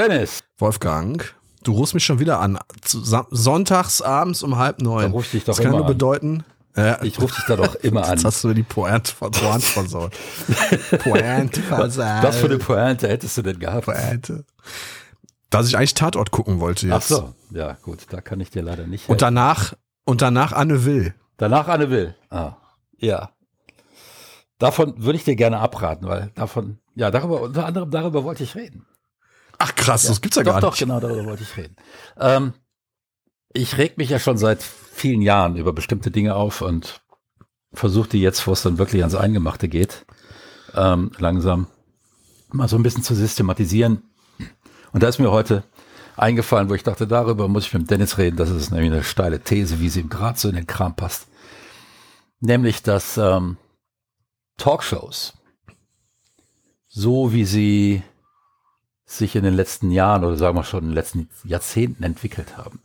Dennis. Wolfgang, du rufst mich schon wieder an. Sonntags abends um halb neun. Da ruf ich dich doch das kann immer nur an. bedeuten. Äh, ich rufe dich da doch immer an. Jetzt hast du mir die Pointe, Pointe versaut. Pointe versaut. Was für eine Pointe hättest du denn gehabt? Pointe. Dass ich eigentlich Tatort gucken wollte jetzt. Ach so, ja gut, da kann ich dir leider nicht helfen. Und danach, und danach Anne Will. Danach Anne Will. Ah, ja. Davon würde ich dir gerne abraten, weil davon, ja, darüber, unter anderem darüber wollte ich reden. Ach krass, das gibt's ja doch, gar Doch, nicht. genau, darüber wollte ich reden. Ähm, ich reg mich ja schon seit vielen Jahren über bestimmte Dinge auf und versuche die jetzt, wo es dann wirklich ans Eingemachte geht, ähm, langsam mal so ein bisschen zu systematisieren. Und da ist mir heute eingefallen, wo ich dachte, darüber muss ich mit Dennis reden. Das ist nämlich eine steile These, wie sie ihm gerade so in den Kram passt. Nämlich, dass ähm, Talkshows, so wie sie sich in den letzten Jahren oder sagen wir schon in den letzten Jahrzehnten entwickelt haben.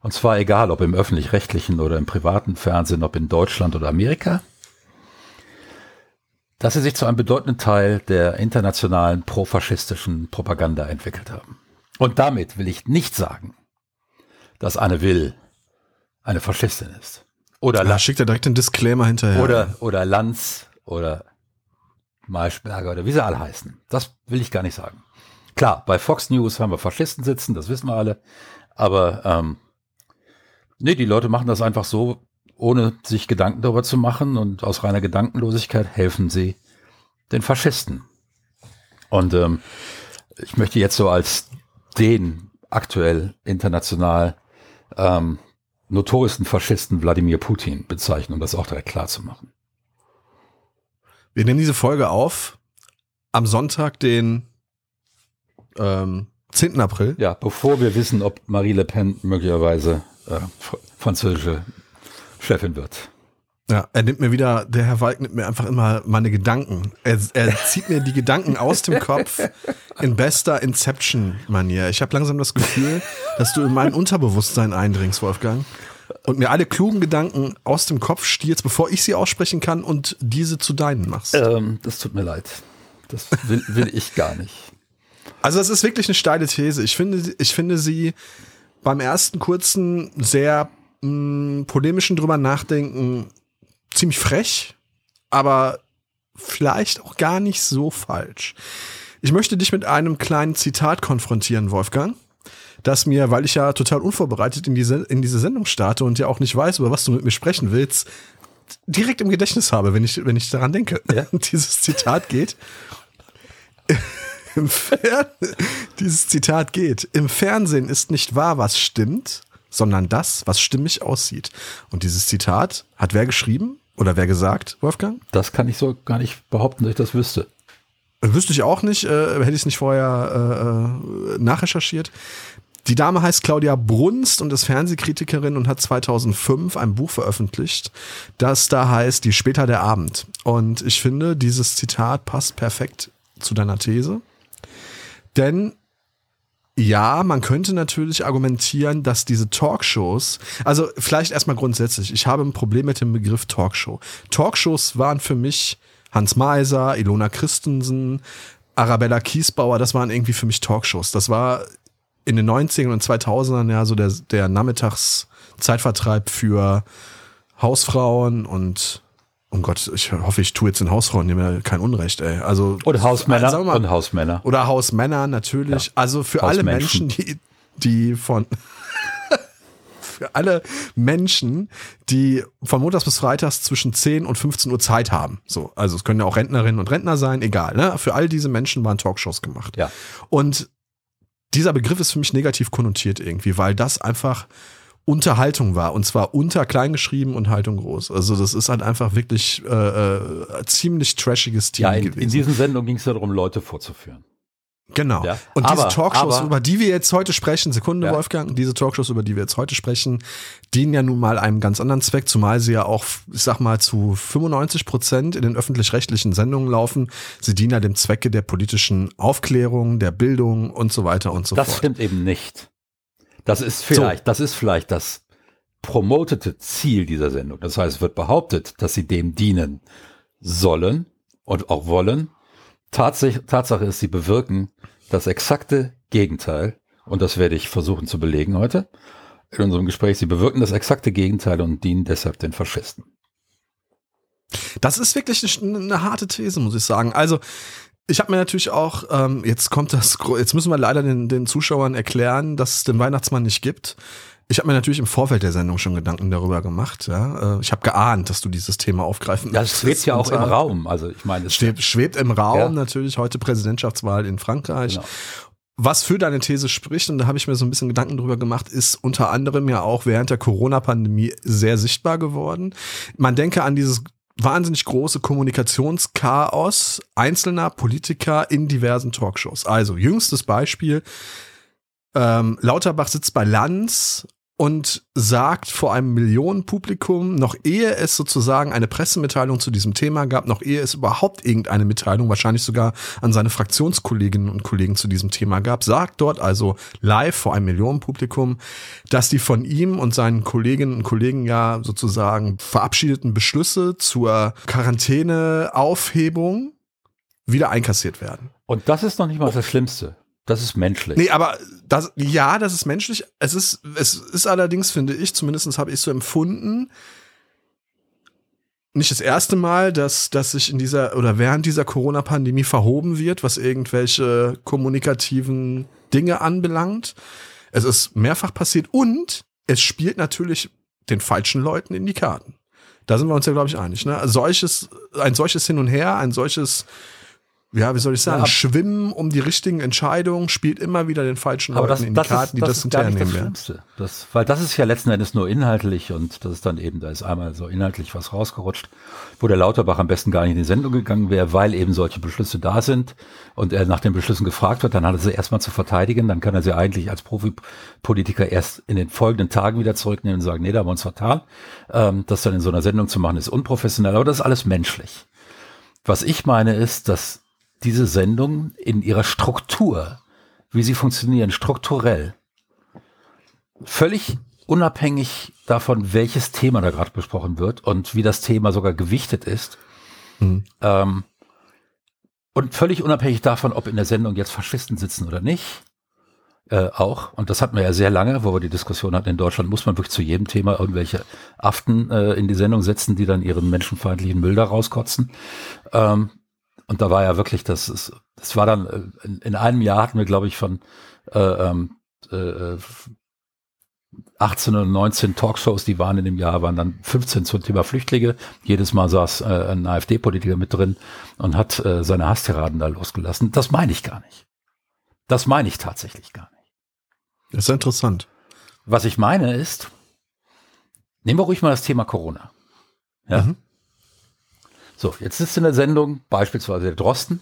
Und zwar egal, ob im öffentlich-rechtlichen oder im privaten Fernsehen, ob in Deutschland oder Amerika, dass sie sich zu einem bedeutenden Teil der internationalen profaschistischen Propaganda entwickelt haben. Und damit will ich nicht sagen, dass Anne Will eine Faschistin ist. Oder, Da schickt er direkt den Disclaimer hinterher. oder, oder Lanz oder Maischberger oder wie sie alle heißen. Das will ich gar nicht sagen. Klar, bei Fox News haben wir Faschisten sitzen, das wissen wir alle. Aber ähm, nee, die Leute machen das einfach so, ohne sich Gedanken darüber zu machen und aus reiner Gedankenlosigkeit helfen sie den Faschisten. Und ähm, ich möchte jetzt so als den aktuell international ähm, notorischsten Faschisten Wladimir Putin bezeichnen, um das auch direkt klar zu machen. Wir nehmen diese Folge auf am Sonntag, den ähm, 10. April. Ja, bevor wir wissen, ob Marie Le Pen möglicherweise äh, fr- französische Chefin wird. Ja, er nimmt mir wieder, der Herr Walk nimmt mir einfach immer meine Gedanken. Er, er zieht mir die Gedanken aus dem Kopf in bester Inception-Manier. Ich habe langsam das Gefühl, dass du in mein Unterbewusstsein eindringst, Wolfgang. Und mir alle klugen Gedanken aus dem Kopf stierst, bevor ich sie aussprechen kann und diese zu deinen machst. Ähm, das tut mir leid. Das will, will ich gar nicht. Also es ist wirklich eine steile These. Ich finde, ich finde sie beim ersten kurzen, sehr mh, polemischen drüber nachdenken ziemlich frech, aber vielleicht auch gar nicht so falsch. Ich möchte dich mit einem kleinen Zitat konfrontieren, Wolfgang, das mir, weil ich ja total unvorbereitet in diese, in diese Sendung starte und ja auch nicht weiß, über was du mit mir sprechen willst, direkt im Gedächtnis habe, wenn ich, wenn ich daran denke. Ja. Dieses Zitat geht. Im Fer dieses Zitat geht. Im Fernsehen ist nicht wahr, was stimmt, sondern das, was stimmig aussieht. Und dieses Zitat hat wer geschrieben oder wer gesagt, Wolfgang? Das kann ich so gar nicht behaupten, dass ich das wüsste. Wüsste ich auch nicht, äh, hätte ich es nicht vorher äh, äh, nachrecherchiert. Die Dame heißt Claudia Brunst und ist Fernsehkritikerin und hat 2005 ein Buch veröffentlicht, das da heißt Die später der Abend. Und ich finde, dieses Zitat passt perfekt zu deiner These. Denn ja, man könnte natürlich argumentieren, dass diese Talkshows, also vielleicht erstmal grundsätzlich, ich habe ein Problem mit dem Begriff Talkshow. Talkshows waren für mich Hans Meiser, Ilona Christensen, Arabella Kiesbauer, das waren irgendwie für mich Talkshows. Das war in den 90ern und 2000ern ja so der, der Nachmittagszeitvertreib für Hausfrauen und oh Gott, ich hoffe, ich tue jetzt den Hausfrauen mehr kein Unrecht, ey. Also Und Hausmänner mal, und Hausmänner. oder Hausmänner natürlich. Ja. Also für alle. Menschen, die, die von für alle Menschen, die von Montags bis Freitags zwischen 10 und 15 Uhr Zeit haben. So, also es können ja auch Rentnerinnen und Rentner sein, egal. Ne? Für all diese Menschen waren Talkshows gemacht. Ja. Und dieser Begriff ist für mich negativ konnotiert irgendwie, weil das einfach Unterhaltung war und zwar unter klein geschrieben und Haltung groß. Also das ist halt einfach wirklich äh, äh, ziemlich trashiges Team Ja, in, gewesen. in diesen Sendungen ging es ja darum, Leute vorzuführen. Genau. Ja. Und Aber- diese Talkshows, aber- über die wir jetzt heute sprechen, Sekunde, Ja. Wolfgang, diese Talkshows, über die wir jetzt heute sprechen, dienen ja nun mal einem ganz anderen Zweck, zumal sie ja auch, ich sag mal, zu 95 Prozent in den öffentlich-rechtlichen Sendungen laufen. Sie dienen ja dem Zwecke der politischen Aufklärung, der Bildung und so weiter und so Das fort. stimmt eben nicht. Das ist vielleicht, das ist vielleicht das promotete Ziel dieser Sendung. Das heißt, es wird behauptet, dass sie dem dienen sollen und auch wollen. Tatsächlich, Tatsache ist, sie bewirken das exakte Gegenteil. Und das werde ich versuchen zu belegen heute in unserem Gespräch. Sie bewirken das exakte Gegenteil und dienen deshalb den Faschisten. Das ist wirklich eine, eine harte These, muss ich sagen. Also, ich habe mir natürlich auch, ähm, jetzt kommt das, jetzt müssen wir leider den, den Zuschauern erklären, dass es den Weihnachtsmann nicht gibt. Ich habe mir natürlich im Vorfeld der Sendung schon Gedanken darüber gemacht. Ja. Äh, ich habe geahnt, dass du dieses Thema aufgreifen Das schwebt ja auch im Raum. Also ich meine, es schwebt, schwebt im Raum ja. natürlich heute Präsidentschaftswahl in Frankreich. Genau. Was für deine These spricht, und da habe ich mir so ein bisschen Gedanken drüber gemacht, ist unter anderem ja auch während der Corona-Pandemie sehr sichtbar geworden. Man denke an dieses wahnsinnig große Kommunikationschaos einzelner Politiker in diversen Talkshows. Also jüngstes Beispiel, ähm, Lauterbach sitzt bei Lanz und sagt vor einem Millionenpublikum, noch ehe es sozusagen eine Pressemitteilung zu diesem Thema gab, noch ehe es überhaupt irgendeine Mitteilung, wahrscheinlich sogar an seine Fraktionskolleginnen und Kollegen zu diesem Thema gab, sagt dort also live vor einem Millionenpublikum, dass die von ihm und seinen Kolleginnen und Kollegen ja sozusagen verabschiedeten Beschlüsse zur Quarantäneaufhebung wieder einkassiert werden. Und das ist noch nicht mal das Schlimmste. Das ist menschlich. Nee, aber das, ja, das ist menschlich. Es ist, es ist allerdings, finde ich, zumindest habe ich so empfunden, nicht das erste Mal, dass, dass sich in dieser oder während dieser Corona-Pandemie verhoben wird, was irgendwelche kommunikativen Dinge anbelangt. Es ist mehrfach passiert und es spielt natürlich den falschen Leuten in die Karten. Da sind wir uns ja, glaube ich, einig. Ne? Solches, ein solches Hin und Her, ein solches ja, wie soll ich sagen, ja, Schwimmen um die richtigen Entscheidungen spielt immer wieder den falschen Leuten das, in die das Karten, ist, die das, das hinterher nehmen werden. Das, weil das ist ja letzten Endes nur inhaltlich und das ist dann eben, da ist einmal so inhaltlich was rausgerutscht, wo der Lauterbach am besten gar nicht in die Sendung gegangen wäre, weil eben solche Beschlüsse da sind und er nach den Beschlüssen gefragt wird, dann hat er sie erstmal zu verteidigen, dann kann er sie eigentlich als Profipolitiker erst in den folgenden Tagen wieder zurücknehmen und sagen, nee, da haben wir uns vertan. Ähm, das dann in so einer Sendung zu machen, ist unprofessionell, aber das ist alles menschlich. Was ich meine ist, dass diese Sendung in ihrer Struktur, wie sie funktionieren, strukturell, völlig unabhängig davon, welches Thema da gerade besprochen wird und wie das Thema sogar gewichtet ist, mhm. ähm, und völlig unabhängig davon, ob in der Sendung jetzt Faschisten sitzen oder nicht, äh, auch, und das hatten wir ja sehr lange, wo wir die Diskussion hatten, in Deutschland muss man wirklich zu jedem Thema irgendwelche Aften äh, in die Sendung setzen, die dann ihren menschenfeindlichen Müll da rauskotzen. Ähm, und da war ja wirklich, das ist, das war dann, äh, in, in einem Jahr hatten wir, glaube ich, von äh, ähm, äh, 18 oder 19 Talkshows, die waren in dem Jahr, waren dann 15 zum Thema Flüchtlinge. Jedes Mal saß äh, ein AfD-Politiker mit drin und hat äh, seine Hasstiraden da losgelassen. Das meine ich gar nicht. Das meine ich tatsächlich gar nicht. Das ist interessant. Was ich meine ist, nehmen wir ruhig mal das Thema Corona. Ja. Mhm. So, jetzt ist in der Sendung beispielsweise der Drosten,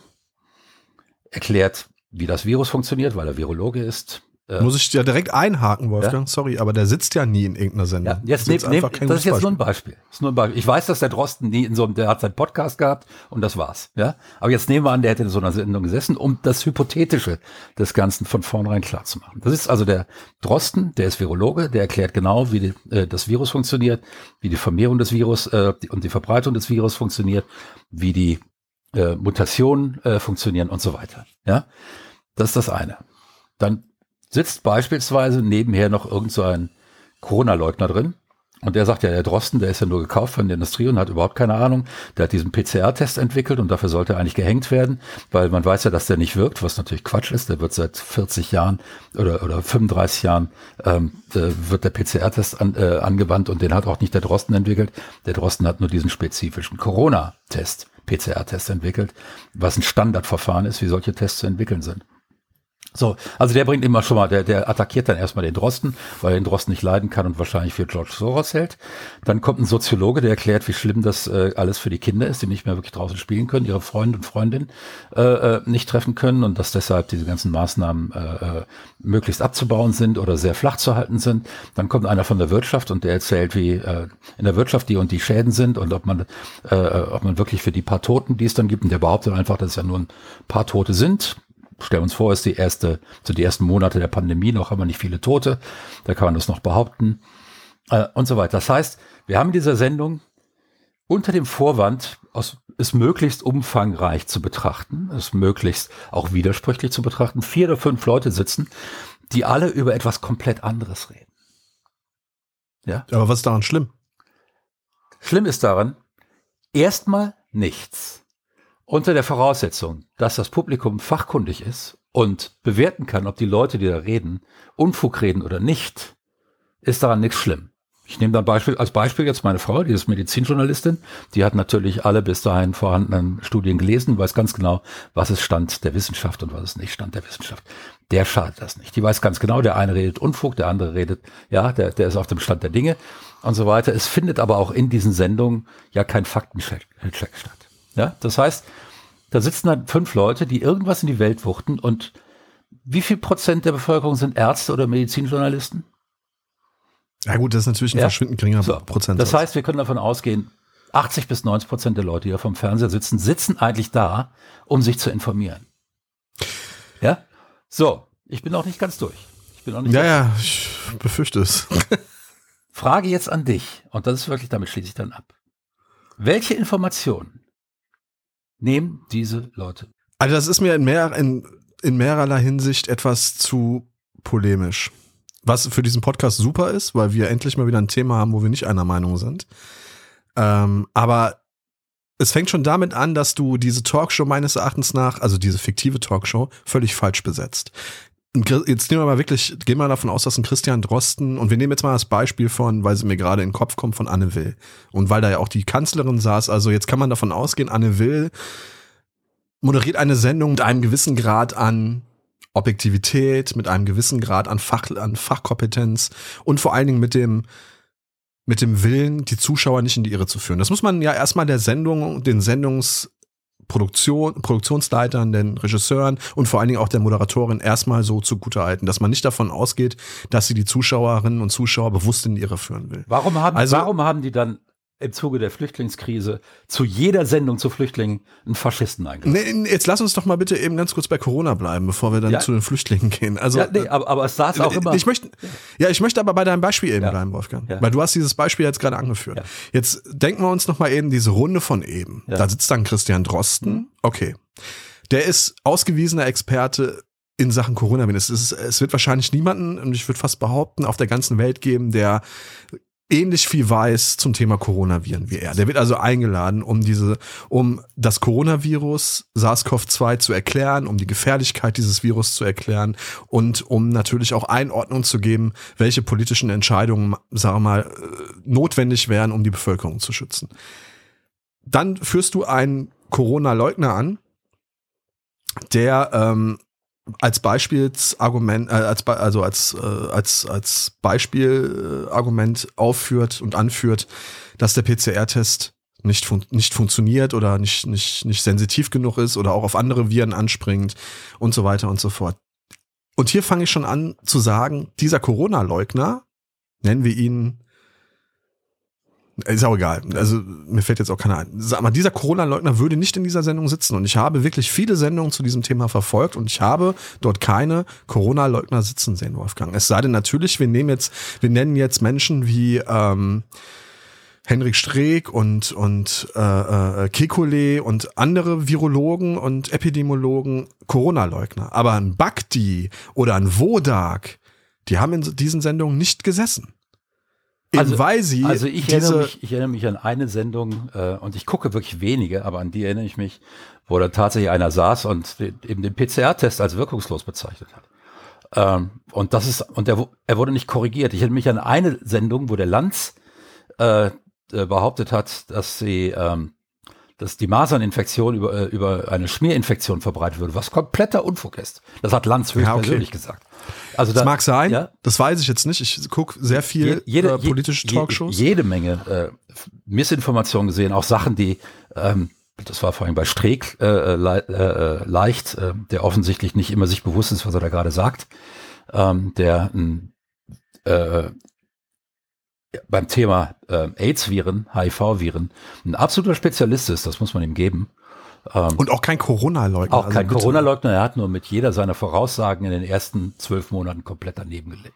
erklärt, wie das Virus funktioniert, weil er Virologe ist, äh, Muss ich ja direkt einhaken, Wolfgang, ja? sorry, aber der sitzt ja nie in irgendeiner Sendung. Ja, jetzt nehm, nehm, das ist jetzt nur ein Beispiel. Das ist nur ein Beispiel. Ich weiß, dass der Drosten nie in so einem, der hat seinen Podcast gehabt und das war's. Ja, aber jetzt nehmen wir an, der hätte in so einer Sendung gesessen, um das Hypothetische des Ganzen von vornherein klar zu machen. Das ist also der Drosten, der ist Virologe, der erklärt genau, wie die, äh, das Virus funktioniert, wie die Vermehrung des Virus äh, und die Verbreitung des Virus funktioniert, wie die äh, Mutationen äh, funktionieren und so weiter. Ja, das ist das eine. Dann sitzt beispielsweise nebenher noch irgend so ein Corona-Leugner drin. Und der sagt ja, der Drosten, der ist ja nur gekauft von der Industrie und hat überhaupt keine Ahnung. Der hat diesen PCR-Test entwickelt und dafür sollte er eigentlich gehängt werden, weil man weiß ja, dass der nicht wirkt, was natürlich Quatsch ist. Der wird seit 40 Jahren oder, oder 35 Jahren ähm, äh, wird der PCR-Test an, äh, angewandt und den hat auch nicht der Drosten entwickelt. Der Drosten hat nur diesen spezifischen Corona-Test, PCR-Test entwickelt, was ein Standardverfahren ist, wie solche Tests zu entwickeln sind. So, also der bringt immer schon mal, der, der attackiert dann erstmal den Drosten, weil er den Drosten nicht leiden kann und wahrscheinlich für George Soros hält. Dann kommt ein Soziologe, der erklärt, wie schlimm das äh, alles für die Kinder ist, die nicht mehr wirklich draußen spielen können, ihre Freunde und Freundinnen äh, äh, nicht treffen können und dass deshalb diese ganzen Maßnahmen äh, äh, möglichst abzubauen sind oder sehr flach zu halten sind. Dann kommt einer von der Wirtschaft und der erzählt, wie äh, in der Wirtschaft die und die Schäden sind und ob man, äh, äh ob man wirklich für die paar Toten, die es dann gibt, und der behauptet einfach, dass es ja nur ein paar Tote sind, stellen uns vor, ist die erste, so die ersten Monate der Pandemie, noch haben wir nicht viele Tote, da kann man das noch behaupten äh, und so weiter. Das heißt, wir haben in dieser Sendung unter dem Vorwand, aus, es möglichst umfangreich zu betrachten, es möglichst auch widersprüchlich zu betrachten, vier oder fünf Leute sitzen, die alle über etwas komplett anderes reden. Ja. Aber was ist daran schlimm? Schlimm ist daran, erstmal nichts. Unter der Voraussetzung, dass das Publikum fachkundig ist und bewerten kann, ob die Leute, die da reden, Unfug reden oder nicht, ist daran nichts schlimm. Ich nehme dann Beispiel, als Beispiel jetzt meine Frau, die ist Medizinjournalistin, die hat natürlich alle bis dahin vorhandenen Studien gelesen, weiß ganz genau, was ist Stand der Wissenschaft und was ist nicht Stand der Wissenschaft. Der schadet das nicht. Die weiß ganz genau, der eine redet Unfug, der andere redet, ja, der, der ist auf dem Stand der Dinge und so weiter. Es findet aber auch in diesen Sendungen ja kein Faktencheck statt. Ja, das heißt, da sitzen dann fünf Leute, die irgendwas in die Welt wuchten und wie viel Prozent der Bevölkerung sind Ärzte oder Medizinjournalisten? Ja gut, das ist natürlich ein ja. verschwindend geringer so, Prozent. Das heißt, wir können davon ausgehen, 80 bis 90 Prozent der Leute, die ja vom Fernseher sitzen, sitzen eigentlich da, um sich zu informieren. Ja? So, ich bin auch nicht ganz durch. Ich bin auch nicht ja, ja, ich befürchte es. Frage jetzt an dich, und das ist wirklich, damit schließe ich dann ab. Welche Informationen nehmen diese Leute? Also das ist mir in, mehr, in, in mehrerlei Hinsicht etwas zu polemisch. Was für diesen Podcast super ist, weil wir endlich mal wieder ein Thema haben, wo wir nicht einer Meinung sind. Ähm, aber es fängt schon damit an, dass du diese Talkshow meines Erachtens nach, also diese fiktive Talkshow, völlig falsch besetzt. Jetzt nehmen wir mal wirklich, gehen wir davon aus, dass ein Christian Drosten, und wir nehmen jetzt mal das Beispiel von, weil sie mir gerade in den Kopf kommt, von Anne Will. Und weil da ja auch die Kanzlerin saß, also jetzt kann man davon ausgehen, Anne Will moderiert eine Sendung mit einem gewissen Grad an Objektivität, mit einem gewissen Grad an, Fach, an Fachkompetenz und vor allen Dingen mit dem, mit dem Willen, die Zuschauer nicht in die Irre zu führen. Das muss man ja erstmal der Sendung, den Sendungsproduktion, Produktionsleitern, den Regisseuren und vor allen Dingen auch der Moderatorin erstmal so zugutehalten, dass man nicht davon ausgeht, dass sie die Zuschauerinnen und Zuschauer bewusst in die Irre führen will. Warum haben, also, warum haben die dann im Zuge der Flüchtlingskrise zu jeder Sendung zu Flüchtlingen einen Faschisten eingeladen. Nee, jetzt lass uns doch mal bitte eben ganz kurz bei Corona bleiben, bevor wir dann ja. zu den Flüchtlingen gehen. Also, ja, nee, aber, aber es saß auch immer. Ich möchte, ja, ich möchte aber bei deinem Beispiel eben ja. bleiben, Wolfgang. Ja. Weil du hast dieses Beispiel jetzt gerade angeführt. Jetzt denken wir uns noch mal eben diese Runde von eben. Da sitzt dann Christian Drosten. Okay. Der ist ausgewiesener Experte in Sachen Coronavirus. Es, es wird wahrscheinlich niemanden, und ich würde fast behaupten, auf der ganzen Welt geben, der ähnlich viel weiß zum Thema Coronaviren wie er. Der wird also eingeladen, um diese, um das Coronavirus SARS-CoV-2 zu erklären, um die Gefährlichkeit dieses Virus zu erklären und um natürlich auch Einordnung zu geben, welche politischen Entscheidungen, sagen wir mal, äh, notwendig wären, um die Bevölkerung zu schützen. Dann führst du einen Corona-Leugner an, der ähm, als Beispielsargument, äh, als, also als, äh, als, als Beispielargument aufführt und anführt, dass der PCR-Test nicht, fun nicht funktioniert oder nicht, nicht, nicht sensitiv genug ist oder auch auf andere Viren anspringt und so weiter und so fort. Und hier fange ich schon an zu sagen, dieser Corona-Leugner, nennen wir ihn ist auch egal. Also mir fällt jetzt auch keiner ein. Sag mal, dieser Corona-Leugner würde nicht in dieser Sendung sitzen. Und ich habe wirklich viele Sendungen zu diesem Thema verfolgt und ich habe dort keine Corona-Leugner sitzen sehen, Wolfgang. Es sei denn natürlich, wir nehmen jetzt, wir nennen jetzt Menschen wie ähm, Henrik Streeck und, und äh, äh, Kekulé und andere Virologen und Epidemiologen Corona-Leugner. Aber ein Bakti oder ein Wodak, die haben in diesen Sendungen nicht gesessen. Also, weil sie also ich erinnere, mich, ich erinnere mich an eine Sendung äh, und ich gucke wirklich wenige, aber an die erinnere ich mich, wo da tatsächlich einer saß und den, eben den PCR-Test als wirkungslos bezeichnet hat. Ähm, und das ist und der, er wurde nicht korrigiert. Ich erinnere mich an eine Sendung, wo der Lanz äh, äh behauptet hat, dass sie ähm, dass die Maserninfektion über, äh, über eine Schmierinfektion verbreitet würde, was kompletter Unfug ist. Das hat Lanz höchst ja, okay. persönlich gesagt. Also da, das mag sein, ja? das weiß ich jetzt nicht. Ich gucke sehr viel jede, äh, politische Talkshows. Je, jede Menge äh, Missinformationen gesehen, auch Sachen, die, ähm, das war vorhin bei Streeck äh, äh le, äh, leicht, äh, der offensichtlich nicht immer sich bewusst ist, was er da gerade sagt, ähm, der äh, beim Thema äh, AIDS-Viren, HIV-Viren, ein absoluter Spezialist ist, das muss man ihm geben. Ähm, und auch kein Corona-Leugner. Auch kein also Corona-Leugner, er hat nur mit jeder seiner Voraussagen in den ersten zwölf Monaten komplett daneben gelegen.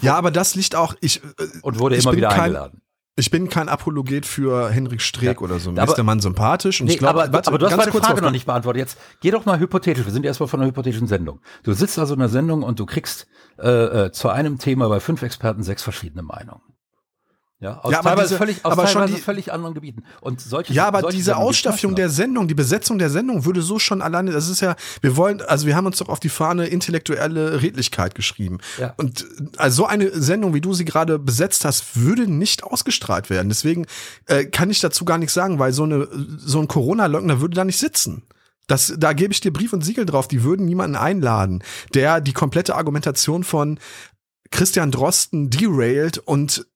ja, aber das liegt auch, ich, äh, und wurde ich immer wieder kein, eingeladen. ich bin kein Apologet für Henrik Streeck Ja, oder so. Mir ist der Mann sympathisch und Nee, ich glaube, aber, aber du hast meine Frage noch nicht beantwortet. Jetzt geh doch mal hypothetisch. Wir sind erstmal von einer hypothetischen Sendung. Du sitzt also in einer Sendung und du kriegst äh, äh, zu einem Thema bei fünf Experten sechs verschiedene Meinungen. Ja, aus Ja, aber teilweise, diese- völlig, aus aber schon die- völlig anderen Gebieten. Und solche, Ja, aber solche diese Ausstaffung noch. der Sendung, die Besetzung der Sendung würde so schon alleine, das ist ja, wir wollen, also wir haben uns doch auf die Fahne intellektuelle Redlichkeit geschrieben. Ja. Und also so eine Sendung, wie du sie gerade besetzt hast, würde nicht ausgestrahlt werden. Deswegen äh, kann ich dazu gar nichts sagen, weil so eine so ein Corona-Leugner würde da nicht sitzen. Das, da gebe ich dir Brief und Siegel drauf. Die würden niemanden einladen, der die komplette Argumentation von Christian Drosten derailt und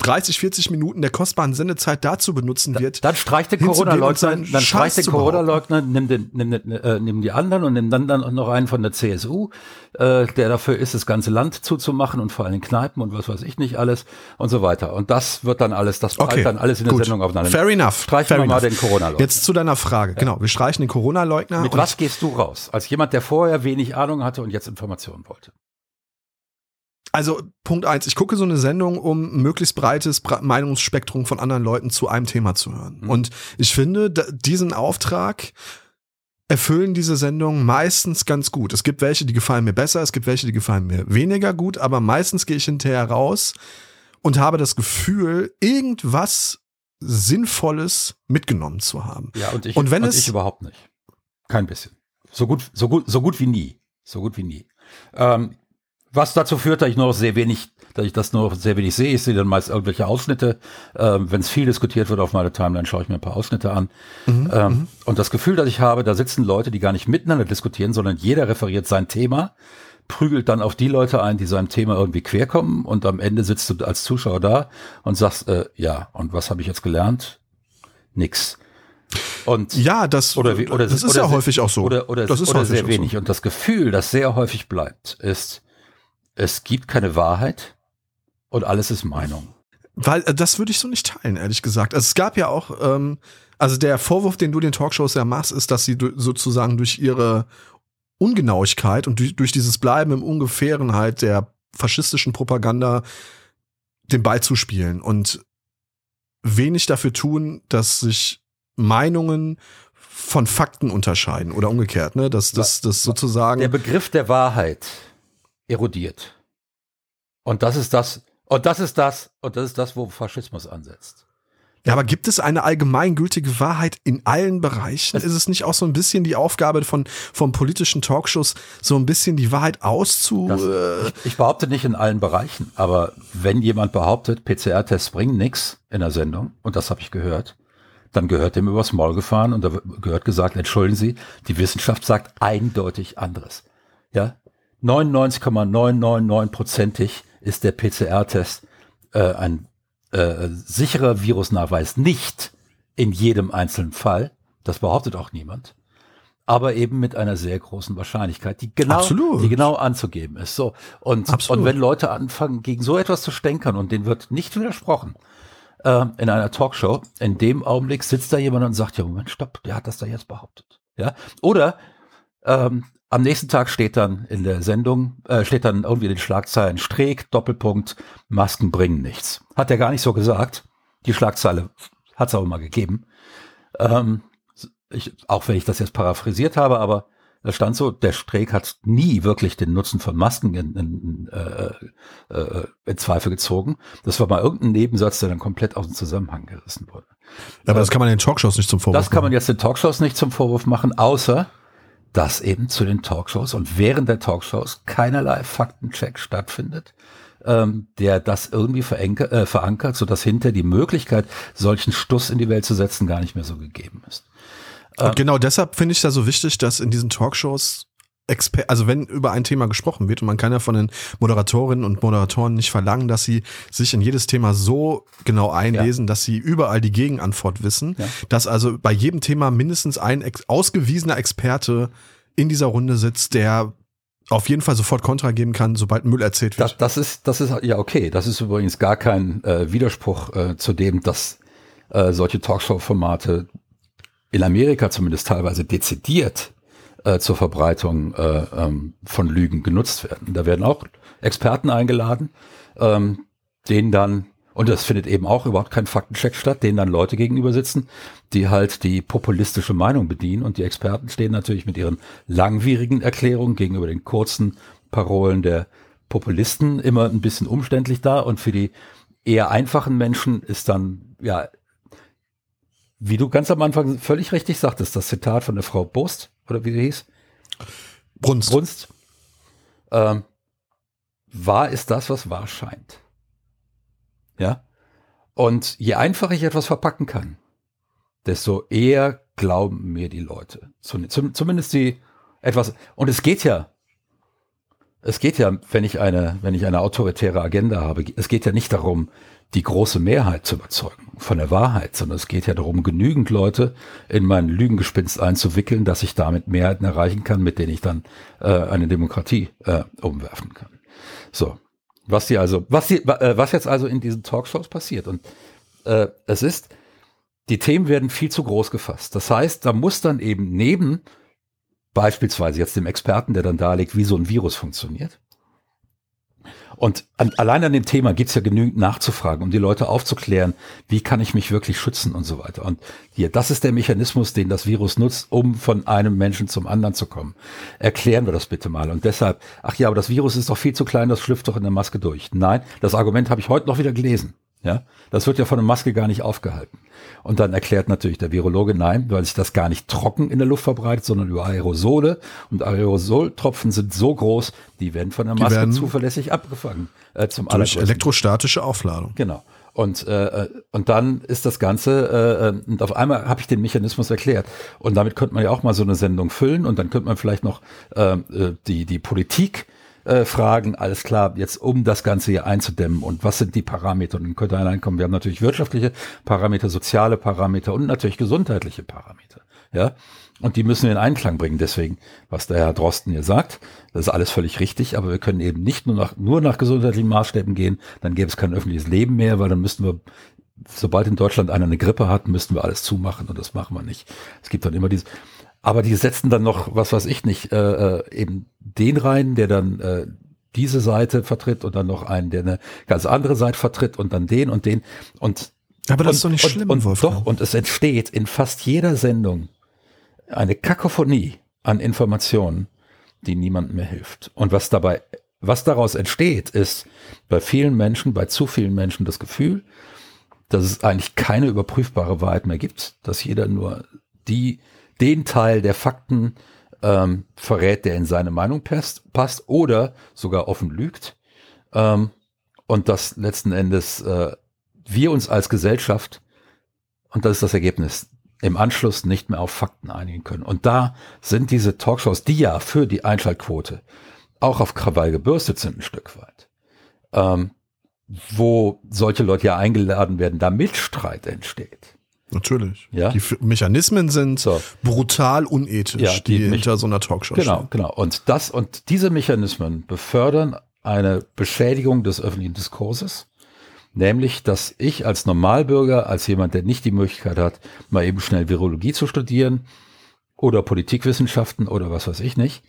30, 40 Minuten der kostbaren Sendezeit dazu benutzen wird. Dann streich den hinzugehen und Corona-Leugner, dann streich Scheiß den zu behaupten. Corona-Leugner, nimm, den, nimm, den, äh, nimm die anderen und nimm dann, dann noch einen von der CSU, äh, der dafür ist, das ganze Land zuzumachen und vor allem Kneipen und was weiß ich nicht alles und so weiter. Und das wird dann alles, das Okay, dann alles in der gut. Sendung aufeinander. Fair enough. Streichen Fair wir mal den Corona-Leugner. Jetzt zu deiner Frage. Genau, wir streichen den Corona-Leugner. Mit und- was gehst du raus? Als jemand, der vorher wenig Ahnung hatte und jetzt Informationen wollte. Also Punkt eins, ich gucke so eine Sendung, um ein möglichst breites Meinungsspektrum von anderen Leuten zu einem Thema zu hören. Mhm. Und ich finde, diesen Auftrag erfüllen diese Sendungen meistens ganz gut. Es gibt welche, die gefallen mir besser, es gibt welche, die gefallen mir weniger gut, aber meistens gehe ich hinterher raus und habe das Gefühl, irgendwas Sinnvolles mitgenommen zu haben. Ja, und ich, Und wenn es- ich überhaupt nicht. Kein bisschen. So gut, so gut, so gut wie nie. So gut wie nie. Ähm, was dazu führt, dass ich nur noch sehr wenig, dass ich das nur noch sehr wenig sehe. Ich sehe dann meist irgendwelche Ausschnitte. Ähm, Wenn es viel diskutiert wird auf meiner Timeline, schaue ich mir ein paar Ausschnitte an. ähm, Und das Gefühl, das ich habe, da sitzen Leute, die gar nicht miteinander diskutieren, sondern jeder referiert sein Thema, prügelt dann auf die Leute ein, die seinem Thema irgendwie querkommen und am Ende sitzt du als Zuschauer da und sagst, äh, ja, und was habe ich jetzt gelernt? Nix. Und Ja, das, oder, oder das ist oder ja sehr- häufig auch so. Oder, oder, das ist oder häufig sehr wenig. So. Und das Gefühl, das sehr häufig bleibt, ist, es gibt keine Wahrheit und alles ist Meinung. Weil äh, das würde ich so nicht teilen, ehrlich gesagt. Also es gab ja auch, ähm, also der Vorwurf, den du den Talkshows ja machst, ist, dass sie sozusagen durch ihre Ungenauigkeit und durch, durch dieses Bleiben im Ungefähren halt der faschistischen Propaganda den Ball zuspielen und wenig dafür tun, dass sich Meinungen von Fakten unterscheiden oder umgekehrt, ne? Dass das, das sozusagen. Der Begriff der Wahrheit erodiert. Und das ist das, und das ist das, und das ist das, wo Faschismus ansetzt. Ja, aber gibt es eine allgemeingültige Wahrheit in allen Bereichen? ist es nicht auch so ein bisschen die Aufgabe von, von politischen Talkshows, so ein bisschen die Wahrheit auszu... Das, äh, ich, ich behaupte nicht in allen Bereichen, aber wenn jemand behauptet, PCR-Tests bringen nichts in der Sendung, und das habe ich gehört, dann gehört dem übers Maul gefahren und da gehört gesagt, entschuldigen Sie, die Wissenschaft sagt eindeutig anderes. Ja, 99,999-prozentig ist der PCR-Test äh, ein äh, sicherer Virusnachweis. Nicht in jedem einzelnen Fall, das behauptet auch niemand, aber eben mit einer sehr großen Wahrscheinlichkeit, die genau, Absolut. die genau anzugeben ist. So und Absolut. und wenn Leute anfangen gegen so etwas zu stänkern und denen wird nicht widersprochen äh, in einer Talkshow, in dem Augenblick sitzt da jemand und sagt ja Moment, stopp, der hat das da jetzt behauptet. Ja oder ähm, am nächsten Tag steht dann in der Sendung, äh, steht dann irgendwie in den Schlagzeilen Streeck, Doppelpunkt, Masken bringen nichts. Hat er gar nicht so gesagt. Die Schlagzeile hat es aber mal gegeben. Ähm, ich, auch wenn ich das jetzt paraphrasiert habe, aber da stand so, der Streeck hat nie wirklich den Nutzen von Masken in, in, äh, äh, in Zweifel gezogen. Das war mal irgendein Nebensatz, der dann komplett aus dem Zusammenhang gerissen wurde. aber das kann man den Talkshows nicht zum Vorwurf Das kann man machen. jetzt den Talkshows nicht zum Vorwurf machen, außer dass eben zu den Talkshows und während der Talkshows keinerlei Faktencheck stattfindet, ähm, der das irgendwie verenke, äh, verankert, sodass hinter die Möglichkeit, solchen Stuss in die Welt zu setzen, gar nicht mehr so gegeben ist. Und genau deshalb finde ich da so wichtig, dass in diesen Talkshows Exper also wenn über ein Thema gesprochen wird und man kann ja von den Moderatorinnen und Moderatoren nicht verlangen, dass sie sich in jedes Thema so genau einlesen, dass sie überall die Gegenantwort wissen, Ja. dass also bei jedem Thema mindestens ein ex ausgewiesener Experte in dieser Runde sitzt, der auf jeden Fall sofort Kontra geben kann, sobald Müll erzählt wird. Das, das ist, das ist ja okay. Das ist übrigens gar kein äh, Widerspruch äh, zu dem, dass äh, solche Talkshow-Formate in Amerika zumindest teilweise dezidiert äh, zur Verbreitung äh, ähm, von Lügen genutzt werden. Da werden auch Experten eingeladen, ähm, denen dann Und das findet eben auch überhaupt kein Faktencheck statt, denen dann Leute gegenüber sitzen, die halt die populistische Meinung bedienen. Und die Experten stehen natürlich mit ihren langwierigen Erklärungen gegenüber den kurzen Parolen der Populisten immer ein bisschen umständlich da. Und für die eher einfachen Menschen ist dann, ja, wie du ganz am Anfang völlig richtig sagtest, das Zitat von der Frau Bost, oder wie sie hieß? Brunst. Brunst. Ähm, wahr ist das, was wahr scheint. Ja. Und je einfacher ich etwas verpacken kann, desto eher glauben mir die Leute. Zumindest die etwas, und es geht ja, es geht ja, wenn ich eine, wenn ich eine autoritäre Agenda habe, es geht ja nicht darum, die große Mehrheit zu überzeugen von der Wahrheit, sondern es geht ja darum, genügend Leute in mein Lügengespinst einzuwickeln, dass ich damit Mehrheiten erreichen kann, mit denen ich dann äh, eine Demokratie äh, umwerfen kann. So, was die also, was die, äh, was jetzt also in diesen Talkshows passiert und äh, es ist, die Themen werden viel zu groß gefasst. Das heißt, da muss dann eben neben beispielsweise jetzt dem Experten, der dann darlegt, wie so ein Virus funktioniert, und an, allein an dem Thema gibt's ja genügend nachzufragen, um die Leute aufzuklären, wie kann ich mich wirklich schützen und so weiter. Und hier, das ist der Mechanismus, den das Virus nutzt, um von einem Menschen zum anderen zu kommen. Erklären wir das bitte mal. Und deshalb, ach ja, aber das Virus ist doch viel zu klein, das schlüpft doch in der Maske durch. Nein, das Argument habe ich heute noch wieder gelesen. Ja, das wird ja von der Maske gar nicht aufgehalten. Und dann erklärt natürlich der Virologe, nein, weil sich das gar nicht trocken in der Luft verbreitet, sondern über Aerosole. Und Aerosoltropfen sind so groß, die werden von der Maske zuverlässig abgefangen. Äh, zum durch elektrostatische Aufladung. Genau. Und, äh, äh, und dann ist das Ganze, äh, und auf einmal habe ich den Mechanismus erklärt. Und damit könnte man ja auch mal so eine Sendung füllen und dann könnte man vielleicht noch äh, äh die, die Politik äh, fragen, alles klar, jetzt um das Ganze hier einzudämmen und was sind die Parameter? Und dann könnte einer kommen, wir haben natürlich wirtschaftliche Parameter, soziale Parameter und natürlich gesundheitliche Parameter. Ja, und die müssen wir in Einklang bringen. Deswegen, was der Herr Drosten hier sagt, das ist alles völlig richtig, aber wir können eben nicht nur nach, nur nach gesundheitlichen Maßstäben gehen, dann gäbe es kein öffentliches Leben mehr, weil dann müssten wir, sobald in Deutschland einer eine Grippe hat, müssten wir alles zumachen und das machen wir nicht. Es gibt dann immer dieses, aber die setzen dann noch, was weiß ich nicht, äh, äh, eben den rein, der dann äh, diese Seite vertritt und dann noch einen, der eine ganz andere Seite vertritt und dann den und den. Und aber das und, ist doch nicht und, schlimm, und, Wolfgang. Doch, und es entsteht in fast jeder Sendung eine Kakophonie an Informationen, die niemandem mehr hilft. Und was dabei, was daraus entsteht, ist bei vielen Menschen, bei zu vielen Menschen das Gefühl, dass es eigentlich keine überprüfbare Wahrheit mehr gibt, dass jeder nur die den Teil der Fakten ähm, verrät, der in seine Meinung passt, passt oder sogar offen lügt. Ähm, und dass letzten Endes äh, wir uns als Gesellschaft, und das ist das Ergebnis, im Anschluss nicht mehr auf Fakten einigen können. Und da sind diese Talkshows, die ja für die Einschaltquote auch auf Krawall gebürstet sind ein Stück weit, ähm, wo solche Leute ja eingeladen werden, da Mitstreit entsteht. Natürlich. Ja? Die Mechanismen sind so. brutal unethisch, ja, die, die hinter so einer Talkshow Genau, stehen. genau. Und das und diese Mechanismen befördern eine Beschädigung des öffentlichen Diskurses, nämlich, dass ich als Normalbürger, als jemand, der nicht die Möglichkeit hat, mal eben schnell Virologie zu studieren oder Politikwissenschaften oder was weiß ich nicht,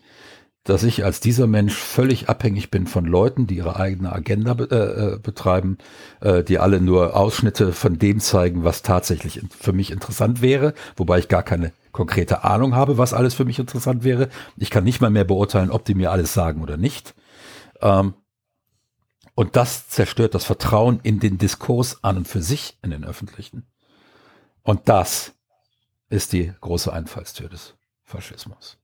dass ich als dieser Mensch völlig abhängig bin von Leuten, die ihre eigene Agenda be äh, äh, betreiben, äh, die alle nur Ausschnitte von dem zeigen, was tatsächlich für mich interessant wäre, wobei ich gar keine konkrete Ahnung habe, was alles für mich interessant wäre. Ich kann nicht mal mehr beurteilen, ob die mir alles sagen oder nicht. Ähm, und das zerstört das Vertrauen in den Diskurs an und für sich in den öffentlichen. Und das ist die große Einfallstür des Faschismus.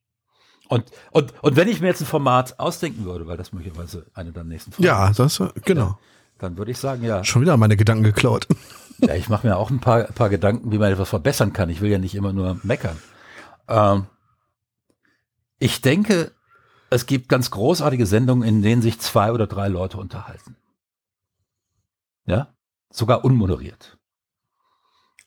Und, und, und wenn ich mir jetzt ein Format ausdenken würde, weil das möglicherweise eine der nächsten Folgen Ja, das, genau. Ja, dann würde ich sagen, ja. Schon wieder meine Gedanken geklaut. Ja, ich mache mir auch ein paar, paar Gedanken, wie man etwas verbessern kann. Ich will ja nicht immer nur meckern. Ähm, ich denke, es gibt ganz großartige Sendungen, in denen sich zwei oder drei Leute unterhalten. Ja, sogar unmoderiert.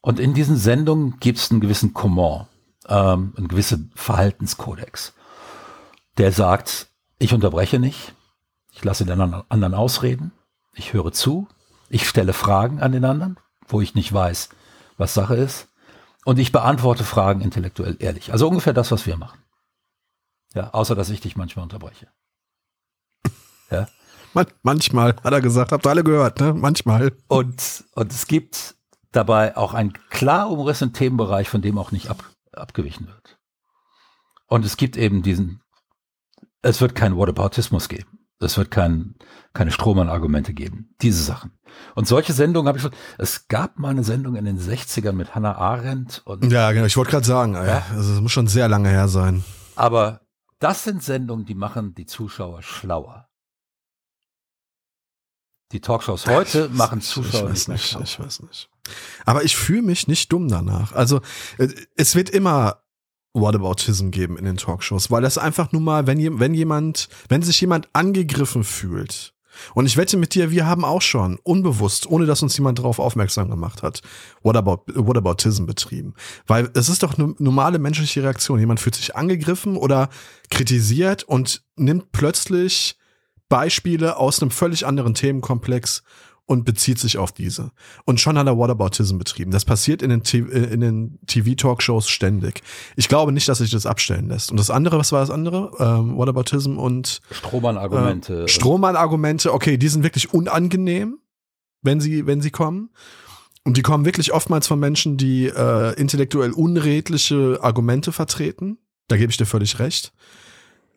Und in diesen Sendungen gibt es einen gewissen Comment, ähm, einen gewissen Verhaltenskodex der sagt, ich unterbreche nicht, ich lasse den anderen ausreden, ich höre zu, ich stelle Fragen an den anderen, wo ich nicht weiß, was Sache ist, und ich beantworte Fragen intellektuell ehrlich. Also ungefähr das, was wir machen. Ja, außer dass ich dich manchmal unterbreche. Ja. Man, manchmal, hat er gesagt, habt ihr alle gehört, ne? Manchmal. Und, und es gibt dabei auch einen klar umrissenen Themenbereich, von dem auch nicht ab, abgewichen wird. Und es gibt eben diesen, es wird keinen Whataboutismus geben. Es wird kein, keine Strohmann-Argumente geben. Diese Sachen. Und solche Sendungen habe ich schon. Es gab mal eine Sendung in den 60ern mit Hannah Arendt. Und, Ja, genau. Ich wollte gerade sagen, ja? also es muss schon sehr lange her sein. aber das sind Sendungen, die machen die Zuschauer schlauer. Die Talkshows heute Ich- machen Zuschauer ich weiß nicht ich weiß nicht. Aber ich fühle mich nicht dumm danach. Also äh, es wird immer Whataboutism geben in den Talkshows, weil das einfach nun mal, wenn, wenn jemand, wenn sich jemand angegriffen fühlt, und ich wette mit dir, wir haben auch schon unbewusst, ohne dass uns jemand darauf aufmerksam gemacht hat, Whatabout, Whataboutism betrieben. Weil es ist doch eine normale menschliche Reaktion. Jemand fühlt sich angegriffen oder kritisiert und nimmt plötzlich Beispiele aus einem völlig anderen Themenkomplex und bezieht sich auf diese. Und schon hat er Whataboutism betrieben. Das passiert in den, äh, in den TV-Talkshows ständig. Ich glaube nicht, dass sich das abstellen lässt. Und das andere, was war das andere? Ähm, Whataboutism und Strohmann-Argumente. äh, Strohmann-Argumente, okay, die sind wirklich unangenehm, wenn sie, wenn sie kommen. Und die kommen wirklich oftmals von Menschen, die äh, intellektuell unredliche Argumente vertreten. Da gebe ich dir völlig recht.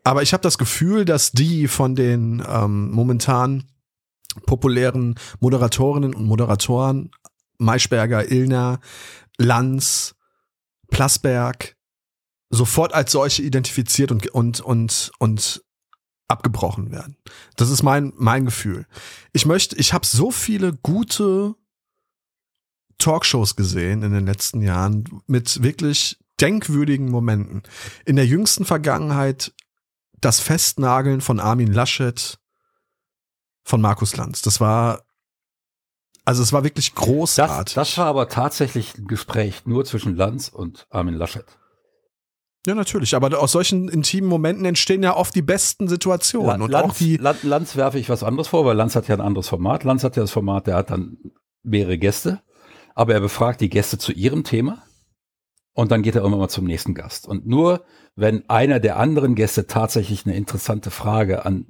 Aber ich habe das Gefühl, dass die von den ähm, momentan populären Moderatorinnen und Moderatoren, Maischberger, Illner, Lanz, Plasberg, sofort als solche identifiziert und, und, und, und abgebrochen werden. Das ist mein, mein Gefühl. Ich möchte, ich habe so viele gute Talkshows gesehen in den letzten Jahren mit wirklich denkwürdigen Momenten. In der jüngsten Vergangenheit das Festnageln von Armin Laschet von Markus Lanz. Das war, also es war wirklich das, großartig. das war aber tatsächlich ein Gespräch nur zwischen Lanz und Armin Laschet. ja, natürlich. Aber aus solchen intimen Momenten entstehen ja oft die besten Situationen. Lan- und Lanz, auch die, Lan- Lanz werfe ich was anderes vor, weil Lanz hat ja ein anderes Format. Lanz hat ja das Format, der hat dann mehrere Gäste, aber er befragt die Gäste zu ihrem Thema und dann geht er immer mal zum nächsten Gast. Und nur wenn einer der anderen Gäste tatsächlich eine interessante Frage an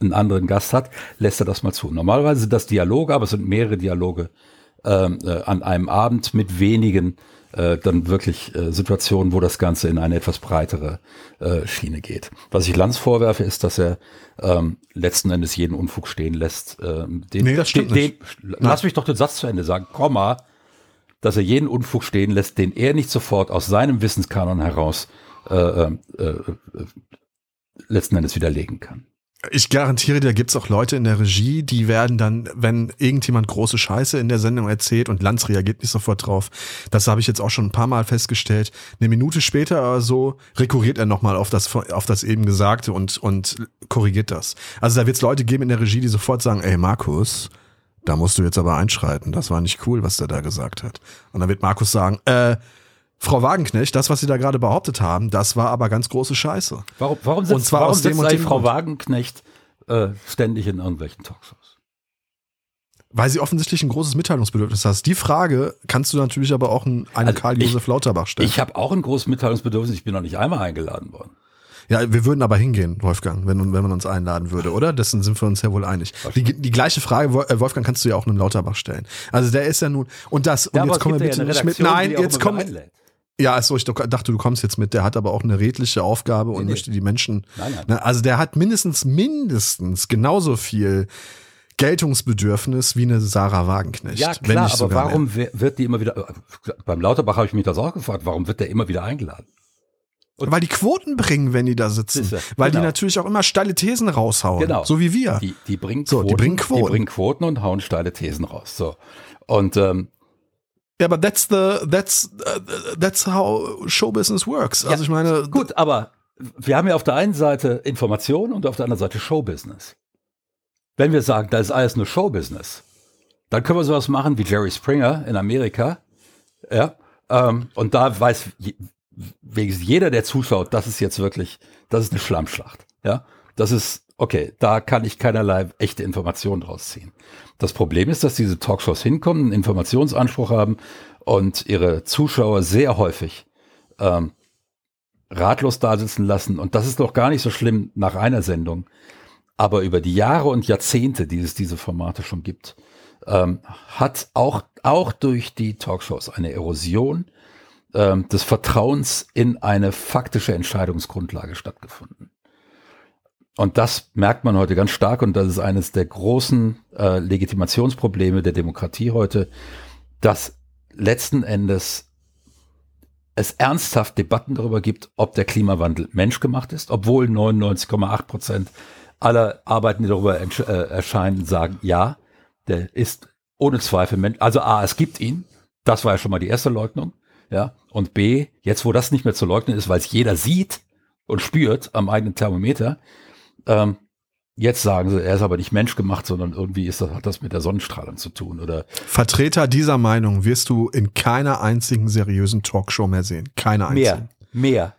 einen anderen Gast hat, lässt er das mal zu. Normalerweise sind das Dialoge, aber es sind mehrere Dialoge ähm, äh, an einem Abend mit wenigen äh, dann wirklich äh, Situationen, wo das Ganze in eine etwas breitere äh, Schiene geht. Was ich Lanz vorwerfe, ist, dass er ähm, letzten Endes jeden Unfug stehen lässt. Ähm, den, Nee, das stimmt den, den, Lass mich doch den Satz zu Ende sagen, Komma, dass er jeden Unfug stehen lässt, den er nicht sofort aus seinem Wissenskanon heraus äh, äh, äh, letzten Endes widerlegen kann. Ich garantiere dir, da gibt's auch Leute in der Regie, die werden dann, wenn irgendjemand große Scheiße in der Sendung erzählt und Lanz reagiert nicht sofort drauf, das habe ich jetzt auch schon ein paar Mal festgestellt, eine Minute später oder so rekurriert er nochmal auf das, auf das eben Gesagte und, und korrigiert das. Also da wird's Leute geben in der Regie, die sofort sagen, ey Markus, da musst du jetzt aber einschreiten, das war nicht cool, was der da gesagt hat. Und dann wird Markus sagen, äh, Frau Wagenknecht, das, was Sie da gerade behauptet haben, das war aber ganz große Scheiße. Warum, warum sitzt, Und zwar warum aus dem und dem Frau. Wagenknecht äh, ständig in irgendwelchen Talkshows? Weil sie offensichtlich ein großes Mitteilungsbedürfnis hast. Die Frage kannst du natürlich aber auch an einen Also Karl-Josef Lauterbach stellen. Ich habe auch ein großes Mitteilungsbedürfnis. Ich bin noch nicht einmal eingeladen worden. ja, wir würden aber hingehen, Wolfgang, wenn, wenn man uns einladen würde, oder? Dessen sind wir uns ja wohl einig. Die, die gleiche Frage, äh, Wolfgang, kannst du ja auch einem Lauterbach stellen. Also der ist ja nun, und das, und Ja, jetzt kommen wir ja bitte eine nicht mit, nein, jetzt kommen. Ja, also ich dachte, du kommst jetzt mit, der hat aber auch eine redliche Aufgabe und nee. möchte die Menschen, Nein, nein. Ne, also der hat mindestens, mindestens genauso viel Geltungsbedürfnis wie eine Sarah Wagenknecht. Ja, wenn klar, aber mehr. warum wer- wird die immer wieder, beim Lauterbach habe ich mich das auch gefragt, warum wird der immer wieder eingeladen? Weil die Quoten bringen, wenn die da sitzen. Siehste, Weil die genau. natürlich auch immer steile Thesen raushauen. Genau. So wie wir. Die, die bringen So, die bringen Quoten. Die bringen Quoten und hauen steile Thesen raus. So. Und ähm, Ja, aber that's the, that's, uh, that's how show business works. Also ich meine, gut, aber wir haben ja auf der einen Seite Information und auf der anderen Seite Showbusiness. Wenn wir sagen, da ist alles nur Showbusiness, dann können wir sowas machen wie Jerry Springer in Amerika. Ja, ähm, und da weiß jeder, der zuschaut, das ist jetzt wirklich, das ist eine Schlammschlacht. Ja, das ist, okay, da kann ich keinerlei echte Informationen draus ziehen. Das Problem ist, dass diese Talkshows hinkommen, einen Informationsanspruch haben und ihre Zuschauer sehr häufig ähm, ratlos da sitzen lassen. Und das ist doch gar nicht so schlimm nach einer Sendung. aber über die Jahre und Jahrzehnte, die es diese Formate schon gibt, ähm, hat auch, auch durch die Talkshows eine Erosion ähm, des Vertrauens in eine faktische Entscheidungsgrundlage stattgefunden. Und das merkt man heute ganz stark und das ist eines der großen äh, Legitimationsprobleme der Demokratie heute, dass letzten Endes es ernsthaft Debatten darüber gibt, ob der Klimawandel menschgemacht ist, obwohl 99,8 Prozent aller Arbeiten, die darüber äh, erscheinen, sagen, ja, der ist ohne Zweifel Mensch. Also A, es gibt ihn. Das war ja schon mal die erste Leugnung. Ja. Und B, jetzt wo das nicht mehr zu leugnen ist, weil es jeder sieht und spürt am eigenen Thermometer, ähm, Jetzt sagen sie, er ist aber nicht menschgemacht, sondern irgendwie ist das, hat das mit der Sonnenstrahlung zu tun, oder? Vertreter dieser Meinung wirst du in keiner einzigen seriösen Talkshow mehr sehen. Keine einzigen. Mehr, mehr.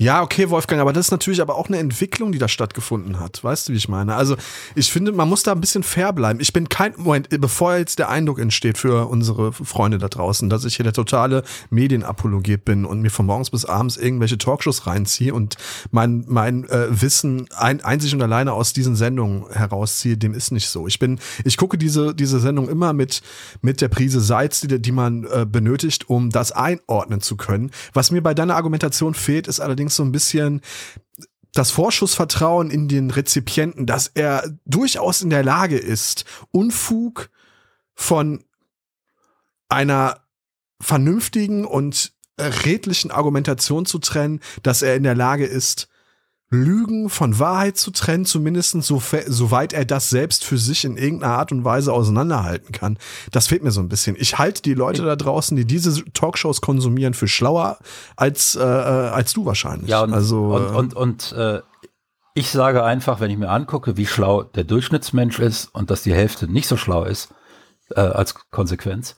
Ja, okay, Wolfgang, aber das ist natürlich aber auch eine Entwicklung, die da stattgefunden hat. Weißt du, wie ich meine? Also, ich finde, man muss da ein bisschen fair bleiben. Ich bin kein, Moment, bevor jetzt der Eindruck entsteht für unsere Freunde da draußen, dass ich hier der totale Medienapologet bin und mir von morgens bis abends irgendwelche Talkshows reinziehe und mein, mein äh, Wissen ein, einzig und alleine aus diesen Sendungen herausziehe, dem ist nicht so. Ich bin, ich gucke diese, diese Sendung immer mit, mit der Prise Salz, die, die man äh, benötigt, um das einordnen zu können. Was mir bei deiner Argumentation fehlt, ist allerdings allerdings so ein bisschen das Vorschussvertrauen in den Rezipienten, dass er durchaus in der Lage ist, Unfug von einer vernünftigen und redlichen Argumentation zu trennen, dass er in der Lage ist, Lügen von Wahrheit zu trennen, zumindest so, soweit er das selbst für sich in irgendeiner Art und Weise auseinanderhalten kann. Das fehlt mir so ein bisschen. Ich halte die Leute da draußen, die diese Talkshows konsumieren, für schlauer als, äh, äh als du wahrscheinlich. Ja, und, also, und, äh, und, und äh, ich sage einfach, wenn ich mir angucke, wie schlau der Durchschnittsmensch ist und dass die Hälfte nicht so schlau ist äh, als Konsequenz,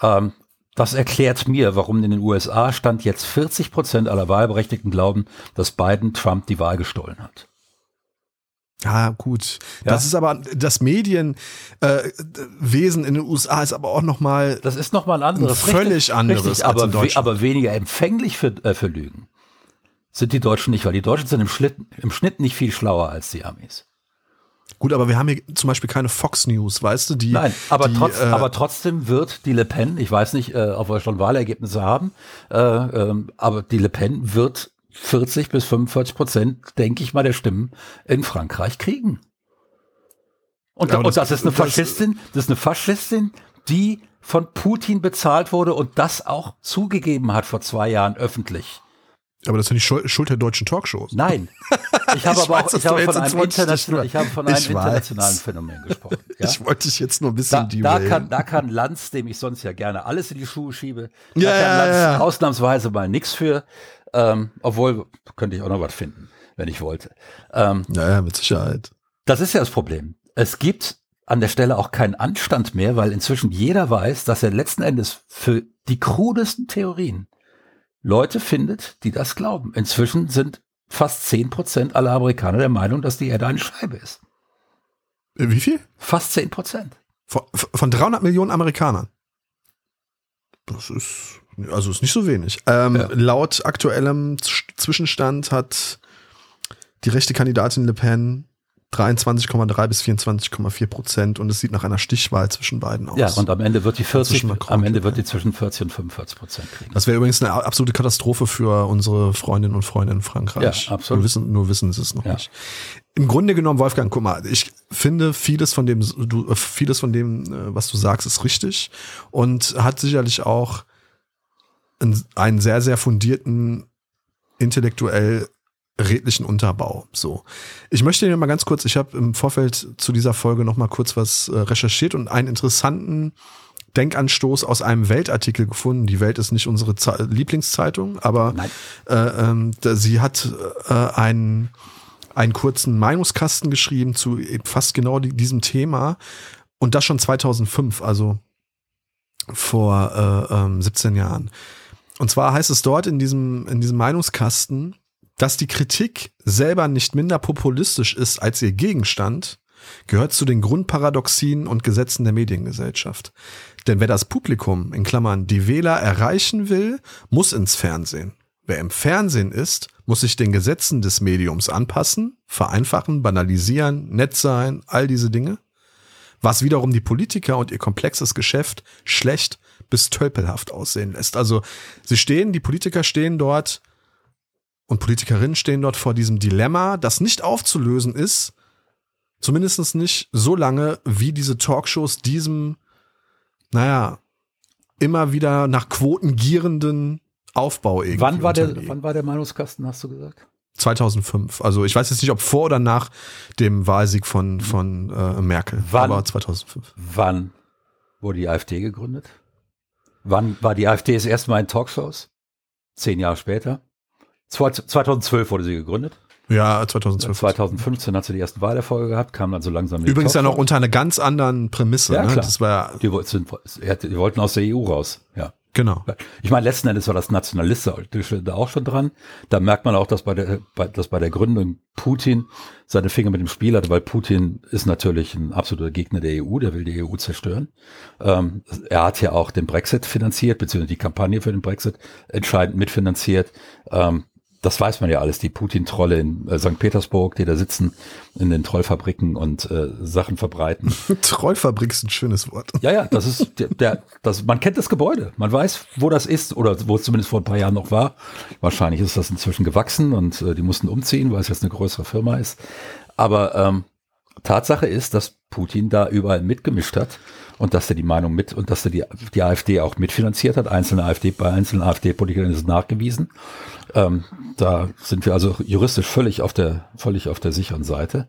ähm, das erklärt mir, warum in den USA stand jetzt 40 Prozent aller Wahlberechtigten glauben, dass Biden Trump die Wahl gestohlen hat. Ja, gut. Ja? Das ist aber das Medienwesen äh, in den USA ist aber auch noch mal Das ist noch mal ein anderes, ein völlig richtig, anderes, richtig, aber, we aber weniger empfänglich für, äh, für Lügen sind die Deutschen nicht, weil die Deutschen sind im, Schnitt, im Schnitt nicht viel schlauer als die Amis. Gut, aber wir haben hier zum Beispiel keine Fox News, weißt du? Die, Nein, aber, die, trotz, äh, aber trotzdem wird die Le Pen, ich weiß nicht, äh, ob wir schon Wahlergebnisse haben, äh, ähm, aber die Le Pen wird 40 bis 45 Prozent, denke ich mal, der Stimmen in Frankreich kriegen. Und, ja, und das, das, ist eine Faschistin, das ist eine Faschistin, die von Putin bezahlt wurde und das auch zugegeben hat vor zwei Jahren öffentlich. Aber das ist ja nicht Schuld der deutschen Talkshows. Nein. Ich habe aber weiß, auch ich habe von, einem international, ich habe von einem internationalen Phänomen gesprochen. Ja? Ich wollte dich jetzt nur ein bisschen da, da kann, da kann Lanz, dem ich sonst ja gerne alles in die Schuhe schiebe, da ja, kann Lanz ja, ja. ausnahmsweise mal nichts für. Ähm, obwohl, könnte ich auch noch was finden, wenn ich wollte. Ähm, naja, mit Sicherheit. Das ist ja das Problem. Es gibt an der Stelle auch keinen Anstand mehr, weil inzwischen jeder weiß, dass er letzten Endes für die krudesten Theorien Leute findet, die das glauben. Inzwischen sind fast 10 Prozent aller Amerikaner der Meinung, dass die Erde eine Scheibe ist. Äh, wie viel? Fast 10 Prozent. Von, von 300 Millionen Amerikanern. Das ist, also ist nicht so wenig. Ähm, ja. Laut aktuellem Zwischenstand hat die rechte Kandidatin Le Pen 23,3 bis 24,4 Prozent und es sieht nach einer Stichwahl zwischen beiden aus. Ja, und am Ende wird die 40, am Ende wird die zwischen 40 und 45 Prozent kriegen. Das wäre übrigens eine absolute Katastrophe für unsere Freundinnen und Freunde in Frankreich. Ja, absolut. Nur wissen, nur wissen sie es noch ja. nicht. Im Grunde genommen, Wolfgang, guck mal, ich finde vieles von dem, du, vieles von dem, äh, was du sagst, ist richtig und hat sicherlich auch einen sehr, sehr fundierten intellektuell redlichen Unterbau. So. Ich möchte dir mal ganz kurz, ich habe im Vorfeld zu dieser Folge noch mal kurz was äh, recherchiert und einen interessanten Denkanstoß aus einem Weltartikel gefunden. Die Welt ist nicht unsere Ze Lieblingszeitung, aber äh, da, sie hat äh, einen, einen kurzen Meinungskasten geschrieben zu fast genau die, diesem Thema und das schon 2005, also vor äh, ähm, 17 Jahren. Und zwar heißt es dort in diesem, in diesem Meinungskasten, dass die Kritik selber nicht minder populistisch ist als ihr Gegenstand, gehört zu den Grundparadoxien und Gesetzen der Mediengesellschaft. Denn wer das Publikum, in Klammern die Wähler, erreichen will, muss ins Fernsehen. Wer im Fernsehen ist, muss sich den Gesetzen des Mediums anpassen, vereinfachen, banalisieren, nett sein, all diese Dinge, was wiederum die Politiker und ihr komplexes Geschäft schlecht bis tölpelhaft aussehen lässt. Also sie stehen, die Politiker stehen dort und Politikerinnen stehen dort vor diesem Dilemma, das nicht aufzulösen ist, zumindest nicht so lange, wie diese Talkshows diesem, naja, immer wieder nach Quoten gierenden Aufbau irgendwie. Wann war, der, wann war der Meinungskasten, hast du gesagt? 2005. Also ich weiß jetzt nicht, ob vor oder nach dem Wahlsieg von, von äh, Merkel. Wann, aber 2005. Wann wurde die AfD gegründet? Wann war die AfD das erste Mal in Talkshows? Zehn Jahre später. 2012 wurde sie gegründet. Ja, 2012. 2015 hat sie die ersten Wahlerfolge gehabt, kam dann so langsam. Übrigens ja noch unter einer ganz anderen Prämisse. Ja, ne? klar. Das war die, wollten, die wollten aus der EU raus. Ja. Genau. Ich meine, letzten Endes war das Nationalistische da auch schon dran. Da merkt man auch, dass bei der, bei, dass bei der Gründung Putin seine Finger mit dem Spiel hatte, weil Putin ist natürlich ein absoluter Gegner der EU, der will die EU zerstören. Ähm, er hat ja auch den Brexit finanziert, beziehungsweise die Kampagne für den Brexit entscheidend mitfinanziert. Ähm, das weiß man ja alles, die Putin-Trolle in äh, St. Petersburg, die da sitzen in den Trollfabriken und äh, Sachen verbreiten. Trollfabrik ist ein schönes Wort. Ja, ja, das ist der, der das, man kennt das Gebäude, man weiß, wo das ist oder wo es zumindest vor ein paar Jahren noch war. Wahrscheinlich ist das inzwischen gewachsen und äh, die mussten umziehen, weil es jetzt eine größere Firma ist. Aber ähm, Tatsache ist, dass Putin da überall mitgemischt hat und dass er die Meinung mit und dass er die, die AfD auch mitfinanziert hat. Einzelne AfD, bei einzelnen AfD-Politikern ist es nachgewiesen. Ähm, da sind wir also juristisch völlig auf der, völlig auf der sicheren Seite.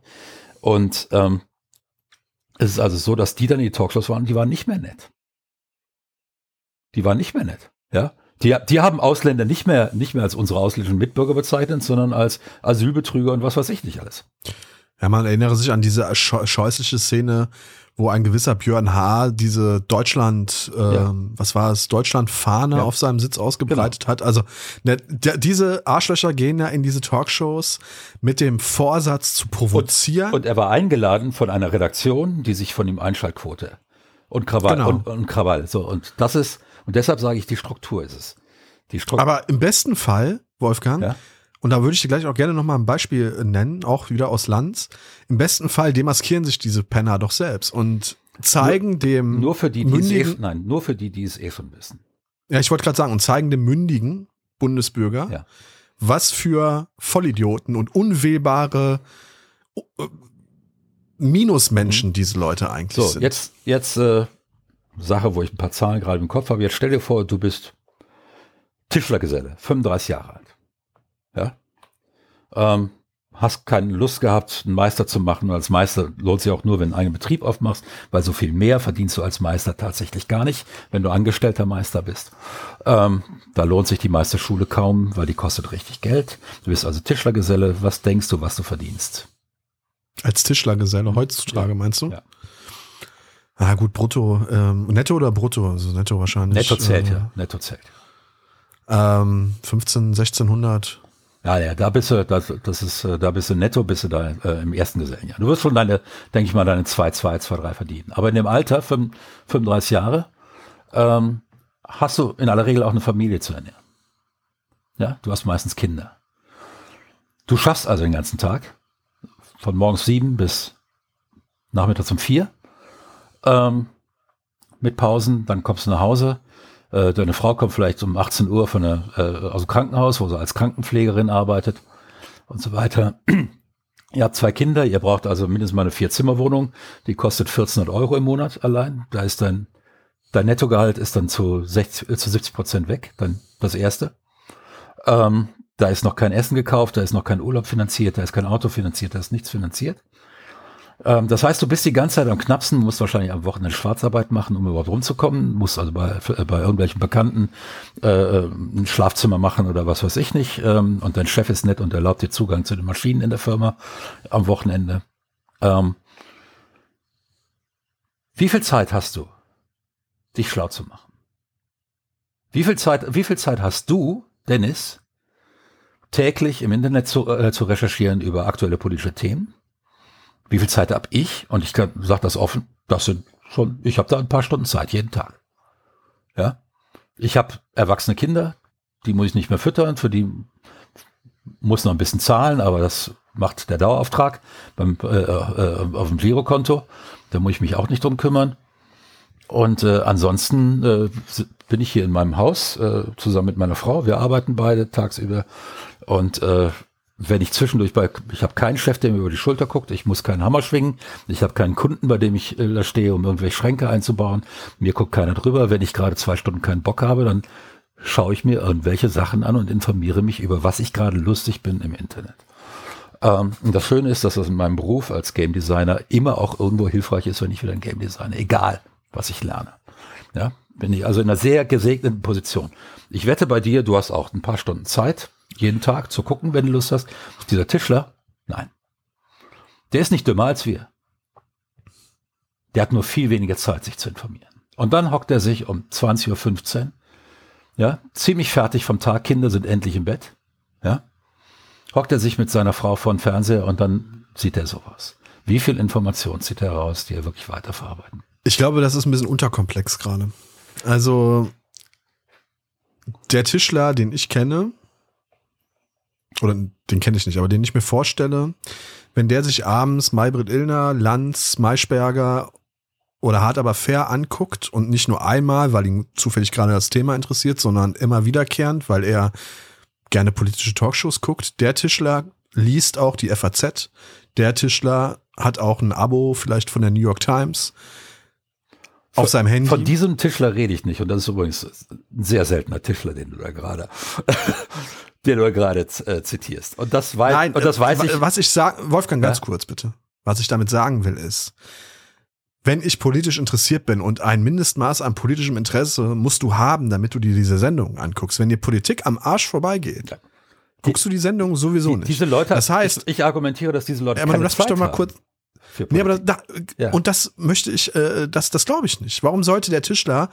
Und ähm, es ist also so, dass die dann in die Talkshows waren, die waren nicht mehr nett. Die waren nicht mehr nett. Ja, die, die haben Ausländer nicht mehr, nicht mehr als unsere ausländischen Mitbürger bezeichnet, sondern als Asylbetrüger und was weiß ich nicht alles. Ja, man erinnere sich an diese scheußliche Szene, wo ein gewisser Björn H. diese Deutschland, äh, ja. was war es, Deutschland-Fahne ja. auf seinem Sitz ausgebreitet genau. hat. Also ne, diese Arschlöcher gehen ja in diese Talkshows mit dem Vorsatz zu provozieren. Und, und, er war eingeladen von einer Redaktion, die sich von ihm Einschaltquote und Krawall genau. und, und Krawall. So, und das ist, und deshalb sage ich, die Struktur ist es. Die Struktur. Aber im besten Fall, Wolfgang, ja? Und da würde ich dir gleich auch gerne nochmal ein Beispiel äh, nennen, auch wieder aus Lanz. Im besten Fall demaskieren sich diese Penner doch selbst und zeigen nur, dem nur für die, die mündigen, es eh, nein, nur für die, die es eh schon wissen. Ja, ich wollte gerade sagen, und zeigen dem mündigen Bundesbürger, ja. was für Vollidioten und unwählbare uh, Minusmenschen mhm. diese Leute eigentlich so, sind. Jetzt, jetzt äh, Sache, wo ich ein paar Zahlen gerade im Kopf habe. Jetzt stell dir vor, du bist Tischlergeselle, 35 Jahre alt. Ja? Ähm, hast keine Lust gehabt, einen Meister zu machen. Als Meister lohnt sich auch nur, wenn du einen eigenen Betrieb aufmachst, weil so viel mehr verdienst du als Meister tatsächlich gar nicht, wenn du angestellter Meister bist. Ähm, da lohnt sich die Meisterschule kaum, weil die kostet richtig Geld. Du bist also Tischlergeselle. Was denkst du, was du verdienst? Als Tischlergeselle heutzutage, ja. meinst du? Ja. Ah, gut, brutto. Ähm, netto oder brutto? Also netto wahrscheinlich. Netto zählt, äh, ja. Netto zählt. Ähm, 15, 1600. Ja, ja, da bist du, das, das ist, äh, da bist du netto, bist du da äh, im ersten Gesellenjahr. Du wirst schon deine, denke ich mal, deine 2, 2, 2, 3 verdienen. Aber in dem Alter, 35 Jahre, ähm, hast du in aller Regel auch eine Familie zu ernähren. Ja, du hast meistens Kinder. Du schaffst also den ganzen Tag, von morgens sieben bis nachmittags um vier, ähm, mit Pausen, dann kommst du nach Hause, äh, deine Frau kommt vielleicht um 18 Uhr von der, äh, aus dem Krankenhaus, wo sie als Krankenpflegerin arbeitet und so weiter. Ihr habt zwei Kinder, ihr braucht also mindestens mal eine Vier-Zimmer-Wohnung, die kostet 1400 Euro im Monat allein. Da ist dein, dein Nettogehalt ist dann zu, 60, äh, zu 70 Prozent weg, dann das erste. Ähm, da ist noch kein Essen gekauft, da ist noch kein Urlaub finanziert, da ist kein Auto finanziert, da ist nichts finanziert. Ähm, das heißt, du bist die ganze Zeit am Knapsen, musst wahrscheinlich am Wochenende Schwarzarbeit machen, um überhaupt rumzukommen, musst also bei, äh, bei irgendwelchen Bekannten äh, äh, ein Schlafzimmer machen oder was weiß ich nicht. Ähm, und dein Chef ist nett und erlaubt dir Zugang zu den Maschinen in der Firma am Wochenende. Ähm, wie viel Zeit hast du, dich schlau zu machen? Wie viel Zeit, wie viel Zeit hast du, Dennis, täglich im Internet zu, äh, zu recherchieren über aktuelle politische Themen? Wie viel Zeit habe ich? Und ich sage das offen, das sind schon, ich habe da ein paar Stunden Zeit jeden Tag. Ja, ich habe erwachsene Kinder, die muss ich nicht mehr füttern, für die muss noch ein bisschen zahlen, aber das macht der Dauerauftrag beim, äh, äh, auf dem Girokonto. Da muss ich mich auch nicht drum kümmern. Und äh, ansonsten äh, bin ich hier in meinem Haus äh, zusammen mit meiner Frau. Wir arbeiten beide tagsüber. Und äh, wenn ich zwischendurch bei, ich habe keinen Chef, der mir über die Schulter guckt, ich muss keinen Hammer schwingen, ich habe keinen Kunden, bei dem ich äh, da stehe, um irgendwelche Schränke einzubauen. Mir guckt keiner drüber. Wenn ich gerade zwei Stunden keinen Bock habe, dann schaue ich mir irgendwelche Sachen an und informiere mich über was ich gerade lustig bin im Internet. Ähm, und das Schöne ist, dass das in meinem Beruf als Game Designer immer auch irgendwo hilfreich ist, wenn ich wieder ein Game Designer, egal was ich lerne. Ja, bin ich also in einer sehr gesegneten Position. Ich wette bei dir, du hast auch ein paar Stunden Zeit, jeden Tag zu gucken, wenn du Lust hast. Dieser Tischler, nein. Der ist nicht dümmer als wir. Der hat nur viel weniger Zeit, sich zu informieren. Und dann hockt er sich um 20.15 Uhr, ja, ziemlich fertig vom Tag, Kinder sind endlich im Bett, ja, hockt er sich mit seiner Frau vor den Fernseher und dann sieht er sowas. Wie viel Information zieht er raus, die er wirklich weiterverarbeiten? Ich glaube, das ist ein bisschen unterkomplex gerade. Also der Tischler, den ich kenne, oder den kenne ich nicht, aber den ich mir vorstelle, wenn der sich abends Maybrit Illner, Lanz, Maischberger oder hart aber fair anguckt und nicht nur einmal, weil ihn zufällig gerade das Thema interessiert, sondern immer wiederkehrend, weil er gerne politische Talkshows guckt. Der Tischler liest auch die FAZ. Der Tischler hat auch ein Abo vielleicht von der New York Times auf seinem Handy. Von diesem Tischler rede ich nicht. Und das ist übrigens ein sehr seltener Tischler, den du da gerade, den du gerade äh, zitierst. Und das weiß, Nein, und das weiß ich. Was ich sage, Wolfgang, ganz Ja? kurz bitte. Was ich damit sagen will ist, wenn ich politisch interessiert bin und ein Mindestmaß an politischem Interesse musst du haben, damit du dir diese Sendung anguckst. Wenn dir Politik am Arsch vorbeigeht, Ja. guckst du die Sendung sowieso Die, nicht. diese Leute, das heißt, ich, ich argumentiere, dass diese Leute ja, aber keine lass mich Zeit doch mal haben kurz, Nee, aber da, Ja. und das möchte ich, äh, das, das glaube ich nicht. Warum sollte der Tischler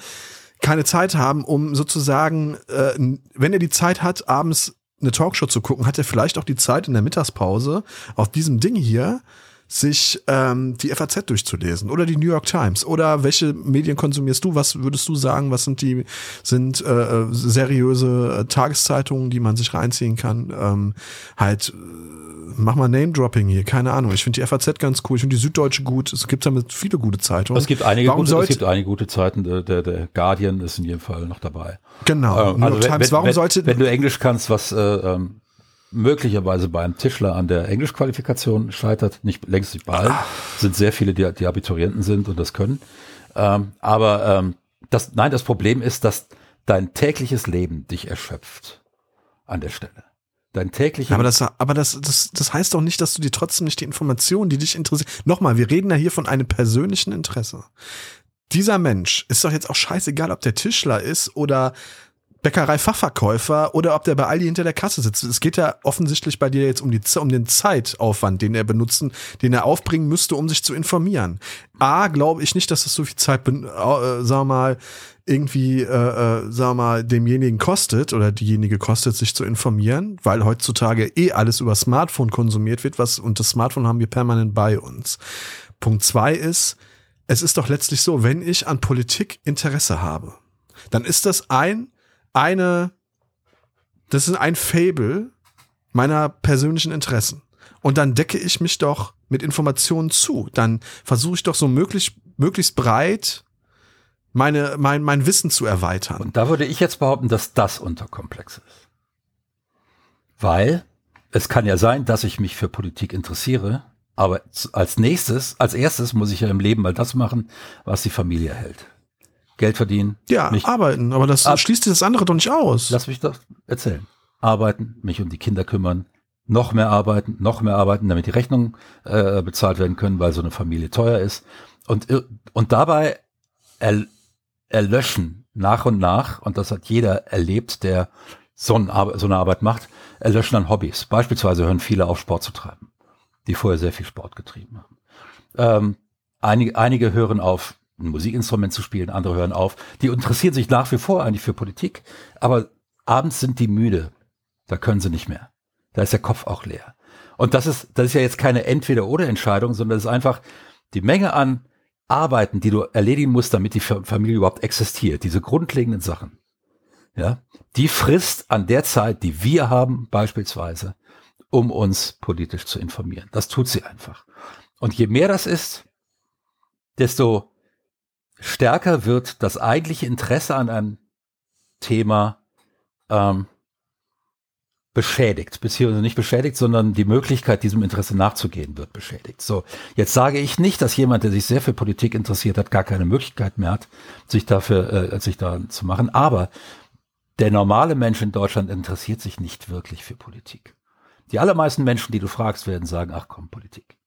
keine Zeit haben, um sozusagen, äh, wenn er die Zeit hat, abends eine Talkshow zu gucken, hat er vielleicht auch die Zeit in der Mittagspause auf diesem Ding hier sich ähm, die FAZ durchzulesen oder die New York Times oder welche Medien konsumierst du? Was würdest du sagen? Was sind die sind äh, seriöse äh, Tageszeitungen, die man sich reinziehen kann? Ähm, halt äh, mach mal Name Dropping hier, keine Ahnung. Ich finde die FAZ ganz cool, ich finde die Süddeutsche gut. Es gibt damit viele gute Zeitungen. Es gibt einige Warum gute, es gibt einige gute Zeiten. Der, der, der Guardian ist in jedem Fall noch dabei. Genau. Ähm, wenn, Times. wenn, Warum wenn, sollte wenn du Englisch kannst, was äh, ähm, möglicherweise beim Tischler an der Englischqualifikation scheitert, nicht längst nicht bei allen, sind sehr viele, die, die Abiturienten sind und das können. Ähm, aber ähm, das, nein, das Problem ist, dass dein tägliches Leben dich erschöpft an der Stelle. Dein tägliches aber das, aber das, das, das heißt doch nicht, dass du dir trotzdem nicht die Informationen, die dich interessieren. Nochmal, wir reden ja hier von einem persönlichen Interesse. Dieser Mensch ist doch jetzt auch scheißegal, ob der Tischler ist oder Bäckerei-Fachverkäufer oder ob der bei Aldi hinter der Kasse sitzt. Es geht ja offensichtlich bei dir jetzt um, die, um den Zeitaufwand, den er benutzen, den er aufbringen müsste, um sich zu informieren. A, glaube ich nicht, dass das so viel Zeit, äh, sag mal, irgendwie, äh, äh, sag mal, demjenigen kostet oder diejenige kostet, sich zu informieren, weil heutzutage eh alles über Smartphone konsumiert wird, was, und das Smartphone haben wir permanent bei uns. Punkt zwei ist, es ist doch letztlich so, wenn ich an Politik Interesse habe, dann ist das ein, eine, das ist ein Fable meiner persönlichen Interessen. Und dann decke ich mich doch mit Informationen zu. Dann versuche ich doch so möglich, möglichst breit meine, mein, mein Wissen zu erweitern. Und da würde ich jetzt behaupten, dass das unterkomplex ist. Weil es kann ja sein, dass ich mich für Politik interessiere, aber als nächstes, als erstes muss ich ja im Leben mal das machen, was die Familie hält. Geld verdienen. ja, mich, arbeiten, aber das Ab- schließt das andere doch nicht aus. lass mich doch erzählen. Arbeiten, mich um die Kinder kümmern, noch mehr arbeiten, noch mehr arbeiten, damit die Rechnungen äh, bezahlt werden können, weil so eine Familie teuer ist. Und, ir- und dabei er, erlöschen nach und nach, und das hat jeder erlebt, der so, eine Arbeit macht, erlöschen dann Hobbys. Beispielsweise hören viele auf, Sport zu treiben, die vorher sehr viel Sport getrieben haben. Ähm, einige, einige hören auf, ein Musikinstrument zu spielen, andere hören auf. Die interessieren sich nach wie vor eigentlich für Politik, aber abends sind die müde. Da können sie nicht mehr. Da ist der Kopf auch leer. Und das ist, das ist ja jetzt keine Entweder-oder-Entscheidung, sondern das ist einfach die Menge an Arbeiten, die du erledigen musst, damit die Fa- Familie überhaupt existiert. Diese grundlegenden Sachen. ja, die frisst an der Zeit, die wir haben, beispielsweise, um uns politisch zu informieren. Das tut sie einfach. Und je mehr das ist, desto stärker wird das eigentliche Interesse an einem Thema ähm, beschädigt, beziehungsweise nicht beschädigt, sondern die Möglichkeit, diesem Interesse nachzugehen, wird beschädigt. So, jetzt sage ich nicht, dass jemand, der sich sehr für Politik interessiert hat, gar keine Möglichkeit mehr hat, sich dafür, äh, sich da zu machen. Aber der normale Mensch in Deutschland interessiert sich nicht wirklich für Politik. Die allermeisten Menschen, die du fragst, werden sagen, ach komm, Politik.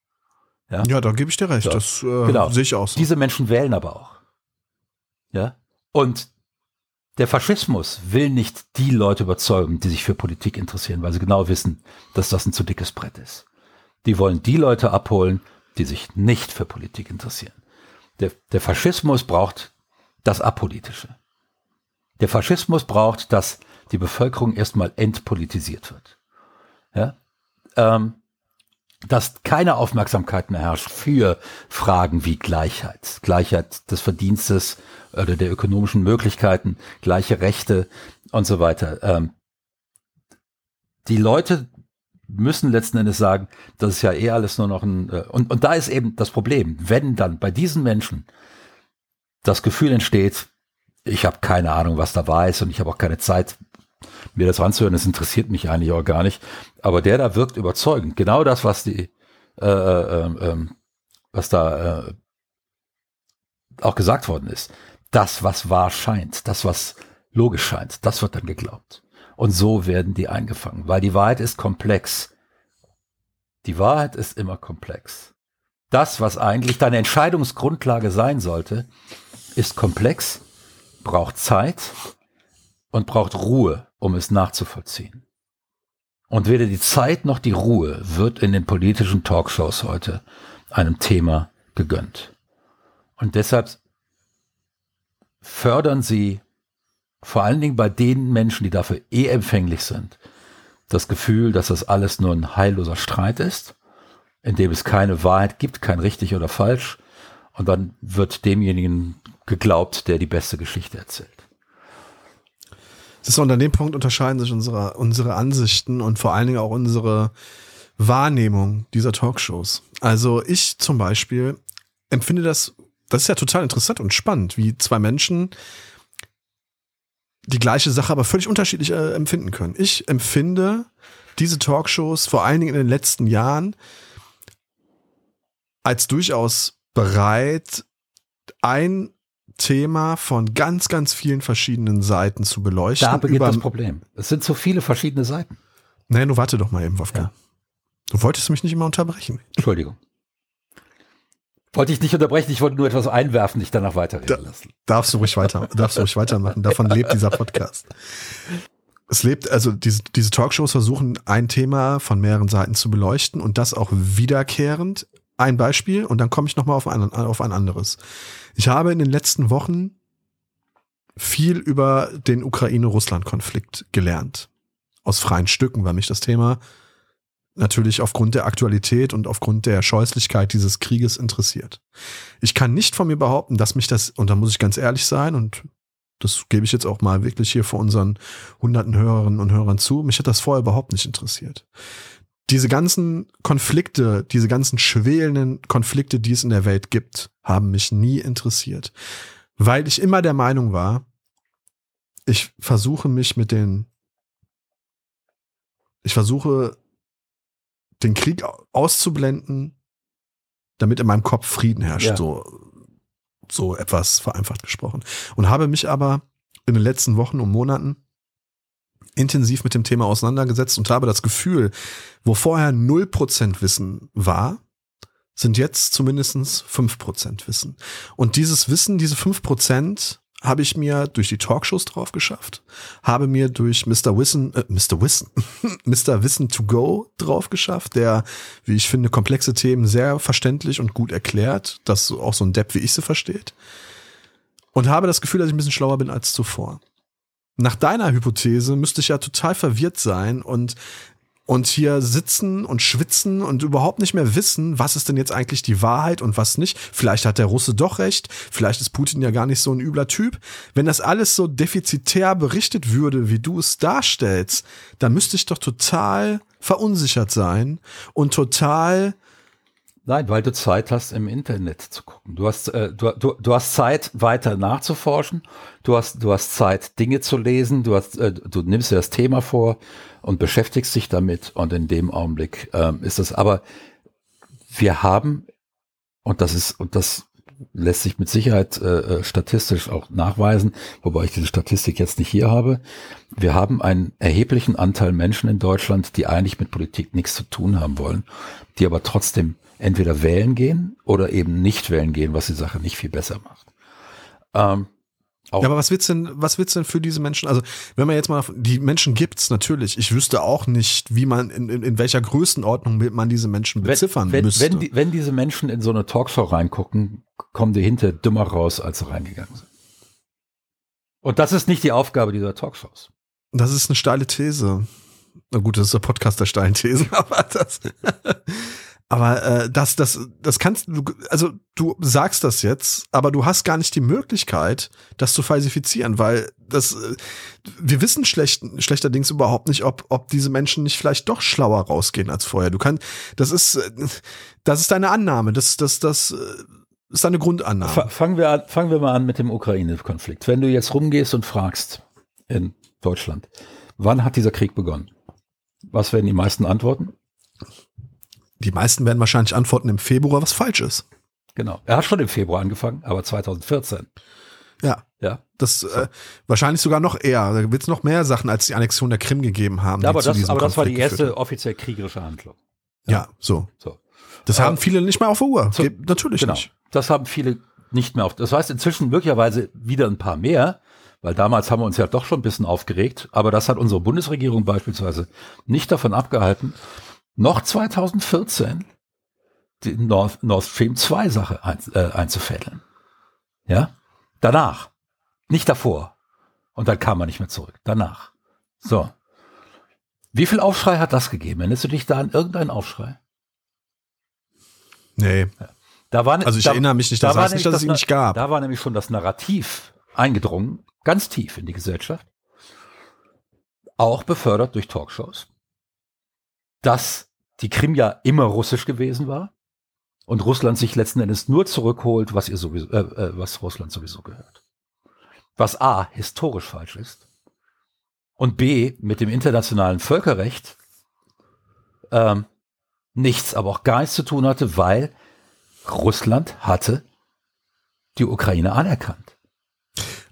Ja, ja da gebe ich dir recht. So. Das äh, genau. sehe ich auch so. Diese Menschen wählen aber auch. Ja. Und der Faschismus will nicht die Leute überzeugen, die sich für Politik interessieren, weil sie genau wissen, dass das ein zu dickes Brett ist. Die wollen die Leute abholen, die sich nicht für Politik interessieren. Der, der Faschismus braucht das Apolitische. Der Faschismus braucht, dass die Bevölkerung erstmal entpolitisiert wird. Ja? Ähm, dass keine Aufmerksamkeit mehr herrscht für Fragen wie Gleichheit, Gleichheit des Verdienstes oder der ökonomischen Möglichkeiten, gleiche Rechte und so weiter. Ähm, die Leute müssen letzten Endes sagen, das ist ja eh alles nur noch ein, äh, und, und da ist eben das Problem, wenn dann bei diesen Menschen das Gefühl entsteht, ich habe keine Ahnung, was da weiß und ich habe auch keine Zeit, mir das anzuhören, das interessiert mich eigentlich auch gar nicht. Aber der da wirkt überzeugend. Genau das, was die, äh, äh, äh, was da äh, auch gesagt worden ist. Das, was wahr scheint, das, was logisch scheint, das wird dann geglaubt. Und so werden die eingefangen, weil die Wahrheit ist komplex. Die Wahrheit ist immer komplex. Das, was eigentlich deine Entscheidungsgrundlage sein sollte, ist komplex, braucht Zeit und braucht Ruhe, um es nachzuvollziehen. Und weder die Zeit noch die Ruhe wird in den politischen Talkshows heute einem Thema gegönnt. Und deshalb fördern sie vor allen Dingen bei den Menschen, die dafür eh empfänglich sind, das Gefühl, dass das alles nur ein heilloser Streit ist, in dem es keine Wahrheit gibt, kein richtig oder falsch. Und dann wird demjenigen geglaubt, der die beste Geschichte erzählt. Das ist, an dem Punkt unterscheiden sich unsere, unsere Ansichten und vor allen Dingen auch unsere Wahrnehmung dieser Talkshows. Also ich zum Beispiel empfinde das, das ist ja total interessant und spannend, wie zwei Menschen die gleiche Sache aber völlig unterschiedlich äh, empfinden können. Ich empfinde diese Talkshows vor allen Dingen in den letzten Jahren als durchaus bereit, ein Thema von ganz, ganz vielen verschiedenen Seiten zu beleuchten. Da beginnt das Problem. Es sind so viele verschiedene Seiten. Nein, du warte doch mal eben, Wolfgang. Ja. Du wolltest mich nicht immer unterbrechen. Entschuldigung. Wollte ich nicht unterbrechen, ich wollte nur etwas einwerfen, dich danach weiterreden da, lassen. Darfst du ruhig weiter, darfst du ruhig weitermachen. Davon lebt dieser Podcast. Es lebt, also diese, diese Talkshows versuchen, ein Thema von mehreren Seiten zu beleuchten und das auch wiederkehrend. Ein Beispiel und dann komme ich nochmal auf ein, auf ein anderes. Ich habe in den letzten Wochen viel über den Ukraine-Russland-Konflikt gelernt. Aus freien Stücken, weil mich das Thema natürlich aufgrund der Aktualität und aufgrund der Scheußlichkeit dieses Krieges interessiert. Ich kann nicht von mir behaupten, dass mich das, und da muss ich ganz ehrlich sein, und das gebe ich jetzt auch mal wirklich hier vor unseren hunderten Hörerinnen und Hörern zu, mich hat das vorher überhaupt nicht interessiert diese ganzen Konflikte, diese ganzen schwelenden Konflikte, die es in der Welt gibt, haben mich nie interessiert. Weil ich immer der Meinung war, ich versuche mich mit den, ich versuche den Krieg auszublenden, damit in meinem Kopf Frieden herrscht, ja. so, so etwas vereinfacht gesprochen. Und habe mich aber in den letzten Wochen und Monaten intensiv mit dem Thema auseinandergesetzt und habe das Gefühl, wo vorher 0% Wissen war, sind jetzt zumindestens 5% Wissen. Und dieses Wissen, diese 5%, habe ich mir durch die Talkshows drauf geschafft, habe mir durch Mr. Wissen, äh, Mr. Wissen, Mr. Wissen to go drauf geschafft, der, wie ich finde, komplexe Themen sehr verständlich und gut erklärt, dass auch so ein Depp wie ich sie versteht. Und habe das Gefühl, dass ich ein bisschen schlauer bin als zuvor nach deiner Hypothese müsste ich ja total verwirrt sein und und hier sitzen und schwitzen und überhaupt nicht mehr wissen, was ist denn jetzt eigentlich die Wahrheit und was nicht. Vielleicht hat der Russe doch recht, vielleicht ist Putin ja gar nicht so ein übler Typ. Wenn das alles so defizitär berichtet würde, wie du es darstellst, dann müsste ich doch total verunsichert sein und total Nein, weil du Zeit hast, im Internet zu gucken. Du hast, äh, du, du, du hast Zeit, weiter nachzuforschen. Du hast, du hast Zeit, Dinge zu lesen. Du hast, äh, du nimmst dir das Thema vor und beschäftigst dich damit. Und in dem Augenblick ähm, ist es. Aber wir haben, und das ist, und das lässt sich mit Sicherheit äh, äh statistisch auch nachweisen, wobei ich diese Statistik jetzt nicht hier habe. Wir haben einen erheblichen Anteil Menschen in Deutschland, die eigentlich mit Politik nichts zu tun haben wollen, die aber trotzdem entweder wählen gehen oder eben nicht wählen gehen, was die Sache nicht viel besser macht. Ähm, ja, aber was wird's denn, was wird's denn für diese Menschen? Also, wenn man jetzt mal, die Menschen gibt's natürlich. Ich wüsste auch nicht, wie man, in, in, in welcher Größenordnung man diese Menschen beziffern wenn, wenn, müsste. Wenn, die, wenn diese Menschen in so eine Talkshow reingucken, kommen die hinter dümmer raus, als sie reingegangen sind. Und das ist nicht die Aufgabe dieser Talkshows. Das ist eine steile These. Na gut, das ist der Podcast der steilen Thesen, aber das. Aber äh, das, das, das kannst du, also du sagst das jetzt, aber du hast gar nicht die Möglichkeit, das zu falsifizieren, weil das, äh, wir wissen schlecht, schlechterdings überhaupt nicht, ob, ob diese Menschen nicht vielleicht doch schlauer rausgehen als vorher. Du kannst, das ist, äh, das ist deine Annahme, das, das, das äh, ist deine Grundannahme. Fangen wir, an, fangen wir mal an mit dem Ukraine-Konflikt. Wenn du jetzt rumgehst und fragst in Deutschland, wann hat dieser Krieg begonnen? Was werden die meisten antworten? Die meisten werden wahrscheinlich antworten im Februar, was falsch ist. Genau. Er hat schon im Februar angefangen, aber 2014. Ja. Ja. Das äh, wahrscheinlich sogar noch eher. Da wird es noch mehr Sachen als die Annexion der Krim gegeben haben. Ja, aber, das, aber das war die erste offiziell kriegerische Handlung. Ja, ja so. so. Das äh, haben viele nicht mehr auf der Uhr. So, Natürlich genau. nicht. Das haben viele nicht mehr auf. Das heißt inzwischen möglicherweise wieder ein paar mehr, weil damals haben wir uns ja doch schon ein bisschen aufgeregt. Aber das hat unsere Bundesregierung beispielsweise nicht davon abgehalten, noch 2014 die Nord, Nord Stream 2 Sache ein, äh, einzufädeln. Ja? Danach. Nicht davor. Und dann kam man nicht mehr zurück. Danach. So. Wie viel Aufschrei hat das gegeben? Erinnerst du dich da an irgendeinen Aufschrei? Nee. Da war, also ich da, erinnere mich nicht, das da heißt nicht, dass es ihn nicht gab. Da war nämlich schon das Narrativ eingedrungen, ganz tief in die Gesellschaft, auch befördert durch Talkshows, dass die Krim ja immer russisch gewesen war und Russland sich letzten Endes nur zurückholt, was ihr sowieso, äh, äh, was Russland sowieso gehört. Was A historisch falsch ist und B mit dem internationalen Völkerrecht ähm, nichts, aber auch gar nichts zu tun hatte, weil Russland hatte die Ukraine anerkannt.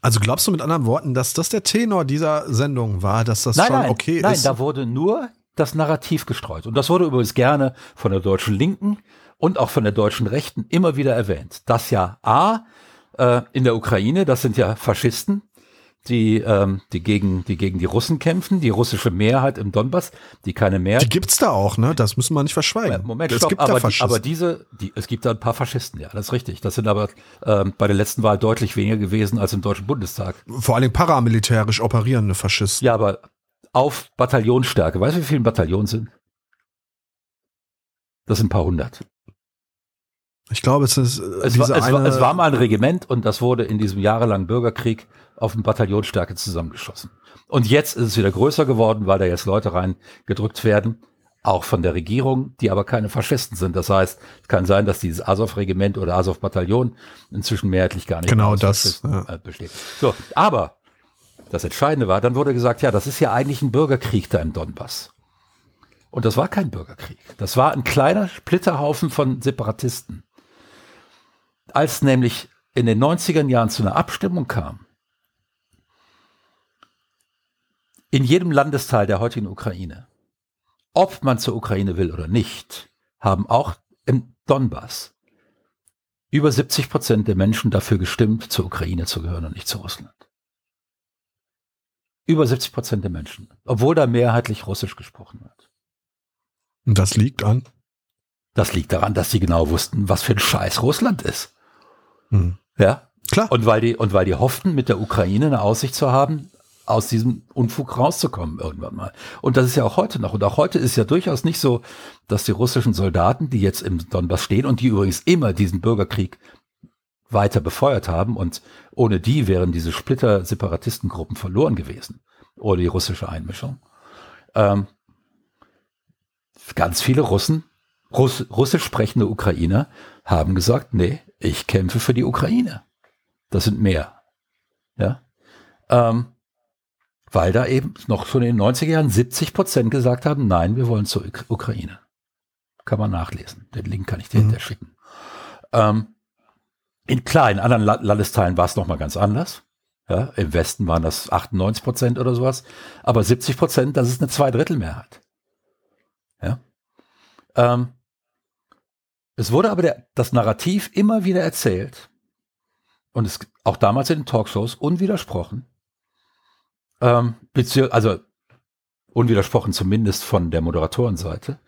Also glaubst du mit anderen Worten, dass das der Tenor dieser Sendung war, dass das nein, schon nein, okay nein, ist? Nein, da wurde nur das Narrativ gestreut. Und das wurde übrigens gerne von der deutschen Linken und auch von der deutschen Rechten immer wieder erwähnt. Das ja A, äh, in der Ukraine, das sind ja Faschisten, die, ähm, die, gegen, die gegen die Russen kämpfen, die russische Mehrheit im Donbass, die keine Mehrheit. Die gibt's da auch, ne? Das müssen wir nicht verschweigen. Moment, es stopp, gibt aber, die, aber diese, die, es gibt da ein paar Faschisten, ja, das ist richtig. Das sind aber ähm, bei der letzten Wahl deutlich weniger gewesen als im Deutschen Bundestag. Vor allem paramilitärisch operierende Faschisten. Ja, aber auf Bataillonsstärke. Weißt du, wie viele Bataillon sind? Das sind ein paar hundert. Ich glaube, es ist. Äh, es, war, es, war, es war mal ein Regiment und das wurde in diesem jahrelangen Bürgerkrieg auf eine Bataillonsstärke zusammengeschossen. Und jetzt ist es wieder größer geworden, weil da jetzt Leute reingedrückt werden, auch von der Regierung, die aber keine Faschisten sind. Das heißt, es kann sein, dass dieses Azov-Regiment oder Azov-Bataillon inzwischen mehrheitlich gar nicht genau das ja. Äh, besteht. So, aber das Entscheidende war, dann wurde gesagt, ja, das ist ja eigentlich ein Bürgerkrieg da im Donbass. Und das war kein Bürgerkrieg. Das war ein kleiner Splitterhaufen von Separatisten. Als nämlich in den 90er Jahren zu einer Abstimmung kam, in jedem Landesteil der heutigen Ukraine, ob man zur Ukraine will oder nicht, haben auch im Donbass über 70 Prozent der Menschen dafür gestimmt, zur Ukraine zu gehören und nicht zu Russland. Über 70 Prozent der Menschen. Obwohl da mehrheitlich Russisch gesprochen wird. Und das liegt an? Das liegt daran, dass sie genau wussten, was für ein Scheiß Russland ist. Hm. Ja. Klar. Und weil die, und weil die hofften, mit der Ukraine eine Aussicht zu haben aus diesem Unfug rauszukommen irgendwann mal. Und das ist ja auch heute noch. Und auch heute ist ja durchaus nicht so, dass die russischen Soldaten, die jetzt im Donbass stehen und die übrigens immer diesen Bürgerkrieg weiter befeuert haben und ohne die wären diese Splitter-Separatistengruppen verloren gewesen, ohne die russische Einmischung. Ähm, ganz viele Russen, Russ, russisch sprechende Ukrainer haben gesagt, nee, ich kämpfe für die Ukraine. Das sind mehr. Ja. Ähm, weil da eben noch schon in den 90er Jahren 70 Prozent gesagt haben, nein, wir wollen zur Ukraine. Kann man nachlesen. Den Link kann ich dir mhm. hinterher schicken. Ähm, in in anderen Landesteilen war es nochmal ganz anders. Ja, Im Westen waren das 98 Prozent oder sowas. Aber 70 Prozent, das ist eine Zweidrittelmehrheit. Ja. Ähm, es wurde aber der, das Narrativ immer wieder erzählt und es auch damals in den Talkshows unwidersprochen, ähm, also unwidersprochen zumindest von der Moderatorenseite,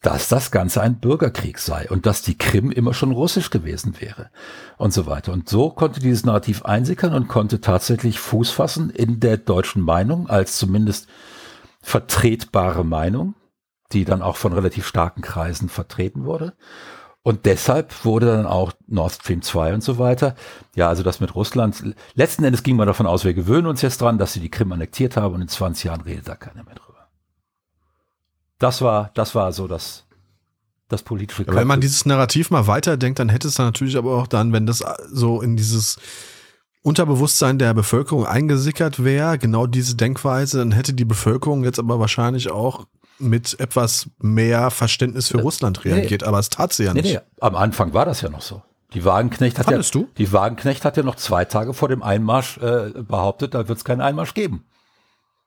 dass das Ganze ein Bürgerkrieg sei und dass die Krim immer schon russisch gewesen wäre und so weiter. Und so konnte dieses Narrativ einsickern und konnte tatsächlich Fuß fassen in der deutschen Meinung als zumindest vertretbare Meinung, die dann auch von relativ starken Kreisen vertreten wurde. Und deshalb wurde dann auch Nord Stream 2 und so weiter. Ja, also das mit Russland. Letzten Endes ging man davon aus, wir gewöhnen uns jetzt dran, dass sie die Krim annektiert haben und in 20 Jahren redet da keiner mehr drüber. Das war, das war so das, das politische. Ja, wenn man dieses Narrativ mal weiterdenkt, dann hätte es dann natürlich aber auch dann, wenn das so in dieses Unterbewusstsein der Bevölkerung eingesickert wäre, genau diese Denkweise, dann hätte die Bevölkerung jetzt aber wahrscheinlich auch mit etwas mehr Verständnis für Russland reagiert, nee, aber es tat sie ja nicht. Nee, nee, am Anfang war das ja noch so. Die Wagenknecht hat ja, du? die Wagenknecht hat ja noch zwei Tage vor dem Einmarsch äh, behauptet, da wird es keinen Einmarsch geben.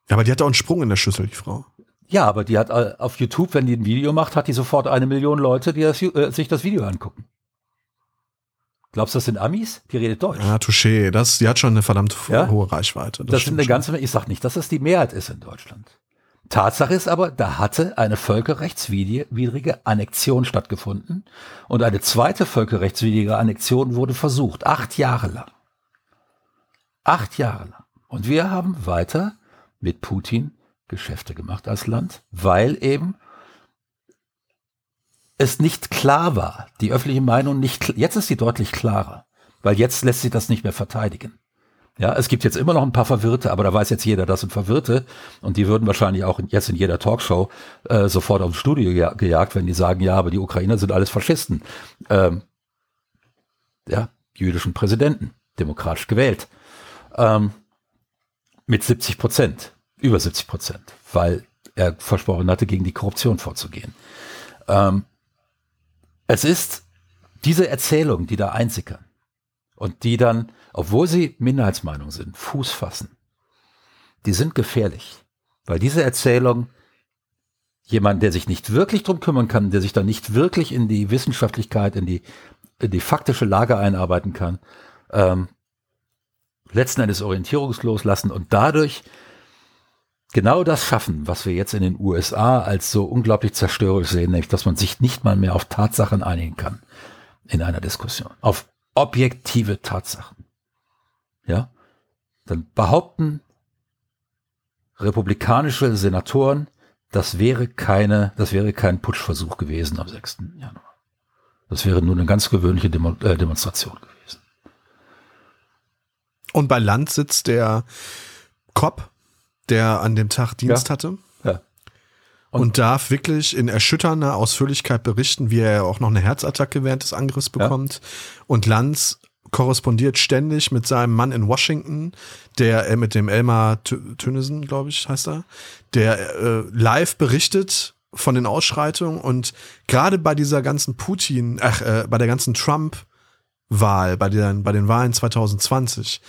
Ja, aber die hat auch einen Sprung in der Schüssel, die Frau. Ja, aber die hat äh, auf YouTube, wenn die ein Video macht, hat die sofort eine Million Leute, die das, äh, sich das Video angucken. Glaubst du, das sind Amis? Die redet Deutsch. Ja, touché. Das, die hat schon eine verdammt ja? hohe Reichweite. Das, das sind eine ganze, ich sag nicht, dass das die Mehrheit ist in Deutschland. Tatsache ist aber, da hatte eine völkerrechtswidrige Annexion stattgefunden und eine zweite völkerrechtswidrige Annexion wurde versucht, acht Jahre lang. Acht Jahre lang. Und wir haben weiter mit Putin Geschäfte gemacht als Land, weil eben es nicht klar war, die öffentliche Meinung nicht, jetzt ist sie deutlich klarer, weil jetzt lässt sich das nicht mehr verteidigen. Ja, es gibt jetzt immer noch ein paar Verwirrte, aber da weiß jetzt jeder, das sind Verwirrte. Und die würden wahrscheinlich auch jetzt in jeder Talkshow äh, sofort aufs Studio ge gejagt, wenn die sagen, ja, aber die Ukrainer sind alles Faschisten. Ähm, ja, jüdischen Präsidenten, demokratisch gewählt. Ähm, mit 70 Prozent, über 70 Prozent, weil er versprochen hatte, gegen die Korruption vorzugehen. Ähm, es ist diese Erzählung, die da einsickern und die dann obwohl sie Minderheitsmeinung sind, Fuß fassen, die sind gefährlich. Weil diese Erzählung jemand, der sich nicht wirklich drum kümmern kann, der sich dann nicht wirklich in die Wissenschaftlichkeit, in die, in die faktische Lage einarbeiten kann, ähm, letzten Endes orientierungslos lassen und dadurch genau das schaffen, was wir jetzt in den USA als so unglaublich zerstörerisch sehen, nämlich dass man sich nicht mal mehr auf Tatsachen einigen kann in einer Diskussion, auf objektive Tatsachen ja, dann behaupten republikanische Senatoren, das wäre keine, das wäre kein Putschversuch gewesen am 6. Januar. Das wäre nur eine ganz gewöhnliche Demo äh, Demonstration gewesen. Und bei Land sitzt der Cop, der an dem Tag Dienst ja. hatte. Ja. Und, und, darf wirklich in erschütternder Ausführlichkeit berichten, wie er auch noch eine Herzattacke während des Angriffs bekommt. Ja. Und Lanz korrespondiert ständig mit seinem Mann in Washington, der äh, mit dem Elmar Tönnissen, glaube ich, heißt er, der äh, live berichtet von den Ausschreitungen und gerade bei dieser ganzen Putin, ach, äh, bei der ganzen Trump-Wahl, bei den, bei den Wahlen 2020,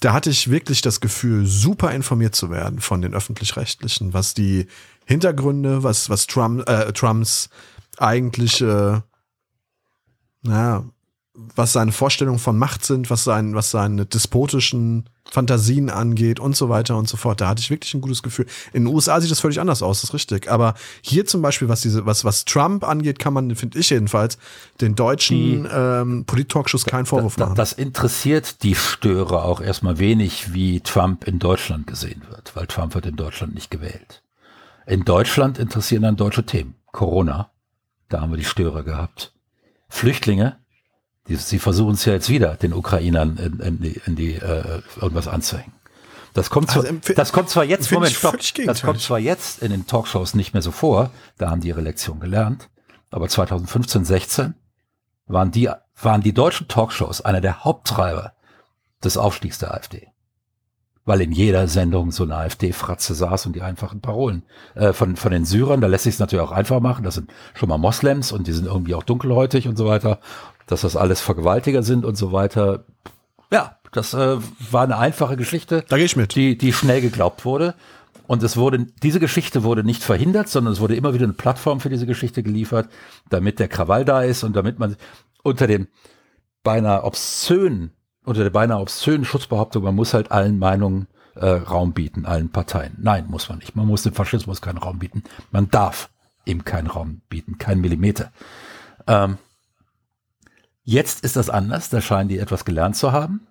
da hatte ich wirklich das Gefühl, super informiert zu werden von den öffentlich-rechtlichen, was die Hintergründe, was, was Trump, äh, Trumps eigentliche, naja, was seine Vorstellungen von Macht sind, was, sein, was seine despotischen Fantasien angeht und so weiter und so fort. Da hatte ich wirklich ein gutes Gefühl. In den USA sieht das völlig anders aus, das ist richtig. Aber hier zum Beispiel, was diese, was, was Trump angeht, kann man, finde ich jedenfalls, den deutschen ähm, Polit-Talkshows keinen Vorwurf da, machen. Das interessiert die Störer auch erstmal wenig, wie Trump in Deutschland gesehen wird, weil Trump wird in Deutschland nicht gewählt. In Deutschland interessieren dann deutsche Themen. Corona, da haben wir die Störer gehabt. Flüchtlinge, die, sie versuchen es ja jetzt wieder, den Ukrainern in, in die, in die äh, irgendwas anzuhängen. Das kommt, zwar, Also, das kommt zwar jetzt, Moment, stopp, das kommt zwar jetzt in den Talkshows nicht mehr so vor, da haben die ihre Lektion gelernt, aber 2015, 16 waren die, waren die deutschen Talkshows einer der Haupttreiber des Aufstiegs der AfD. Weil in jeder Sendung so eine AfD-Fratze saß und die einfachen Parolen äh, von, von den Syrern, da lässt sich es natürlich auch einfach machen, das sind schon mal Moslems und die sind irgendwie auch dunkelhäutig und so weiter, dass das alles Vergewaltiger sind und so weiter. Ja, das äh, war eine einfache Geschichte Da gehe ich mit. die, die schnell geglaubt wurde. Und es wurde, diese Geschichte wurde nicht verhindert, sondern es wurde immer wieder eine Plattform für diese Geschichte geliefert, damit der Krawall da ist und damit man unter dem beinahe obszönen, unter der beinahe obszönen Schutzbehauptung, man muss halt allen Meinungen äh, Raum bieten, allen Parteien. Nein, muss man nicht. Man muss dem Faschismus keinen Raum bieten. Man darf ihm keinen Raum bieten, keinen Millimeter. Ähm, jetzt ist das anders, da scheinen die etwas gelernt zu haben.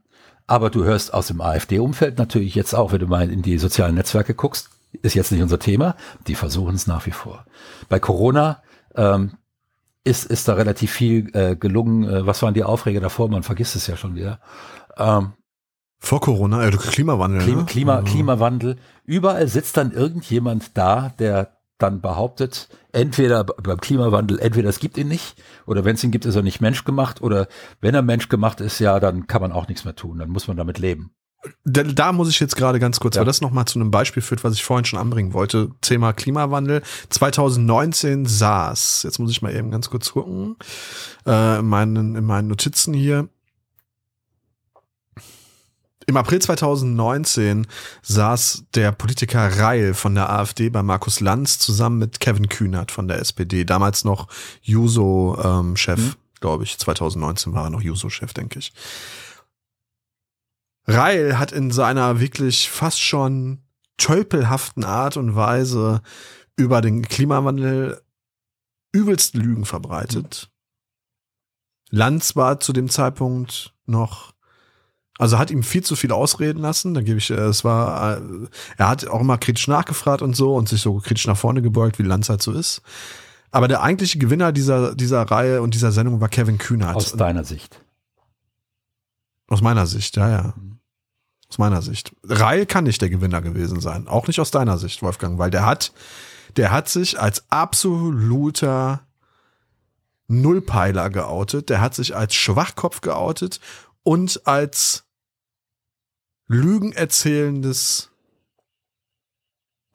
Aber du hörst aus dem AfD-Umfeld natürlich jetzt auch, wenn du mal in die sozialen Netzwerke guckst, ist jetzt nicht unser Thema, die versuchen es nach wie vor. Bei Corona ähm, ist, ist da relativ viel äh, gelungen. Äh, was waren die Aufreger davor? Man vergisst es ja schon wieder. Ähm, Vor Corona, äh, Klimawandel. Klima, ne? Klima, Also, Klimawandel. Überall sitzt dann irgendjemand da, der dann behauptet, entweder beim Klimawandel, entweder es gibt ihn nicht, oder wenn es ihn gibt, ist er nicht menschgemacht, oder wenn er menschgemacht ist, ja, dann kann man auch nichts mehr tun, dann muss man damit leben. Da, da muss ich jetzt gerade ganz kurz, Ja. weil das nochmal zu einem Beispiel führt, was ich vorhin schon anbringen wollte. Thema Klimawandel. 2019 SARS. Jetzt muss ich mal eben ganz kurz gucken. Äh, in, meinen, in meinen Notizen hier. Im April 2019 saß der Politiker Reil von der AfD bei Markus Lanz zusammen mit Kevin Kühnert von der SPD, damals noch Juso-Chef, Mhm. glaube ich. 2019 war er noch Juso-Chef, denke ich. Reil hat in seiner wirklich fast schon tölpelhaften Art und Weise über den Klimawandel übelst Lügen verbreitet. Lanz war zu dem Zeitpunkt noch, also hat ihm viel zu viel ausreden lassen. Da gebe ich, äh, es war, äh, er hat auch immer kritisch nachgefragt und so und sich so kritisch nach vorne gebeugt, wie Lanz halt so ist. Aber der eigentliche Gewinner dieser, dieser Reihe und dieser Sendung war Kevin Kühnert. Aus deiner Sicht. Aus meiner Sicht, ja, ja. Aus meiner Sicht. Reil kann nicht der Gewinner gewesen sein. Auch nicht aus deiner Sicht, Wolfgang, weil der hat, der hat sich als absoluter Nullpeiler geoutet. Der hat sich als Schwachkopf geoutet und als Lügen erzählendes,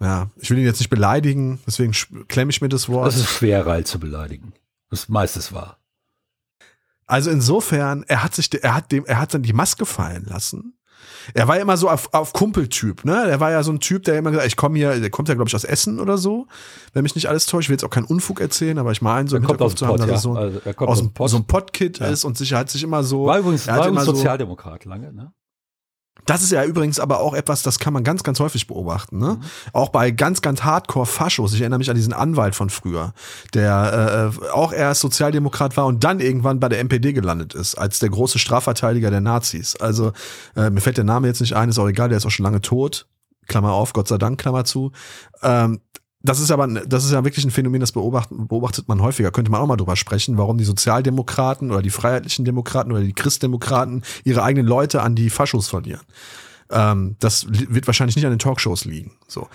ja, ich will ihn jetzt nicht beleidigen, deswegen klemme ich mir das Wort. Das ist schwer, Reil zu beleidigen. Das ist meistens wahr. Also insofern, er hat sich, er hat dem, er hat dann die Maske fallen lassen. Er war ja immer so auf, auf Kumpeltyp, ne? Er war ja so ein Typ, der immer gesagt, ich komme hier, der kommt ja glaube ich aus Essen oder so, wenn mich nicht alles täuscht. Ich will jetzt auch keinen Unfug erzählen, aber ich meine so Er kommt aus zu dem haben, Pott, ja. er so, Also er kommt aus aus dem, Pott. so ein Pottkid Ja. ist und sich hat sich immer so. War übrigens, hat war immer übrigens so- Sozialdemokrat lange, ne? Das ist ja übrigens aber auch etwas, das kann man ganz, ganz häufig beobachten. Ne? Mhm. Auch bei ganz, ganz Hardcore-Faschos. Ich erinnere mich an diesen Anwalt von früher, der äh, auch erst Sozialdemokrat war und dann irgendwann bei der NPD gelandet ist, als der große Strafverteidiger der Nazis. Also äh, mir fällt der Name jetzt nicht ein, ist auch egal, der ist auch schon lange tot. Klammer auf, Gott sei Dank, Klammer zu. Ähm, das ist aber, das ist ja wirklich ein Phänomen, das beobachtet, beobachtet man häufiger. Könnte man auch mal drüber sprechen, warum die Sozialdemokraten oder die freiheitlichen Demokraten oder die Christdemokraten ihre eigenen Leute an die Faschos verlieren. Ähm, das wird wahrscheinlich nicht an den Talkshows liegen. So.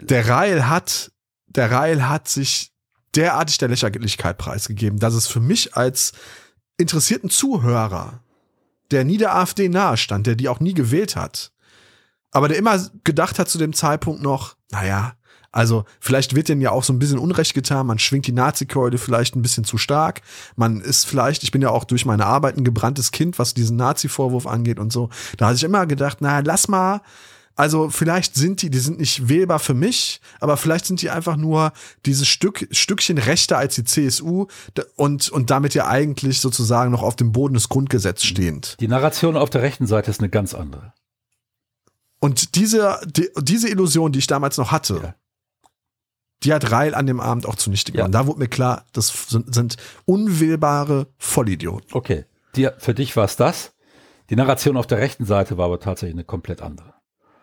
Der Reil hat, der Reil hat sich derartig der Lächerlichkeit preisgegeben, dass es für mich als interessierten Zuhörer, der nie der AfD nahe stand, der die auch nie gewählt hat, aber der immer gedacht hat zu dem Zeitpunkt noch, naja, also vielleicht wird denen ja auch so ein bisschen Unrecht getan, man schwingt die Nazi-Keule vielleicht ein bisschen zu stark, man ist vielleicht, ich bin ja auch durch meine Arbeit ein gebranntes Kind, was diesen Nazi-Vorwurf angeht und so, da hatte ich immer gedacht, naja, lass mal, Also vielleicht sind die, die sind nicht wählbar für mich, aber vielleicht sind die einfach nur dieses Stück, Stückchen rechter als die CSU und, und damit ja eigentlich sozusagen noch auf dem Boden des Grundgesetzes stehend. Die Narration auf der rechten Seite ist eine ganz andere. Und diese, die, diese Illusion, die ich damals noch hatte, ja. Die hat Reil an dem Abend auch zunichte gemacht. Ja. Da wurde mir klar, das sind, sind unwählbare Vollidioten. Okay. Dir, für dich war es das. Die Narration auf der rechten Seite war aber tatsächlich eine komplett andere.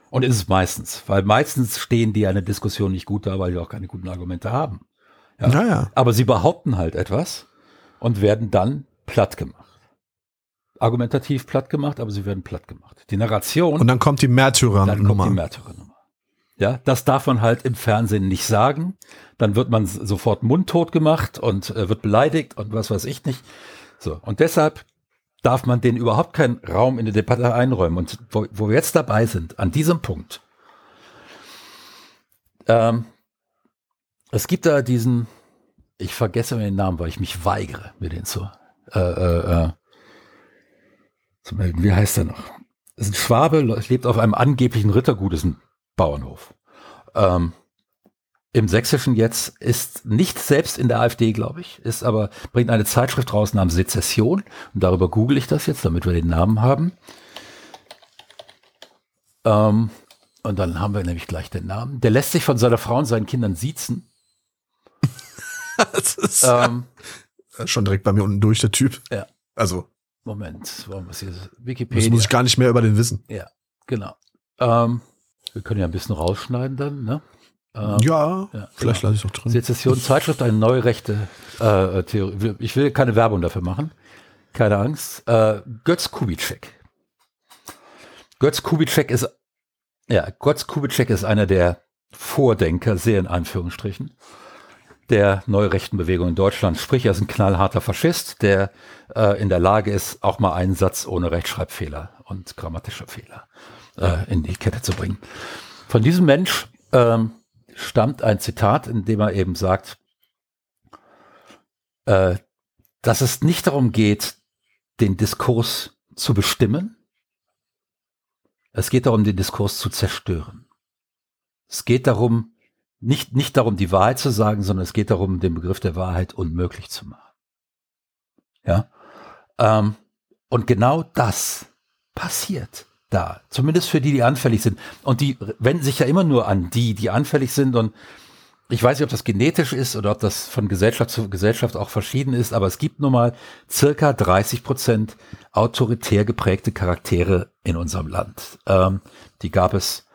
Und ist es meistens, weil meistens stehen die eine Diskussion nicht gut da, weil die auch keine guten Argumente haben. Ja. Naja. Aber sie behaupten halt etwas und werden dann platt gemacht. Argumentativ platt gemacht, aber sie werden platt gemacht. Die Narration. Und dann kommt die Märtyrernummer. Dann kommt die Märtyrernummer. Ja, das darf man halt im Fernsehen nicht sagen. Dann wird man sofort mundtot gemacht und äh, wird beleidigt und was weiß ich nicht. So. Und deshalb darf man denen überhaupt keinen Raum in die Debatte einräumen. Und wo, wo wir jetzt dabei sind, an diesem Punkt, ähm, es gibt da diesen, ich vergesse den Namen, weil ich mich weigere, mir den zu, äh, äh, äh, zu melden. Wie heißt er noch? Das ist ein Schwabe, lebt auf einem angeblichen Rittergut, ist ein Bauernhof. Ähm, im Sächsischen jetzt ist nicht selbst in der AfD, glaube ich, ist aber, bringt eine Zeitschrift raus namens Sezession. Und darüber google ich das jetzt, damit wir den Namen haben. Ähm, und dann haben wir nämlich gleich den Namen. Der lässt sich von seiner Frau und seinen Kindern siezen. das ist ähm, schon direkt bei mir unten durch, der Typ. Ja. Also. Moment, warum was hier? Wikipedia. Das muss ich gar nicht mehr über den wissen. Ja, genau. Ähm, wir können ja ein bisschen rausschneiden dann, ne? Ähm, ja, ja, vielleicht genau. lasse ich es auch drin. Sezession Zeitschrift, eine neue rechte äh, Theorie. Ich will keine Werbung dafür machen. Keine Angst. Äh, Götz Kubitschek. Götz Kubitschek ist, ja, Götz Kubitschek ist einer der Vordenker, sehr in Anführungsstrichen, der neurechten Bewegung in Deutschland. Sprich, er ist ein knallharter Faschist, der äh, in der Lage ist, auch mal einen Satz ohne Rechtschreibfehler und grammatische Fehler äh, in die Kette zu bringen. Von diesem Mensch ähm, stammt ein Zitat, in dem er eben sagt, äh, dass es nicht darum geht, den Diskurs zu bestimmen. Es geht darum, den Diskurs zu zerstören. Es geht darum, nicht, nicht darum, die Wahrheit zu sagen, sondern es geht darum, den Begriff der Wahrheit unmöglich zu machen. Ja. Ähm, und genau das passiert da. Zumindest für die, die anfällig sind. Und die wenden sich ja immer nur an die, die anfällig sind. Und ich weiß nicht, ob das genetisch ist oder ob das von Gesellschaft zu Gesellschaft auch verschieden ist, aber es gibt nun mal circa 30 Prozent autoritär geprägte Charaktere in unserem Land. Ähm, die gab es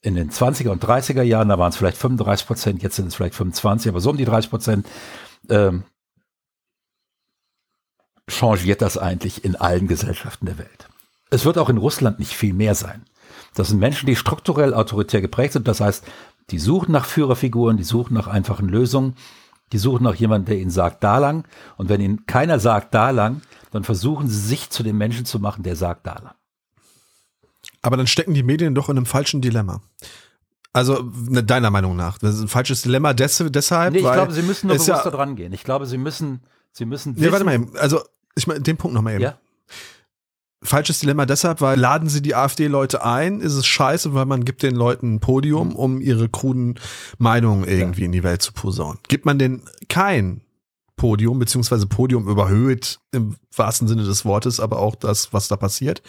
in den 20er und 30er Jahren, da waren es vielleicht 35 Prozent, jetzt sind es vielleicht 25, aber so um die 30 Prozent. Ähm, changiert das eigentlich in allen Gesellschaften der Welt. Es wird auch in Russland nicht viel mehr sein. Das sind Menschen, die strukturell autoritär geprägt sind. Das heißt, die suchen nach Führerfiguren, die suchen nach einfachen Lösungen, die suchen nach jemandem, der ihnen sagt, da lang. Und wenn ihnen keiner sagt, da lang, dann versuchen sie sich zu dem Menschen zu machen, der sagt, da lang. Aber dann stecken die Medien doch in einem falschen Dilemma. Also ne, deiner Meinung nach, das ist ein falsches Dilemma deshalb. Nee, ich glaube, sie müssen nur bewusster ja, dran gehen. Ich glaube, sie müssen, sie müssen. Nee, warte mal eben. Also ich meine, den Punkt nochmal eben. Ja? Falsches Dilemma deshalb, weil laden sie die AfD-Leute ein, ist es scheiße, weil man gibt den Leuten ein Podium, um ihre kruden Meinungen irgendwie ja. in die Welt zu posaunen. Gibt man denen kein Podium, beziehungsweise Podium überhöht im wahrsten Sinne des Wortes, aber auch das, was da passiert,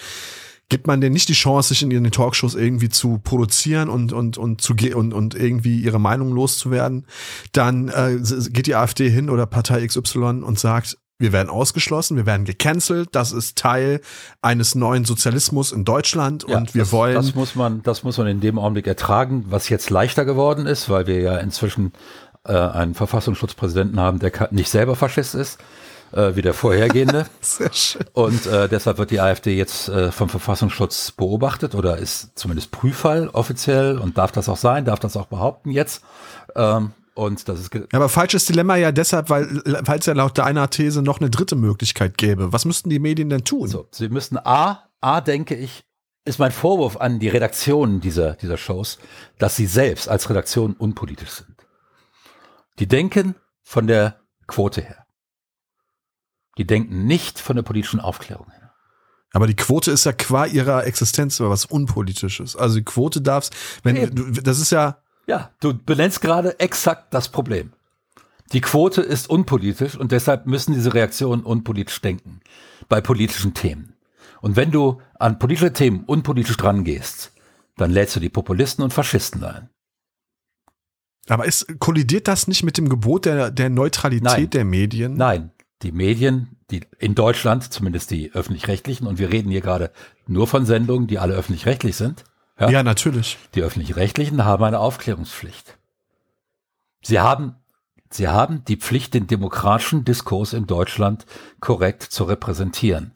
gibt man denen nicht die Chance, sich in ihren Talkshows irgendwie zu produzieren und, und, und, zu und, und irgendwie ihre Meinung loszuwerden, dann äh, geht die AfD hin oder Partei XY und sagt, wir werden ausgeschlossen, wir werden gecancelt, das ist Teil eines neuen Sozialismus in Deutschland ja, und wir das, wollen. Das muss man, das muss man in dem Augenblick ertragen, was jetzt leichter geworden ist, weil wir ja inzwischen äh, einen Verfassungsschutzpräsidenten haben, der nicht selber Faschist ist, äh, wie der vorhergehende. Sehr schön. Und äh, deshalb wird die AfD jetzt äh, vom Verfassungsschutz beobachtet oder ist zumindest Prüffall offiziell und darf das auch sein, darf das auch behaupten jetzt. Ähm, und das ist ja, aber falsches Dilemma ja deshalb, weil es ja laut deiner These noch eine dritte Möglichkeit gäbe. Was müssten die Medien denn tun? So, sie müssten A, A denke ich, ist mein Vorwurf an die Redaktionen dieser, dieser Shows, dass sie selbst als Redaktion unpolitisch sind. Die denken von der Quote her. Die denken nicht von der politischen Aufklärung her. Aber die Quote ist ja qua ihrer Existenz was Unpolitisches. Also die Quote darfst, wenn Eben. du, das ist ja, Ja, du benennst gerade exakt das Problem. Die Quote ist unpolitisch und deshalb müssen diese Reaktionen unpolitisch denken bei politischen Themen. Und wenn du an politische Themen unpolitisch drangehst, dann lädst du die Populisten und Faschisten ein. aber ist, kollidiert das nicht mit dem Gebot der, der Neutralität Nein. der Medien? Nein, die Medien, die in Deutschland, zumindest die öffentlich-rechtlichen, und wir reden hier gerade nur von Sendungen, die alle öffentlich-rechtlich sind. Ja? Ja, natürlich. Die öffentlich-rechtlichen haben eine Aufklärungspflicht. Sie haben, sie haben die Pflicht, den demokratischen Diskurs in Deutschland korrekt zu repräsentieren.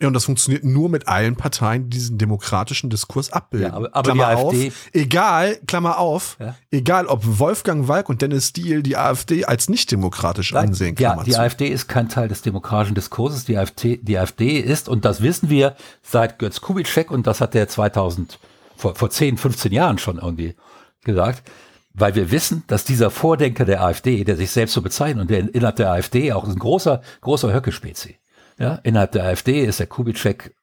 Ja, und das funktioniert nur mit allen Parteien, die diesen demokratischen Diskurs abbilden. Ja, aber- aber Klammer die auf, egal, Klammer auf, Ja. egal ob Wolfgang Walk und Dennis Diel die AfD als nicht demokratisch ansehen, ja, Klammer die zu. AfD ist kein Teil des demokratischen Diskurses. Die AfD, die AfD ist, und das wissen wir seit Götz Kubitschek, und das hat der 2000, vor, vor 10, 15 Jahren schon irgendwie gesagt, weil wir wissen, dass dieser Vordenker der AfD, der sich selbst so bezeichnet und der innerhalb der AfD auch ist ein großer, großer Höcke-Spezi. Ja, innerhalb der AfD ist der Kubitschek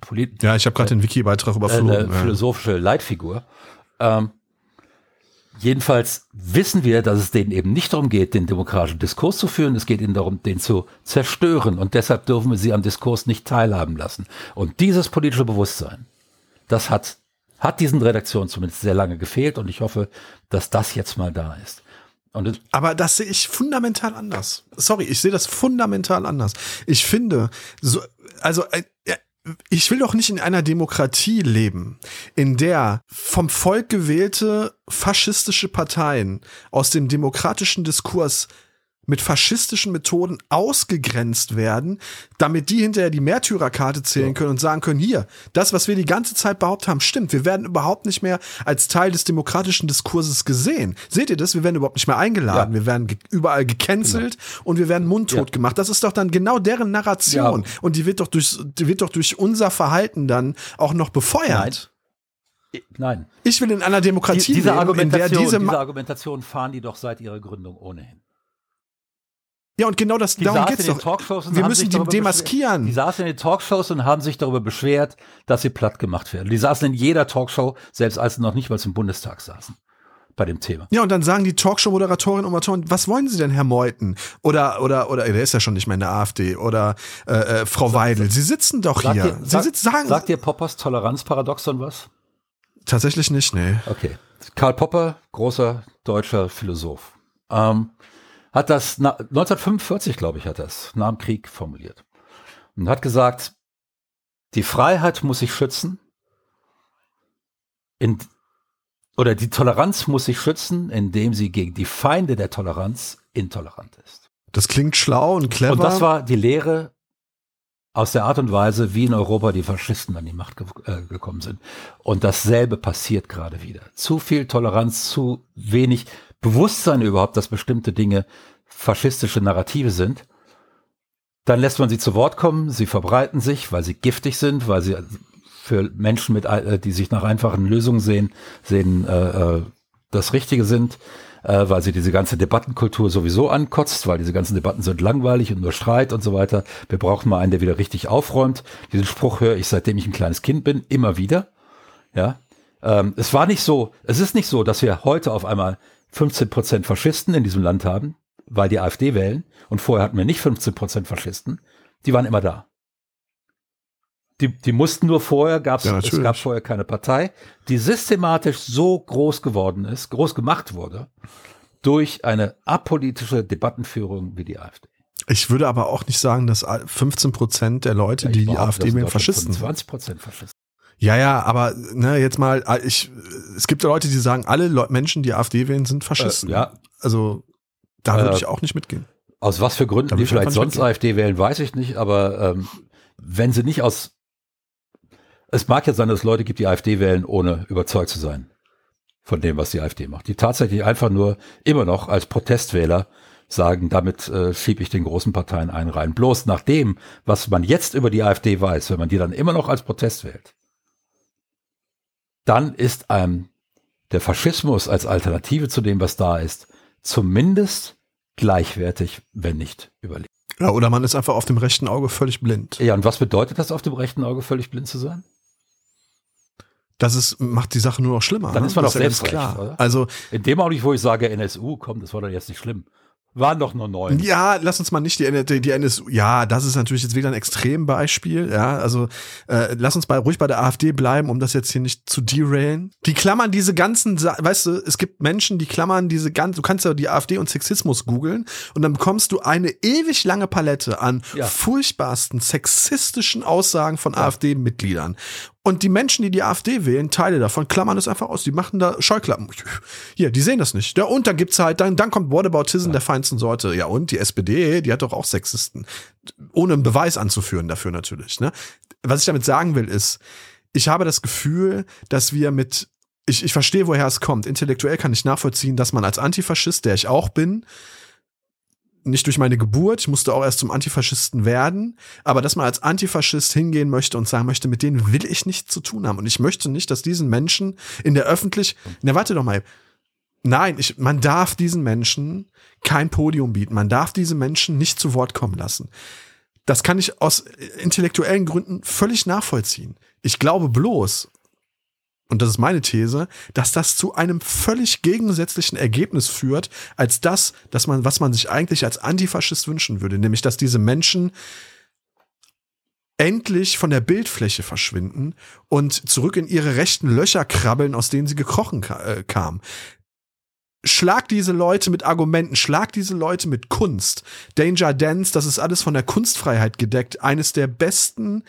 Polit Ja, ich habe gerade den Wiki-Beitrag äh, überflogen. eine ja. philosophische Leitfigur. Ähm, jedenfalls wissen wir, dass es denen eben nicht darum geht, den demokratischen Diskurs zu führen. Es geht ihnen darum, den zu zerstören. Und deshalb dürfen wir sie am Diskurs nicht teilhaben lassen. Und dieses politische Bewusstsein, das hat, hat diesen Redaktionen zumindest sehr lange gefehlt. Und ich hoffe, dass das jetzt mal da ist. Es, Aber das sehe ich fundamental anders. Sorry, ich sehe das fundamental anders. Ich finde, so, also äh, ich will doch nicht in einer Demokratie leben, in der vom Volk gewählte faschistische Parteien aus dem demokratischen Diskurs mit faschistischen Methoden ausgegrenzt werden, damit die hinterher die Märtyrerkarte zählen können und sagen können, hier, das, was wir die ganze Zeit behauptet haben, stimmt. Wir werden überhaupt nicht mehr als Teil des demokratischen Diskurses gesehen. Seht ihr das? Wir werden überhaupt nicht mehr eingeladen. Ja. Wir werden ge überall gecancelt und wir werden mundtot Ja. gemacht. Das ist doch dann genau deren Narration. Ja. Und die wird doch durch, die wird doch durch unser Verhalten dann auch noch befeuert. nein. Ich will in einer Die, Demokratie diese, leben, in der Argumentation, diese, diese Argumentation fahren die doch seit ihrer Gründung ohnehin. Ja und genau das Die darum in den doch. Wir müssen die demaskieren. beschwert. Die saßen in den Talkshows und haben sich darüber beschwert, dass sie platt gemacht werden. Die saßen in jeder Talkshow, selbst als sie noch nicht mal zum Bundestag saßen, bei dem Thema. Ja, und dann sagen die Talkshow-Moderatorinnen und Moderatoren, was wollen Sie denn, Herr Meuthen? Oder, oder, oder, der ist ja schon nicht mehr in der AfD. Oder äh, äh, Frau Weidel, Sie sitzen doch hier. dir, Sie sag, sitzen, sagen sagt dir Poppers Toleranzparadoxon was? Tatsächlich nicht, nee. Okay. Karl Popper, großer deutscher Philosoph, ähm, hat das na, 1945, glaube ich, hat das nach dem Krieg formuliert und hat gesagt, die Freiheit muss sich schützen, in, oder die Toleranz muss sich schützen, indem sie gegen die Feinde der Toleranz intolerant ist. Das klingt schlau und clever. Und das war die Lehre aus der Art und Weise, wie in Europa die Faschisten an die Macht ge äh, gekommen sind. Und dasselbe passiert gerade wieder. Zu viel Toleranz, zu wenig Bewusstsein überhaupt, dass bestimmte Dinge faschistische Narrative sind. Dann lässt man sie zu Wort kommen, sie verbreiten sich, weil sie giftig sind, weil sie für Menschen, mit, äh, die sich nach einfachen Lösungen sehen, sehen äh, äh, das Richtige sind, äh, weil sie diese ganze Debattenkultur sowieso ankotzt, weil diese ganzen Debatten sind langweilig und nur Streit und so weiter. Wir brauchen mal einen, der wieder richtig aufräumt. Diesen Spruch höre ich, seitdem ich ein kleines Kind bin, immer wieder. Ja, ähm, es war nicht so, es ist nicht so, dass wir heute auf einmal 15 Prozent Faschisten in diesem Land haben, weil die AfD wählen. Und vorher hatten wir nicht 15 Prozent Faschisten. Die waren immer da. Die, die mussten nur vorher, gab's, Ja, es gab vorher keine Partei, die systematisch so groß geworden ist, groß gemacht wurde, durch eine apolitische Debattenführung wie die AfD. ich würde aber auch nicht sagen, dass 15 Prozent der Leute, die die AfD wählen, Faschisten sind. 20 Prozent Faschisten. Ja, ja, aber ne, jetzt mal, ich, es gibt ja Leute, die sagen, alle Leu Menschen, die AfD wählen, sind Faschisten. Äh, ja. Also da würde Äh, ich auch nicht mitgehen. Aus was für Gründen die vielleicht sonst mitgehen. AfD wählen, weiß ich nicht, aber ähm, wenn sie nicht aus es mag ja sein, dass es Leute gibt, die AfD wählen, ohne überzeugt zu sein von dem, was die AfD macht. Die tatsächlich einfach nur immer noch als Protestwähler sagen, damit äh, schiebe ich den großen Parteien einen rein. Bloß nach dem, was man jetzt über die AfD weiß, wenn man die dann immer noch als Protest wählt, dann ist einem der Faschismus als Alternative zu dem, was da ist, zumindest gleichwertig, wenn nicht überlegen. Ja, oder man ist einfach auf dem rechten Auge völlig blind. Ja, und was bedeutet das, auf dem rechten Auge völlig blind zu sein? Das ist, macht die Sache nur noch schlimmer. Dann ne? ist man doch selbst klar. oder? Also In dem Augenblick, wo ich sage NSU, komm, das war doch jetzt nicht schlimm. Waren doch nur neun. Ja, lass uns mal nicht die, die, die NSU. Ja, das ist natürlich jetzt wieder ein Extrembeispiel. Ja, also äh, lass uns bei, ruhig bei der AfD bleiben, um das jetzt hier nicht zu derailen. Die klammern diese ganzen, weißt du, es gibt Menschen, die klammern diese ganzen. Du kannst ja die AfD und Sexismus googeln und dann bekommst du eine ewig lange Palette an Ja. furchtbarsten sexistischen Aussagen von AfD-Mitgliedern. Und die Menschen, die die AfD wählen, Teile davon, klammern es einfach aus. Die machen da Scheuklappen. Hier, die sehen das nicht. Ja, und dann gibt's halt, dann, dann kommt Whataboutism der feinsten Sorte. Ja, und die SPD, die hat doch auch Sexisten. Ohne einen Beweis anzuführen dafür natürlich. Ne? Was ich damit sagen will, ist, ich habe das Gefühl, dass wir mit, ich, ich verstehe, woher es kommt. Intellektuell kann ich nachvollziehen, dass man als Antifaschist, der ich auch bin, nicht durch meine Geburt, ich musste auch erst zum Antifaschisten werden, aber dass man als Antifaschist hingehen möchte und sagen möchte, mit denen will ich nichts zu tun haben. Und ich möchte nicht, dass diesen Menschen in der öffentlich, na warte doch mal, nein, ich, man darf diesen Menschen kein Podium bieten, man darf diese Menschen nicht zu Wort kommen lassen. Das kann ich aus intellektuellen Gründen völlig nachvollziehen. Ich glaube bloß, und das ist meine These, dass das zu einem völlig gegensätzlichen Ergebnis führt, als das, dass man, was man sich eigentlich als Antifaschist wünschen würde, nämlich, dass diese Menschen endlich von der Bildfläche verschwinden und zurück in ihre rechten Löcher krabbeln, aus denen sie gekrochen äh, kamen. Schlag diese Leute mit Argumenten, schlag diese Leute mit Kunst. Danger Dance, das ist alles von der Kunstfreiheit gedeckt. Eines der besten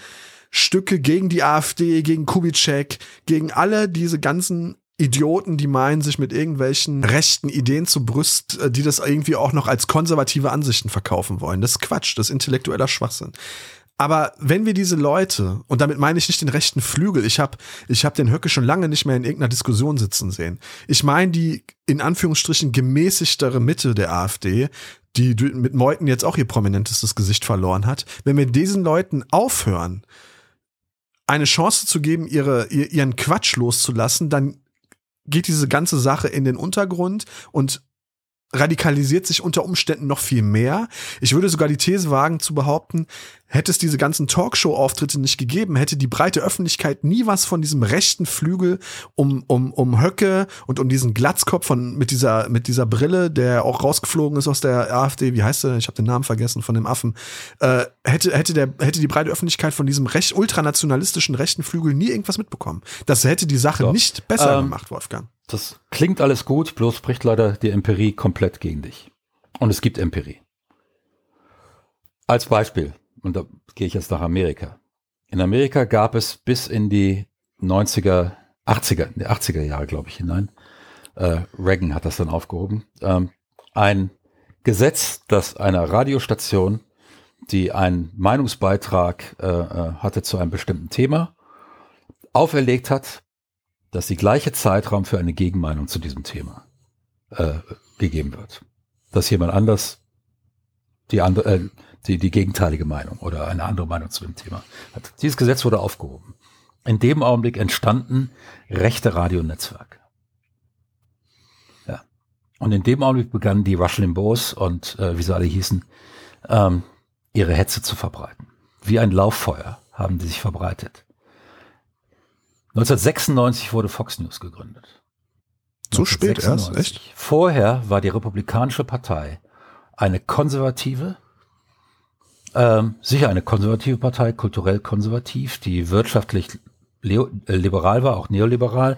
Stücke gegen die AfD, gegen Kubitschek, gegen alle diese ganzen Idioten, die meinen, sich mit irgendwelchen rechten Ideen zu Brüst, äh, die das irgendwie auch noch als konservative Ansichten verkaufen wollen. Das ist Quatsch, das ist intellektueller Schwachsinn. Aber wenn wir diese Leute, und damit meine ich nicht den rechten Flügel, ich habe ich hab den Höcke schon lange nicht mehr in irgendeiner Diskussion sitzen sehen. Ich meine die in Anführungsstrichen gemäßigtere Mitte der AfD, die mit Meuthen jetzt auch ihr prominentestes Gesicht verloren hat. Wenn wir diesen Leuten aufhören, eine Chance zu geben, ihre, ihr, ihren Quatsch loszulassen, dann geht diese ganze Sache in den Untergrund und radikalisiert sich unter Umständen noch viel mehr. Ich würde sogar die These wagen zu behaupten, hätte es diese ganzen Talkshow-Auftritte nicht gegeben, hätte die breite Öffentlichkeit nie was von diesem rechten Flügel um, um, um Höcke und um diesen Glatzkopf von, mit dieser, mit dieser Brille, der auch rausgeflogen ist aus der AfD, wie heißt der? Ich habe den Namen vergessen von dem Affen. Äh, hätte, hätte, der, hätte die breite Öffentlichkeit von diesem recht, ultranationalistischen rechten Flügel nie irgendwas mitbekommen. Das hätte die Sache So. nicht besser Ähm, gemacht, Wolfgang. Das klingt alles gut, bloß spricht leider die Empirie komplett gegen dich. Und es gibt Empirie. Als Beispiel, und da gehe ich jetzt nach Amerika. In Amerika gab es bis in die 90er, 80er, die 80er Jahre, glaube ich, hinein, äh, Reagan hat das dann aufgehoben, ähm, ein Gesetz, das einer Radiostation, die einen Meinungsbeitrag äh, äh, hatte zu einem bestimmten Thema, auferlegt hat, dass die gleiche Zeitraum für eine Gegenmeinung zu diesem Thema äh, gegeben wird. Dass jemand anders die, andere, äh, die, die gegenteilige Meinung oder eine andere Meinung zu dem Thema hat. Dieses Gesetz wurde aufgehoben. In dem Augenblick entstanden rechte Radionetzwerke. Ja. Und in dem Augenblick begannen die Rush Limbaughs und äh, wie sie alle hießen, ähm, ihre Hetze zu verbreiten. Wie ein Lauffeuer haben die sich verbreitet. 1996 wurde Fox News gegründet. So spät erst, 1996. echt? Vorher war die Republikanische Partei eine konservative, ähm, sicher eine konservative Partei, kulturell konservativ, die wirtschaftlich leo- äh, liberal war, auch neoliberal.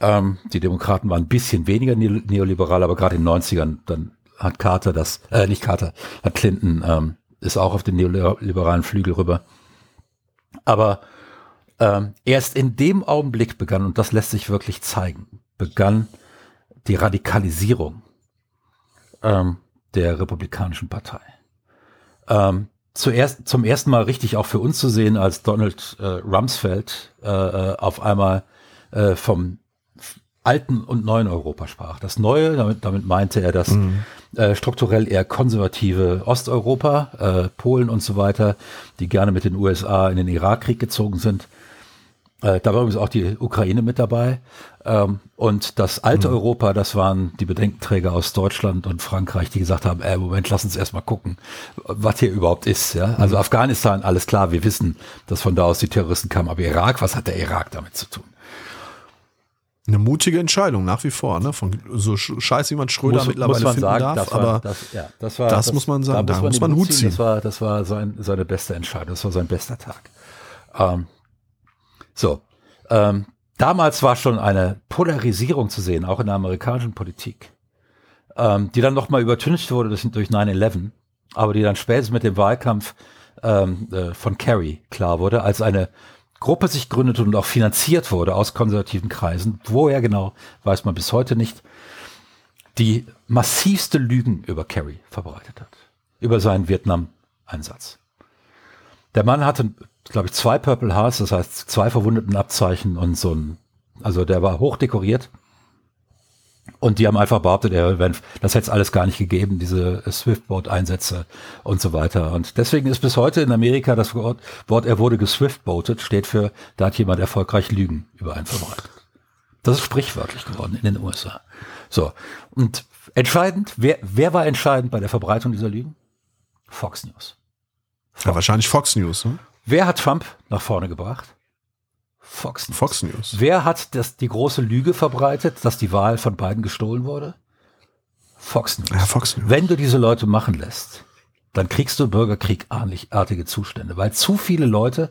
Ähm, die Demokraten waren ein bisschen weniger neo- neoliberal, aber gerade in den 90ern, dann hat Carter das, äh, nicht Carter, hat Clinton, ähm, ist auch auf den neoliberalen Flügel rüber. Aber ähm, erst in dem Augenblick begann, und das lässt sich wirklich zeigen, begann die Radikalisierung ähm, der Republikanischen Partei. Ähm, zuerst, zum ersten Mal richtig auch für uns zu sehen, als Donald äh, Rumsfeld äh, äh, auf einmal äh, vom alten und neuen Europa sprach. Das Neue, damit, damit meinte er das äh, strukturell eher konservative Osteuropa, äh, Polen und so weiter, die gerne mit den USA in den Irakkrieg gezogen sind. Äh, da war übrigens auch die Ukraine mit dabei. Ähm, und das alte mhm. Europa, das waren die Bedenkenträger aus Deutschland und Frankreich, die gesagt haben, äh, Moment, lass uns erstmal gucken, was hier überhaupt ist. Ja? Also mhm. Afghanistan, alles klar, wir wissen, dass von da aus die Terroristen kamen. Aber Irak, was hat der Irak damit zu tun? Eine mutige Entscheidung nach wie vor, ne? Von so scheiße, wie man Schröder muss, mittlerweile muss finden sagen, darf, das war, aber das, ja, das, war, das, das, muss man sagen, da muss man, muss man Hut ziehen. Das war, das war sein, seine beste Entscheidung, das war sein bester Tag. Ähm, so, ähm, damals war schon eine Polarisierung zu sehen, auch in der amerikanischen Politik, ähm, die dann nochmal übertüncht wurde durch, durch 9-11, aber die dann spätestens mit dem Wahlkampf ähm, äh, von Kerry klar wurde, als eine Gruppe sich gründete und auch finanziert wurde aus konservativen Kreisen, woher genau, weiß man bis heute nicht, die massivste Lügen über Kerry verbreitet hat. Über seinen Vietnam-Einsatz. Der Mann hatte, glaube ich, zwei Purple Hearts, das heißt zwei verwundeten Abzeichen und so ein, also der war hoch dekoriert und die haben einfach behauptet, er, wenn, das hätte es alles gar nicht gegeben, diese Swiftboat-Einsätze und so weiter. Und deswegen ist bis heute in Amerika das Wort, Wort er wurde geswiftboatet, steht für, da hat jemand erfolgreich Lügen über einen verbreitet. Das ist sprichwörtlich geworden in den USA. So. Und entscheidend, wer, wer war entscheidend bei der Verbreitung dieser Lügen? Fox News. Fox. Ja, wahrscheinlich Fox News. Ne? Wer hat Trump nach vorne gebracht? Fox News. Fox News. Wer hat das, die große Lüge verbreitet, dass die Wahl von Biden gestohlen wurde? Fox News. Ja, Fox News. Wenn du diese Leute machen lässt, dann kriegst du Bürgerkriegartige Zustände, weil zu viele Leute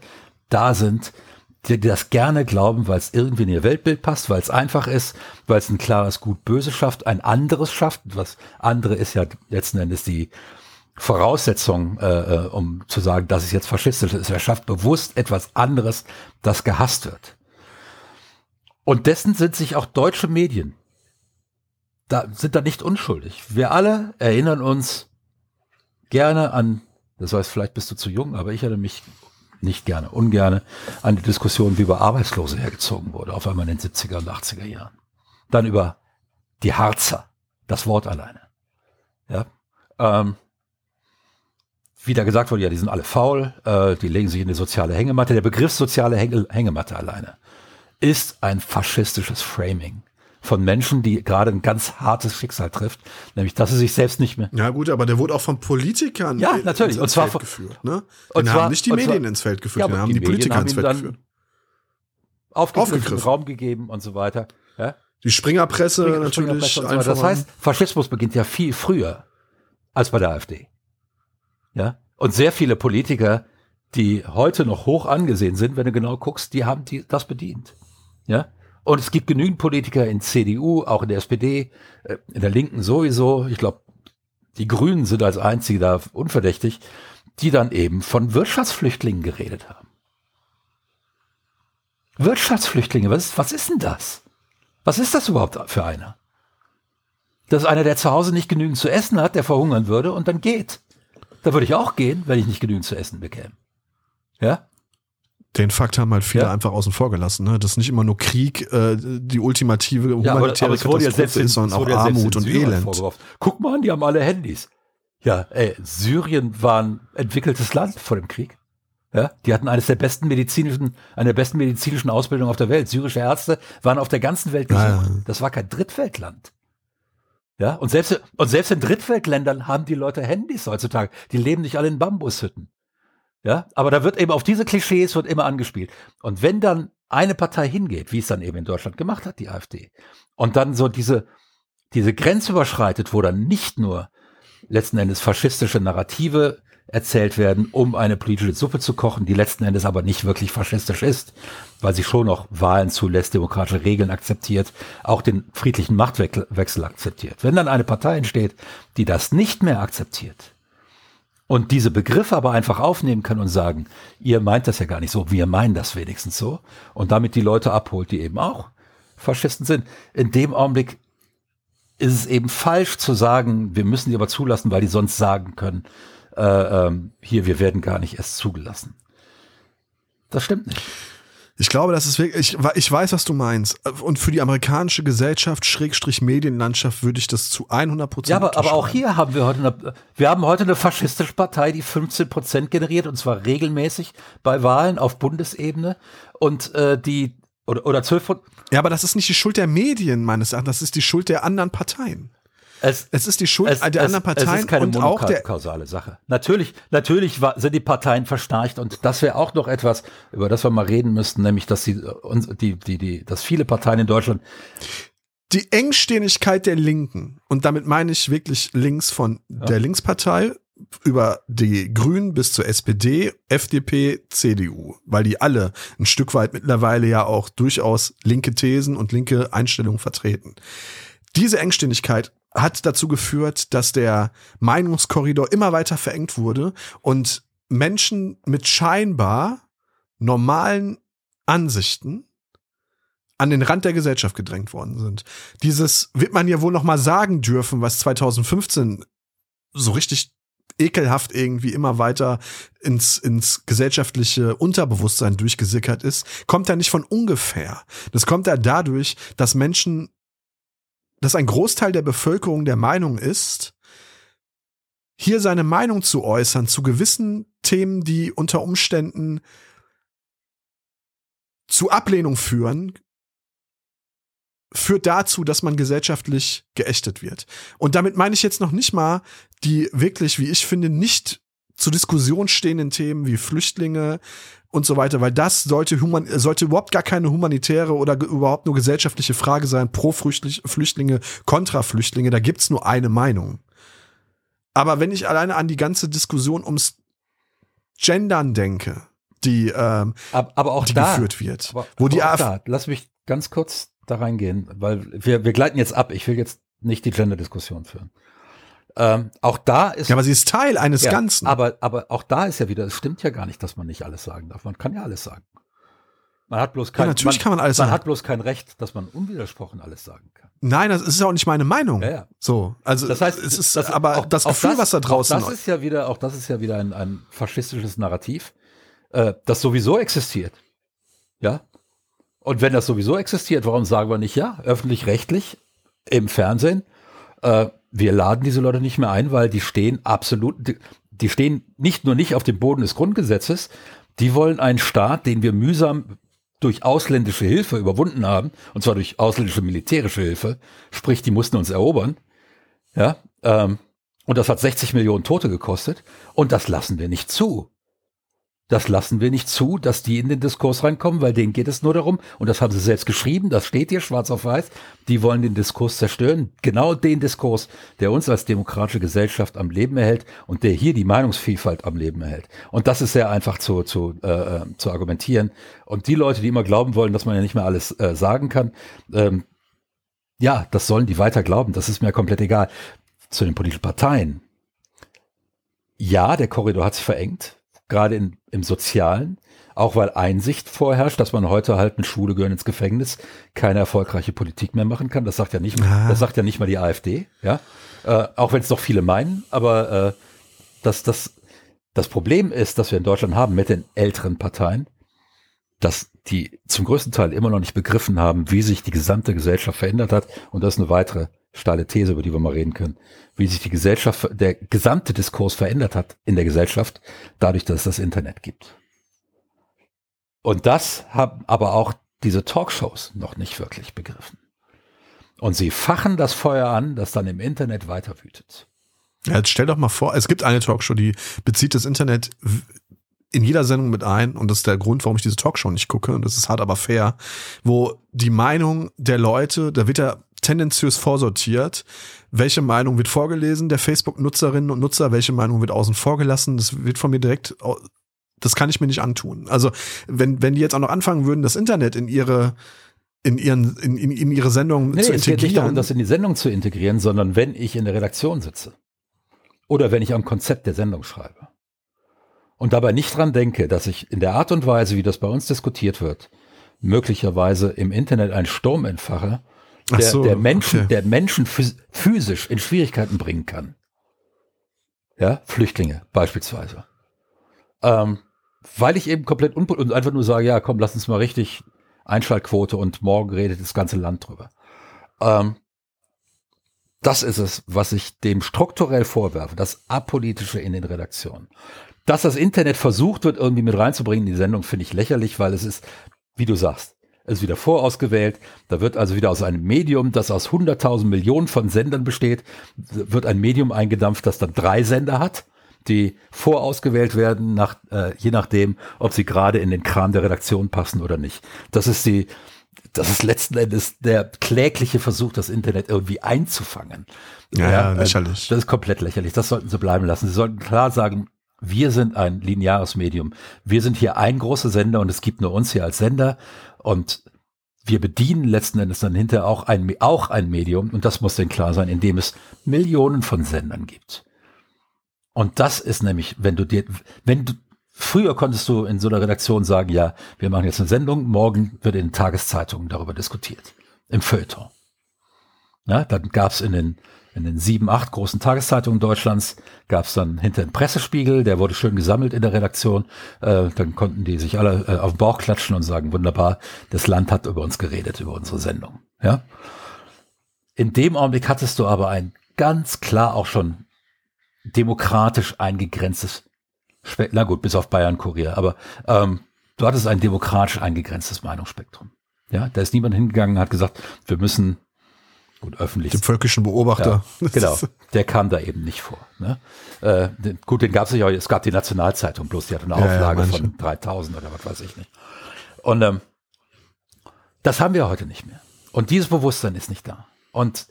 da sind, die, die das gerne glauben, weil es irgendwie in ihr Weltbild passt, weil es einfach ist, weil es ein klares Gut-Böse schafft, ein anderes schafft. Was andere ist ja letzten Endes die Voraussetzung, äh, äh, um zu sagen, das ist jetzt faschistisch ist. Er schafft bewusst etwas anderes, das gehasst wird. Und dessen sind sich auch deutsche Medien da sind da nicht unschuldig. Wir alle erinnern uns gerne an, das heißt, vielleicht bist du zu jung, aber ich erinnere mich nicht gerne, ungerne an die Diskussion, wie über Arbeitslose hergezogen wurde, auf einmal in den 70er und 80er Jahren. Dann über die Harzer, das Wort alleine. Ja, ähm, wieder gesagt wurde, ja, die sind alle faul, äh, die legen sich in die soziale Hängematte. Der Begriff soziale Häng Hängematte alleine ist ein faschistisches Framing von Menschen, die gerade ein ganz hartes Schicksal trifft, nämlich dass sie sich selbst nicht mehr. Ja gut, aber der wurde auch von Politikern ja, natürlich. ins, und zwar Feld geführt. Ne? Und zwar, haben nicht die Medien zwar, ins Feld geführt, ja, haben die, die Politiker ins Feld geführt. Aufgegriffen, aufgegriffen, Raum gegeben und so weiter. Ja? Die Springerpresse Springer, natürlich. Springerpresse so das heißt, Faschismus beginnt ja viel früher als bei der AfD. Ja. Und sehr viele Politiker, die heute noch hoch angesehen sind, wenn du genau guckst, die haben die, das bedient. Ja. Und es gibt genügend Politiker in CDU, auch in der SPD, äh, in der Linken sowieso. Ich glaube, die Grünen sind als einzige da unverdächtig, die dann eben von Wirtschaftsflüchtlingen geredet haben. Wirtschaftsflüchtlinge, was ist, was ist denn das? Was ist das überhaupt für einer? Das ist einer, der zu Hause nicht genügend zu essen hat, der verhungern würde und dann geht. Da würde ich auch gehen, wenn ich nicht genügend zu essen bekäme. Ja? Den Fakt haben halt viele ja. einfach außen vor gelassen, ne? dass nicht immer nur Krieg äh, die ultimative humanitäre ja, aber, aber Katastrophe ist, sondern auch Armut und Elend. Guck mal an, die haben alle Handys. Ja, ey, Syrien war ein entwickeltes Land vor dem Krieg. Ja, die hatten eines der besten medizinischen, eine der besten medizinischen Ausbildungen auf der Welt. Syrische Ärzte waren auf der ganzen Welt gesucht. Ja, das war kein Drittweltland. Ja, und selbst, und selbst in Drittweltländern haben die Leute Handys heutzutage. Die leben nicht alle in Bambushütten. Ja, aber da wird eben auf diese Klischees wird immer angespielt. Und wenn dann eine Partei hingeht, wie es dann eben in Deutschland gemacht hat, die AfD, und dann so diese, diese Grenze überschreitet, wo dann nicht nur letzten Endes faschistische Narrative erzählt werden, um eine politische Suppe zu kochen, die letzten Endes aber nicht wirklich faschistisch ist, weil sie schon noch Wahlen zulässt, demokratische Regeln akzeptiert, auch den friedlichen Machtwechsel akzeptiert. Wenn dann eine Partei entsteht, die das nicht mehr akzeptiert und diese Begriffe aber einfach aufnehmen kann und sagen, ihr meint das ja gar nicht so, wir meinen das wenigstens so und damit die Leute abholt, die eben auch Faschisten sind, in dem Augenblick ist es eben falsch zu sagen, wir müssen die aber zulassen, weil die sonst sagen können, äh, ähm, hier, wir werden gar nicht erst zugelassen. Das stimmt nicht. Ich glaube, das ist wirklich, ich, ich weiß, was du meinst. Und für die amerikanische Gesellschaft, Schrägstrich Medienlandschaft, würde ich das zu 100 Prozent Ja, aber, aber auch hier haben wir heute eine, wir haben heute eine faschistische Partei, die 15 Prozent generiert und zwar regelmäßig bei Wahlen auf Bundesebene und äh, die, oder, oder 12% Ja, aber das ist nicht die Schuld der Medien, meines Erachtens, das ist die Schuld der anderen Parteien. Es, Es ist die Schuld es, der es, anderen Parteien es ist keine und auch der, monokausale Sache. Natürlich, natürlich war, sind die Parteien verschnarcht und das wäre auch noch etwas, über das wir mal reden müssten, nämlich, dass die, uns, die, die, die, dass viele Parteien in Deutschland die Engständigkeit der Linken, und damit meine ich wirklich links von der Linkspartei über die Grünen bis zur SPD, FDP, CDU, weil die alle ein Stück weit mittlerweile ja auch durchaus linke Thesen und linke Einstellungen vertreten. Diese Engständigkeit hat dazu geführt, dass der Meinungskorridor immer weiter verengt wurde und Menschen mit scheinbar normalen Ansichten an den Rand der Gesellschaft gedrängt worden sind. Dieses wird man ja wohl noch mal sagen dürfen, was 2015 so richtig ekelhaft irgendwie immer weiter ins, ins gesellschaftliche Unterbewusstsein durchgesickert ist, kommt ja nicht von ungefähr. Das kommt ja dadurch, dass Menschen, dass ein Großteil der Bevölkerung der Meinung ist, hier seine Meinung zu äußern zu gewissen Themen, die unter Umständen zu Ablehnung führen, führt dazu, dass man gesellschaftlich geächtet wird. Und damit meine ich jetzt noch nicht mal die wirklich, wie ich finde, nicht zur Diskussion stehenden Themen wie Flüchtlinge und so weiter, weil das sollte, human, sollte überhaupt gar keine humanitäre oder überhaupt nur gesellschaftliche Frage sein, pro Flüchtling- Flüchtlinge, kontra Flüchtlinge, da gibt's nur eine Meinung. Aber wenn ich alleine an die ganze Diskussion ums Gendern denke, die, ähm, aber, aber auch die da, geführt wird, aber, wo die aber auch AfD da, lass mich ganz kurz da reingehen, weil wir, wir gleiten jetzt ab. Ich will jetzt nicht die Gender-Diskussion führen. Ähm, auch da ist ja, aber sie ist Teil eines Ja, Ganzen. Aber, aber auch da ist ja wieder, es stimmt ja gar nicht, dass man nicht alles sagen darf. Man kann ja alles sagen. Man hat bloß kein, natürlich kann man alles man sagen. hat bloß kein Recht, dass man unwidersprochen alles sagen kann. Nein, das ist auch nicht meine Meinung. Ja, ja. So, also Das heißt, es ist das- aber auch- das auch Gefühl, was da draußen auch das ist ja wieder, auch das ist ja wieder ein, ein faschistisches Narrativ, äh, das sowieso existiert. Ja. Und wenn das sowieso existiert, warum sagen wir nicht ja, öffentlich-rechtlich im Fernsehen? Äh, wir laden diese Leute nicht mehr ein, weil die stehen absolut, die, die stehen nicht nur nicht auf dem Boden des Grundgesetzes, die wollen einen Staat, den wir mühsam durch ausländische Hilfe überwunden haben, und zwar durch ausländische militärische Hilfe, sprich, die mussten uns erobern, ja, ähm, und das hat 60 Millionen Tote gekostet, und das lassen wir nicht zu. Das lassen wir nicht zu, dass die in den Diskurs reinkommen, weil denen geht es nur darum, und das haben sie selbst geschrieben, das steht hier schwarz auf weiß, die wollen den Diskurs zerstören, genau den Diskurs, der uns als demokratische Gesellschaft am Leben erhält und der hier die Meinungsvielfalt am Leben erhält. Und das ist sehr einfach zu, zu, äh, äh, zu argumentieren. Und die Leute, die immer glauben wollen, dass man ja nicht mehr alles äh, sagen kann, ähm, ja, das sollen die weiter glauben, das ist mir komplett egal. Zu den politischen Parteien. Ja, der Korridor hat sich verengt, gerade in, im Sozialen, auch weil Einsicht vorherrscht, dass man heute halt mit Schwule gehören ins Gefängnis keine erfolgreiche Politik mehr machen kann. Das sagt ja nicht, Ah. das sagt ja nicht mal die AfD, ja. Äh, auch wenn es doch viele meinen, aber äh, das, das, das Problem ist, dass wir in Deutschland haben mit den älteren Parteien, dass die zum größten Teil immer noch nicht begriffen haben, wie sich die gesamte Gesellschaft verändert hat. Und das ist eine weitere steile These, über die wir mal reden können, wie sich die Gesellschaft, der gesamte Diskurs verändert hat in der Gesellschaft, dadurch, dass es das Internet gibt. Und das haben aber auch diese Talkshows noch nicht wirklich begriffen. Und sie fachen das Feuer an, das dann im Internet weiter wütet. Ja, jetzt stell doch mal vor, es gibt eine Talkshow, die bezieht das Internet in jeder Sendung mit ein und das ist der Grund, warum ich diese Talkshow nicht gucke und das ist hart aber fair, wo die Meinung der Leute, da wird ja tendenziös vorsortiert, welche Meinung wird vorgelesen der Facebook-Nutzerinnen und Nutzer, welche Meinung wird außen vor gelassen, das wird von mir direkt, das kann ich mir nicht antun. Also wenn, wenn die jetzt auch noch anfangen würden, das Internet in ihre in ihren in, in, in ihre Sendung Nee, zu es geht nicht integrieren. darum, das in die Sendung zu integrieren, sondern wenn ich in der Redaktion sitze oder wenn ich am Konzept der Sendung schreibe und dabei nicht dran denke, dass ich in der Art und Weise, wie das bei uns diskutiert wird, möglicherweise im Internet einen Sturm entfache, Ach der, so, der Menschen, okay. der Menschen phys- physisch in Schwierigkeiten bringen kann. Ja, Flüchtlinge beispielsweise. Ähm, weil ich eben komplett unpol und einfach nur sage, ja, komm, lass uns mal richtig Einschaltquote und morgen redet das ganze Land drüber. Ähm, das ist es, was ich dem strukturell vorwerfe, das Apolitische in den Redaktionen. Dass das Internet versucht wird, irgendwie mit reinzubringen in die Sendung, finde ich lächerlich, weil es ist, wie du sagst, es ist wieder vorausgewählt. Da wird also wieder aus einem Medium, das aus 100.000 Millionen von Sendern besteht, wird ein Medium eingedampft, das dann drei Sender hat die vorausgewählt werden, nach, äh, je nachdem, ob sie gerade in den Kram der Redaktion passen oder nicht. Das ist die, das ist letzten Endes der klägliche Versuch, das Internet irgendwie einzufangen. Ja, ja äh, lächerlich. Das ist komplett lächerlich. Das sollten sie bleiben lassen. Sie sollten klar sagen, wir sind ein lineares Medium. Wir sind hier ein großer Sender und es gibt nur uns hier als Sender und wir bedienen letzten Endes dann hinterher auch ein, auch ein Medium und das muss denn klar sein, in dem es Millionen von Sendern gibt. Und das ist nämlich, wenn du dir, wenn du, früher konntest du in so einer Redaktion sagen, ja, wir machen jetzt eine Sendung, morgen wird in Tageszeitungen darüber diskutiert. Im Feuilleton. Ja, dann gab's in den, in den sieben, acht großen Tageszeitungen Deutschlands gab's dann hinter den Pressespiegel, der wurde schön gesammelt in der Redaktion. Äh, dann konnten die sich alle äh, auf den Bauch klatschen und sagen, wunderbar, das Land hat über uns geredet, über unsere Sendung. Ja. In dem Augenblick hattest du aber ein ganz klar auch schon demokratisch eingegrenztes, na gut, bis auf Bayern Kurier, aber ähm, du hattest ein demokratisch eingegrenztes Meinungsspektrum. Ja, da ist niemand hingegangen und hat gesagt, wir müssen gut öffentlich. Dem völkischen Beobachter. Ja, genau, der kam da eben nicht vor. Ne? Äh, den, gut, den gab es ja, es gab die Nationalzeitung, bloß die hatte eine Auflage ja, ja, von 3000 oder was weiß ich nicht. Und ähm, das haben wir heute nicht mehr. Und dieses Bewusstsein ist nicht da. Und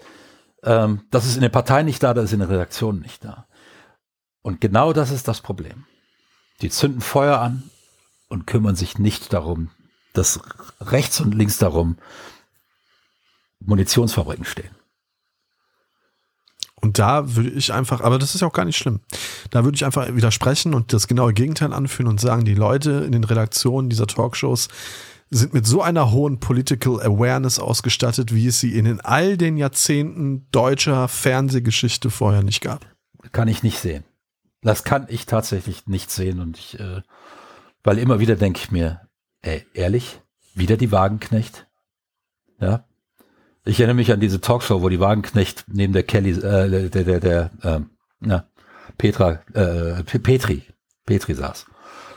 ähm, das ist in den Parteien nicht da, das ist in den Redaktionen nicht da. Und genau das ist das Problem. Die zünden Feuer an und kümmern sich nicht darum, dass rechts und links darum Munitionsfabriken stehen. Und da würde ich einfach, aber das ist ja auch gar nicht schlimm. Da würde ich einfach widersprechen und das genaue Gegenteil anführen und sagen, die Leute in den Redaktionen dieser Talkshows sind mit so einer hohen Political Awareness ausgestattet, wie es sie in all den Jahrzehnten deutscher Fernsehgeschichte vorher nicht gab. Kann ich nicht sehen. Das kann ich tatsächlich nicht sehen und ich, äh, weil immer wieder denke ich mir, ey, ehrlich, wieder die Wagenknecht? Ja. Ich erinnere mich an diese Talkshow, wo die Wagenknecht neben der Kelly, äh, der, der, der, äh, na, Petra, äh, Petri, Petri saß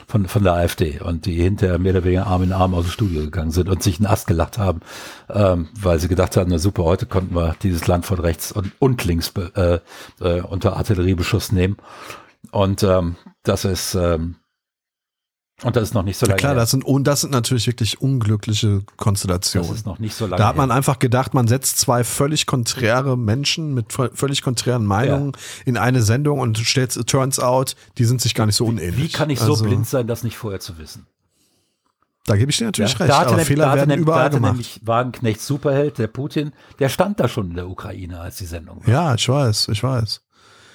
von, von der AfD und die hinterher mehr oder weniger Arm in Arm aus dem Studio gegangen sind und sich einen Ast gelacht haben, ähm, weil sie gedacht haben, na super, heute konnten wir dieses Land von rechts und, und links äh, äh, unter Artilleriebeschuss nehmen. Und ähm, das ist ähm, und das ist noch nicht so lange. Ja, klar, das sind und das sind natürlich wirklich unglückliche Konstellationen. Das ist noch nicht so lange. Da hat man her. einfach gedacht, man setzt zwei völlig konträre Menschen mit völlig konträren Meinungen ja. in eine Sendung und stellt turns out, die sind sich gar nicht so unähnlich. Wie kann ich so also, blind sein, das nicht vorher zu wissen? Da gebe ich dir natürlich ja, recht, aber nämlich, Fehler werden nämlich, überall da hatte gemacht. nämlich Wagenknecht Superheld, der Putin, der stand da schon in der Ukraine, als die Sendung war. Ja, ich weiß, ich weiß.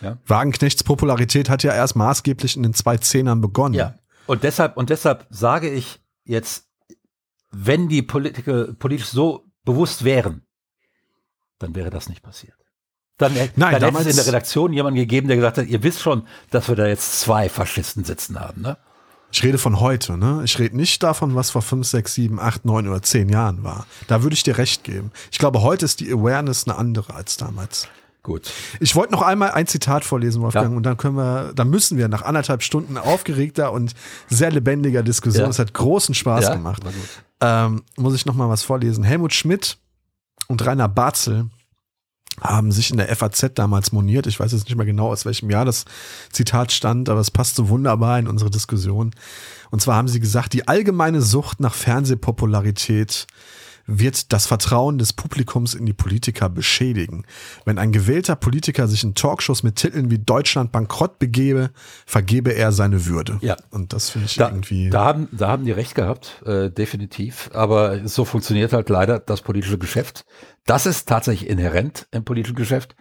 Ja. Wagenknechts Popularität hat ja erst maßgeblich in den zwei Zehnern begonnen. Ja. Und deshalb, und deshalb sage ich jetzt, wenn die Politiker politisch so bewusst wären, dann wäre das nicht passiert. Dann, Nein, dann hätte es in der Redaktion jemanden gegeben, der gesagt hat, ihr wisst schon, dass wir da jetzt zwei Faschisten sitzen haben, ne? Ich rede von heute, ne? Ich rede nicht davon, was vor fünf, sechs, sieben, acht, neun oder zehn Jahren war. Da würde ich dir recht geben. Ich glaube, heute ist die Awareness eine andere als damals. Gut. Ich wollte noch einmal ein Zitat vorlesen, Wolfgang, ja. und dann können wir, dann müssen wir nach anderthalb Stunden aufgeregter und sehr lebendiger Diskussion. Es hat großen Spaß ja, gemacht. Ähm, muss ich noch mal was vorlesen? Helmut Schmidt und Rainer Barzel haben sich in der FAZ damals moniert. Ich weiß jetzt nicht mehr genau, aus welchem Jahr das Zitat stand, aber es passt so wunderbar in unsere Diskussion. Und zwar haben sie gesagt, die allgemeine Sucht nach Fernsehpopularität wird das Vertrauen des Publikums in die Politiker beschädigen. Wenn ein gewählter Politiker sich in Talkshows mit Titeln wie Deutschland bankrott begebe, vergebe er seine Würde. Ja. Und das finde ich da, irgendwie. Da haben, da haben die recht gehabt, äh, definitiv. Aber so funktioniert halt leider das politische Geschäft. Das ist tatsächlich inhärent im politischen Geschäft.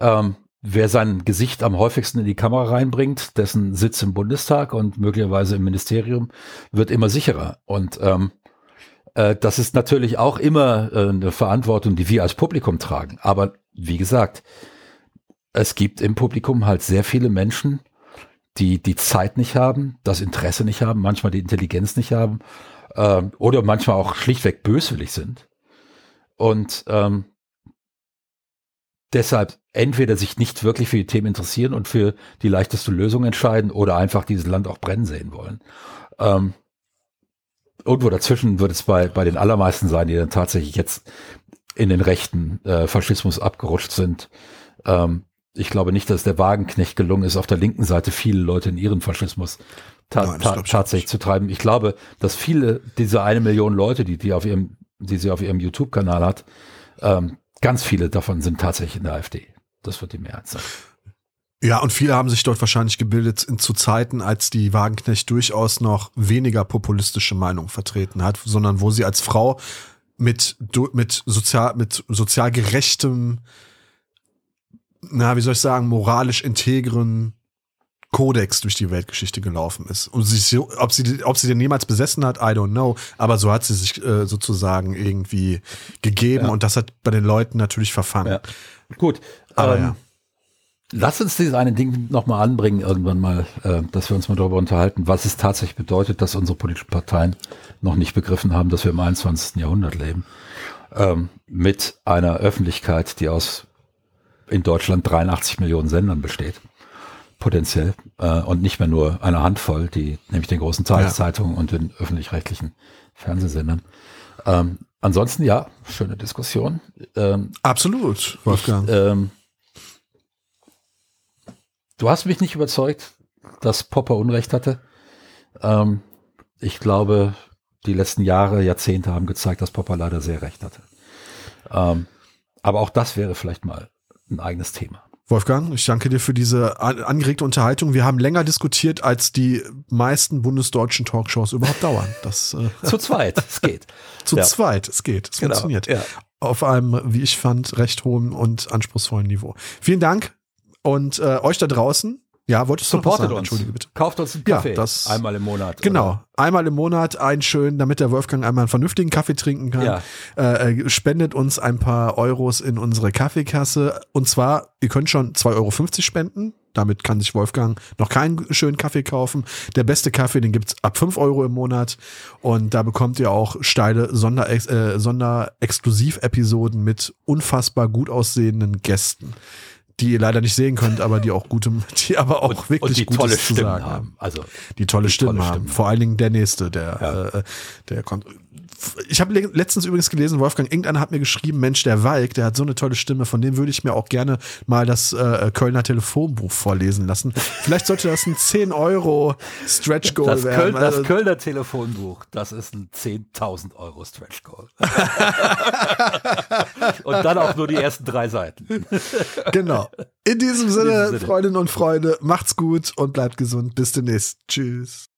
Ähm, wer sein Gesicht am häufigsten in die Kamera reinbringt, dessen Sitz im Bundestag und möglicherweise im Ministerium, wird immer sicherer. Und ähm, äh, das ist natürlich auch immer äh, eine Verantwortung, die wir als Publikum tragen. Aber wie gesagt, es gibt im Publikum halt sehr viele Menschen, die die Zeit nicht haben, das Interesse nicht haben, manchmal die Intelligenz nicht haben ähm, oder manchmal auch schlichtweg böswillig sind. Und ähm, deshalb entweder sich nicht wirklich für die Themen interessieren und für die leichteste Lösung entscheiden oder einfach dieses Land auch brennen sehen wollen. Ähm, irgendwo dazwischen wird es bei, bei den allermeisten sein, die dann tatsächlich jetzt in den rechten äh, Faschismus abgerutscht sind. Ähm, ich glaube nicht, dass der Wagenknecht gelungen ist, auf der linken Seite viele Leute in ihren Faschismus ta Nein, ta tatsächlich zu treiben. Ich glaube, dass viele dieser eine Million Leute, die, die auf ihrem, die sie auf ihrem YouTube-Kanal hat, ähm, ganz viele davon sind tatsächlich in der AfD. Das wird die Mehrheit sein. Ja, und viele haben sich dort wahrscheinlich gebildet in, zu Zeiten, als die Wagenknecht durchaus noch weniger populistische Meinung vertreten hat, sondern wo sie als Frau mit, mit sozial, mit sozial gerechtem, na, wie soll ich sagen, moralisch integren Kodex durch die Weltgeschichte gelaufen ist. Und sie, ob sie, ob sie den jemals besessen hat, I don't know. Aber so hat sie sich äh, sozusagen irgendwie gegeben ja. und das hat bei den Leuten natürlich verfangen. Ja. Gut. Aber ähm, ja. Lass uns dieses eine Ding nochmal anbringen, irgendwann mal, äh, dass wir uns mal darüber unterhalten, was es tatsächlich bedeutet, dass unsere politischen Parteien noch nicht begriffen haben, dass wir im 21. Jahrhundert leben. Ähm, mit einer Öffentlichkeit, die aus in Deutschland 83 Millionen Sendern besteht, potenziell, äh, und nicht mehr nur eine Handvoll, die nämlich den großen Tageszeitungen ja. und den öffentlich-rechtlichen Fernsehsendern. Ähm, ansonsten ja, schöne Diskussion. Ähm, Absolut, Wolfgang. Ich, ähm, Du hast mich nicht überzeugt, dass Popper Unrecht hatte. Ähm, ich glaube, die letzten Jahre, Jahrzehnte haben gezeigt, dass Popper leider sehr recht hatte. Ähm, aber auch das wäre vielleicht mal ein eigenes Thema. Wolfgang, ich danke dir für diese angeregte Unterhaltung. Wir haben länger diskutiert, als die meisten bundesdeutschen Talkshows überhaupt dauern. Das, äh Zu zweit, es geht. Zu ja. zweit, es geht, es genau. funktioniert. Ja. Auf einem, wie ich fand, recht hohen und anspruchsvollen Niveau. Vielen Dank. Und äh, euch da draußen, ja, wolltest du Supportet uns. Entschuldige bitte. Kauft uns einen Kaffee. Ja, das, einmal im Monat. Genau. Oder? Einmal im Monat einen schönen, damit der Wolfgang einmal einen vernünftigen Kaffee trinken kann. Ja. Äh, äh spendet uns ein paar Euros in unsere Kaffeekasse. Und zwar, ihr könnt schon 2,50 Euro spenden. Damit kann sich Wolfgang noch keinen schönen Kaffee kaufen. Der beste Kaffee, den gibt's ab 5 Euro im Monat. Und da bekommt ihr auch steile Sonder, äh, Sonder-Exklusiv-Episoden mit unfassbar gut aussehenden Gästen die ihr leider nicht sehen könnt, aber die auch gute, die aber auch und, wirklich und die Gutes tolle Stimmen sagen haben. Also die tolle die Stimmen tolle haben. Stimmen. Vor allen Dingen der nächste, der, ja. äh, der kommt ich habe letztens übrigens gelesen, Wolfgang, irgendeiner hat mir geschrieben, Mensch, der Walk, der hat so eine tolle Stimme, von dem würde ich mir auch gerne mal das äh, Kölner Telefonbuch vorlesen lassen. Vielleicht sollte das ein 10 Euro Stretch Goal das werden. Köln, das also, Kölner Telefonbuch, das ist ein 10.000 Euro Stretch Goal. und dann auch nur die ersten drei Seiten. genau. In diesem Sinne, In diesem Sinne, Freundinnen und Freunde, macht's gut und bleibt gesund. Bis demnächst. Tschüss.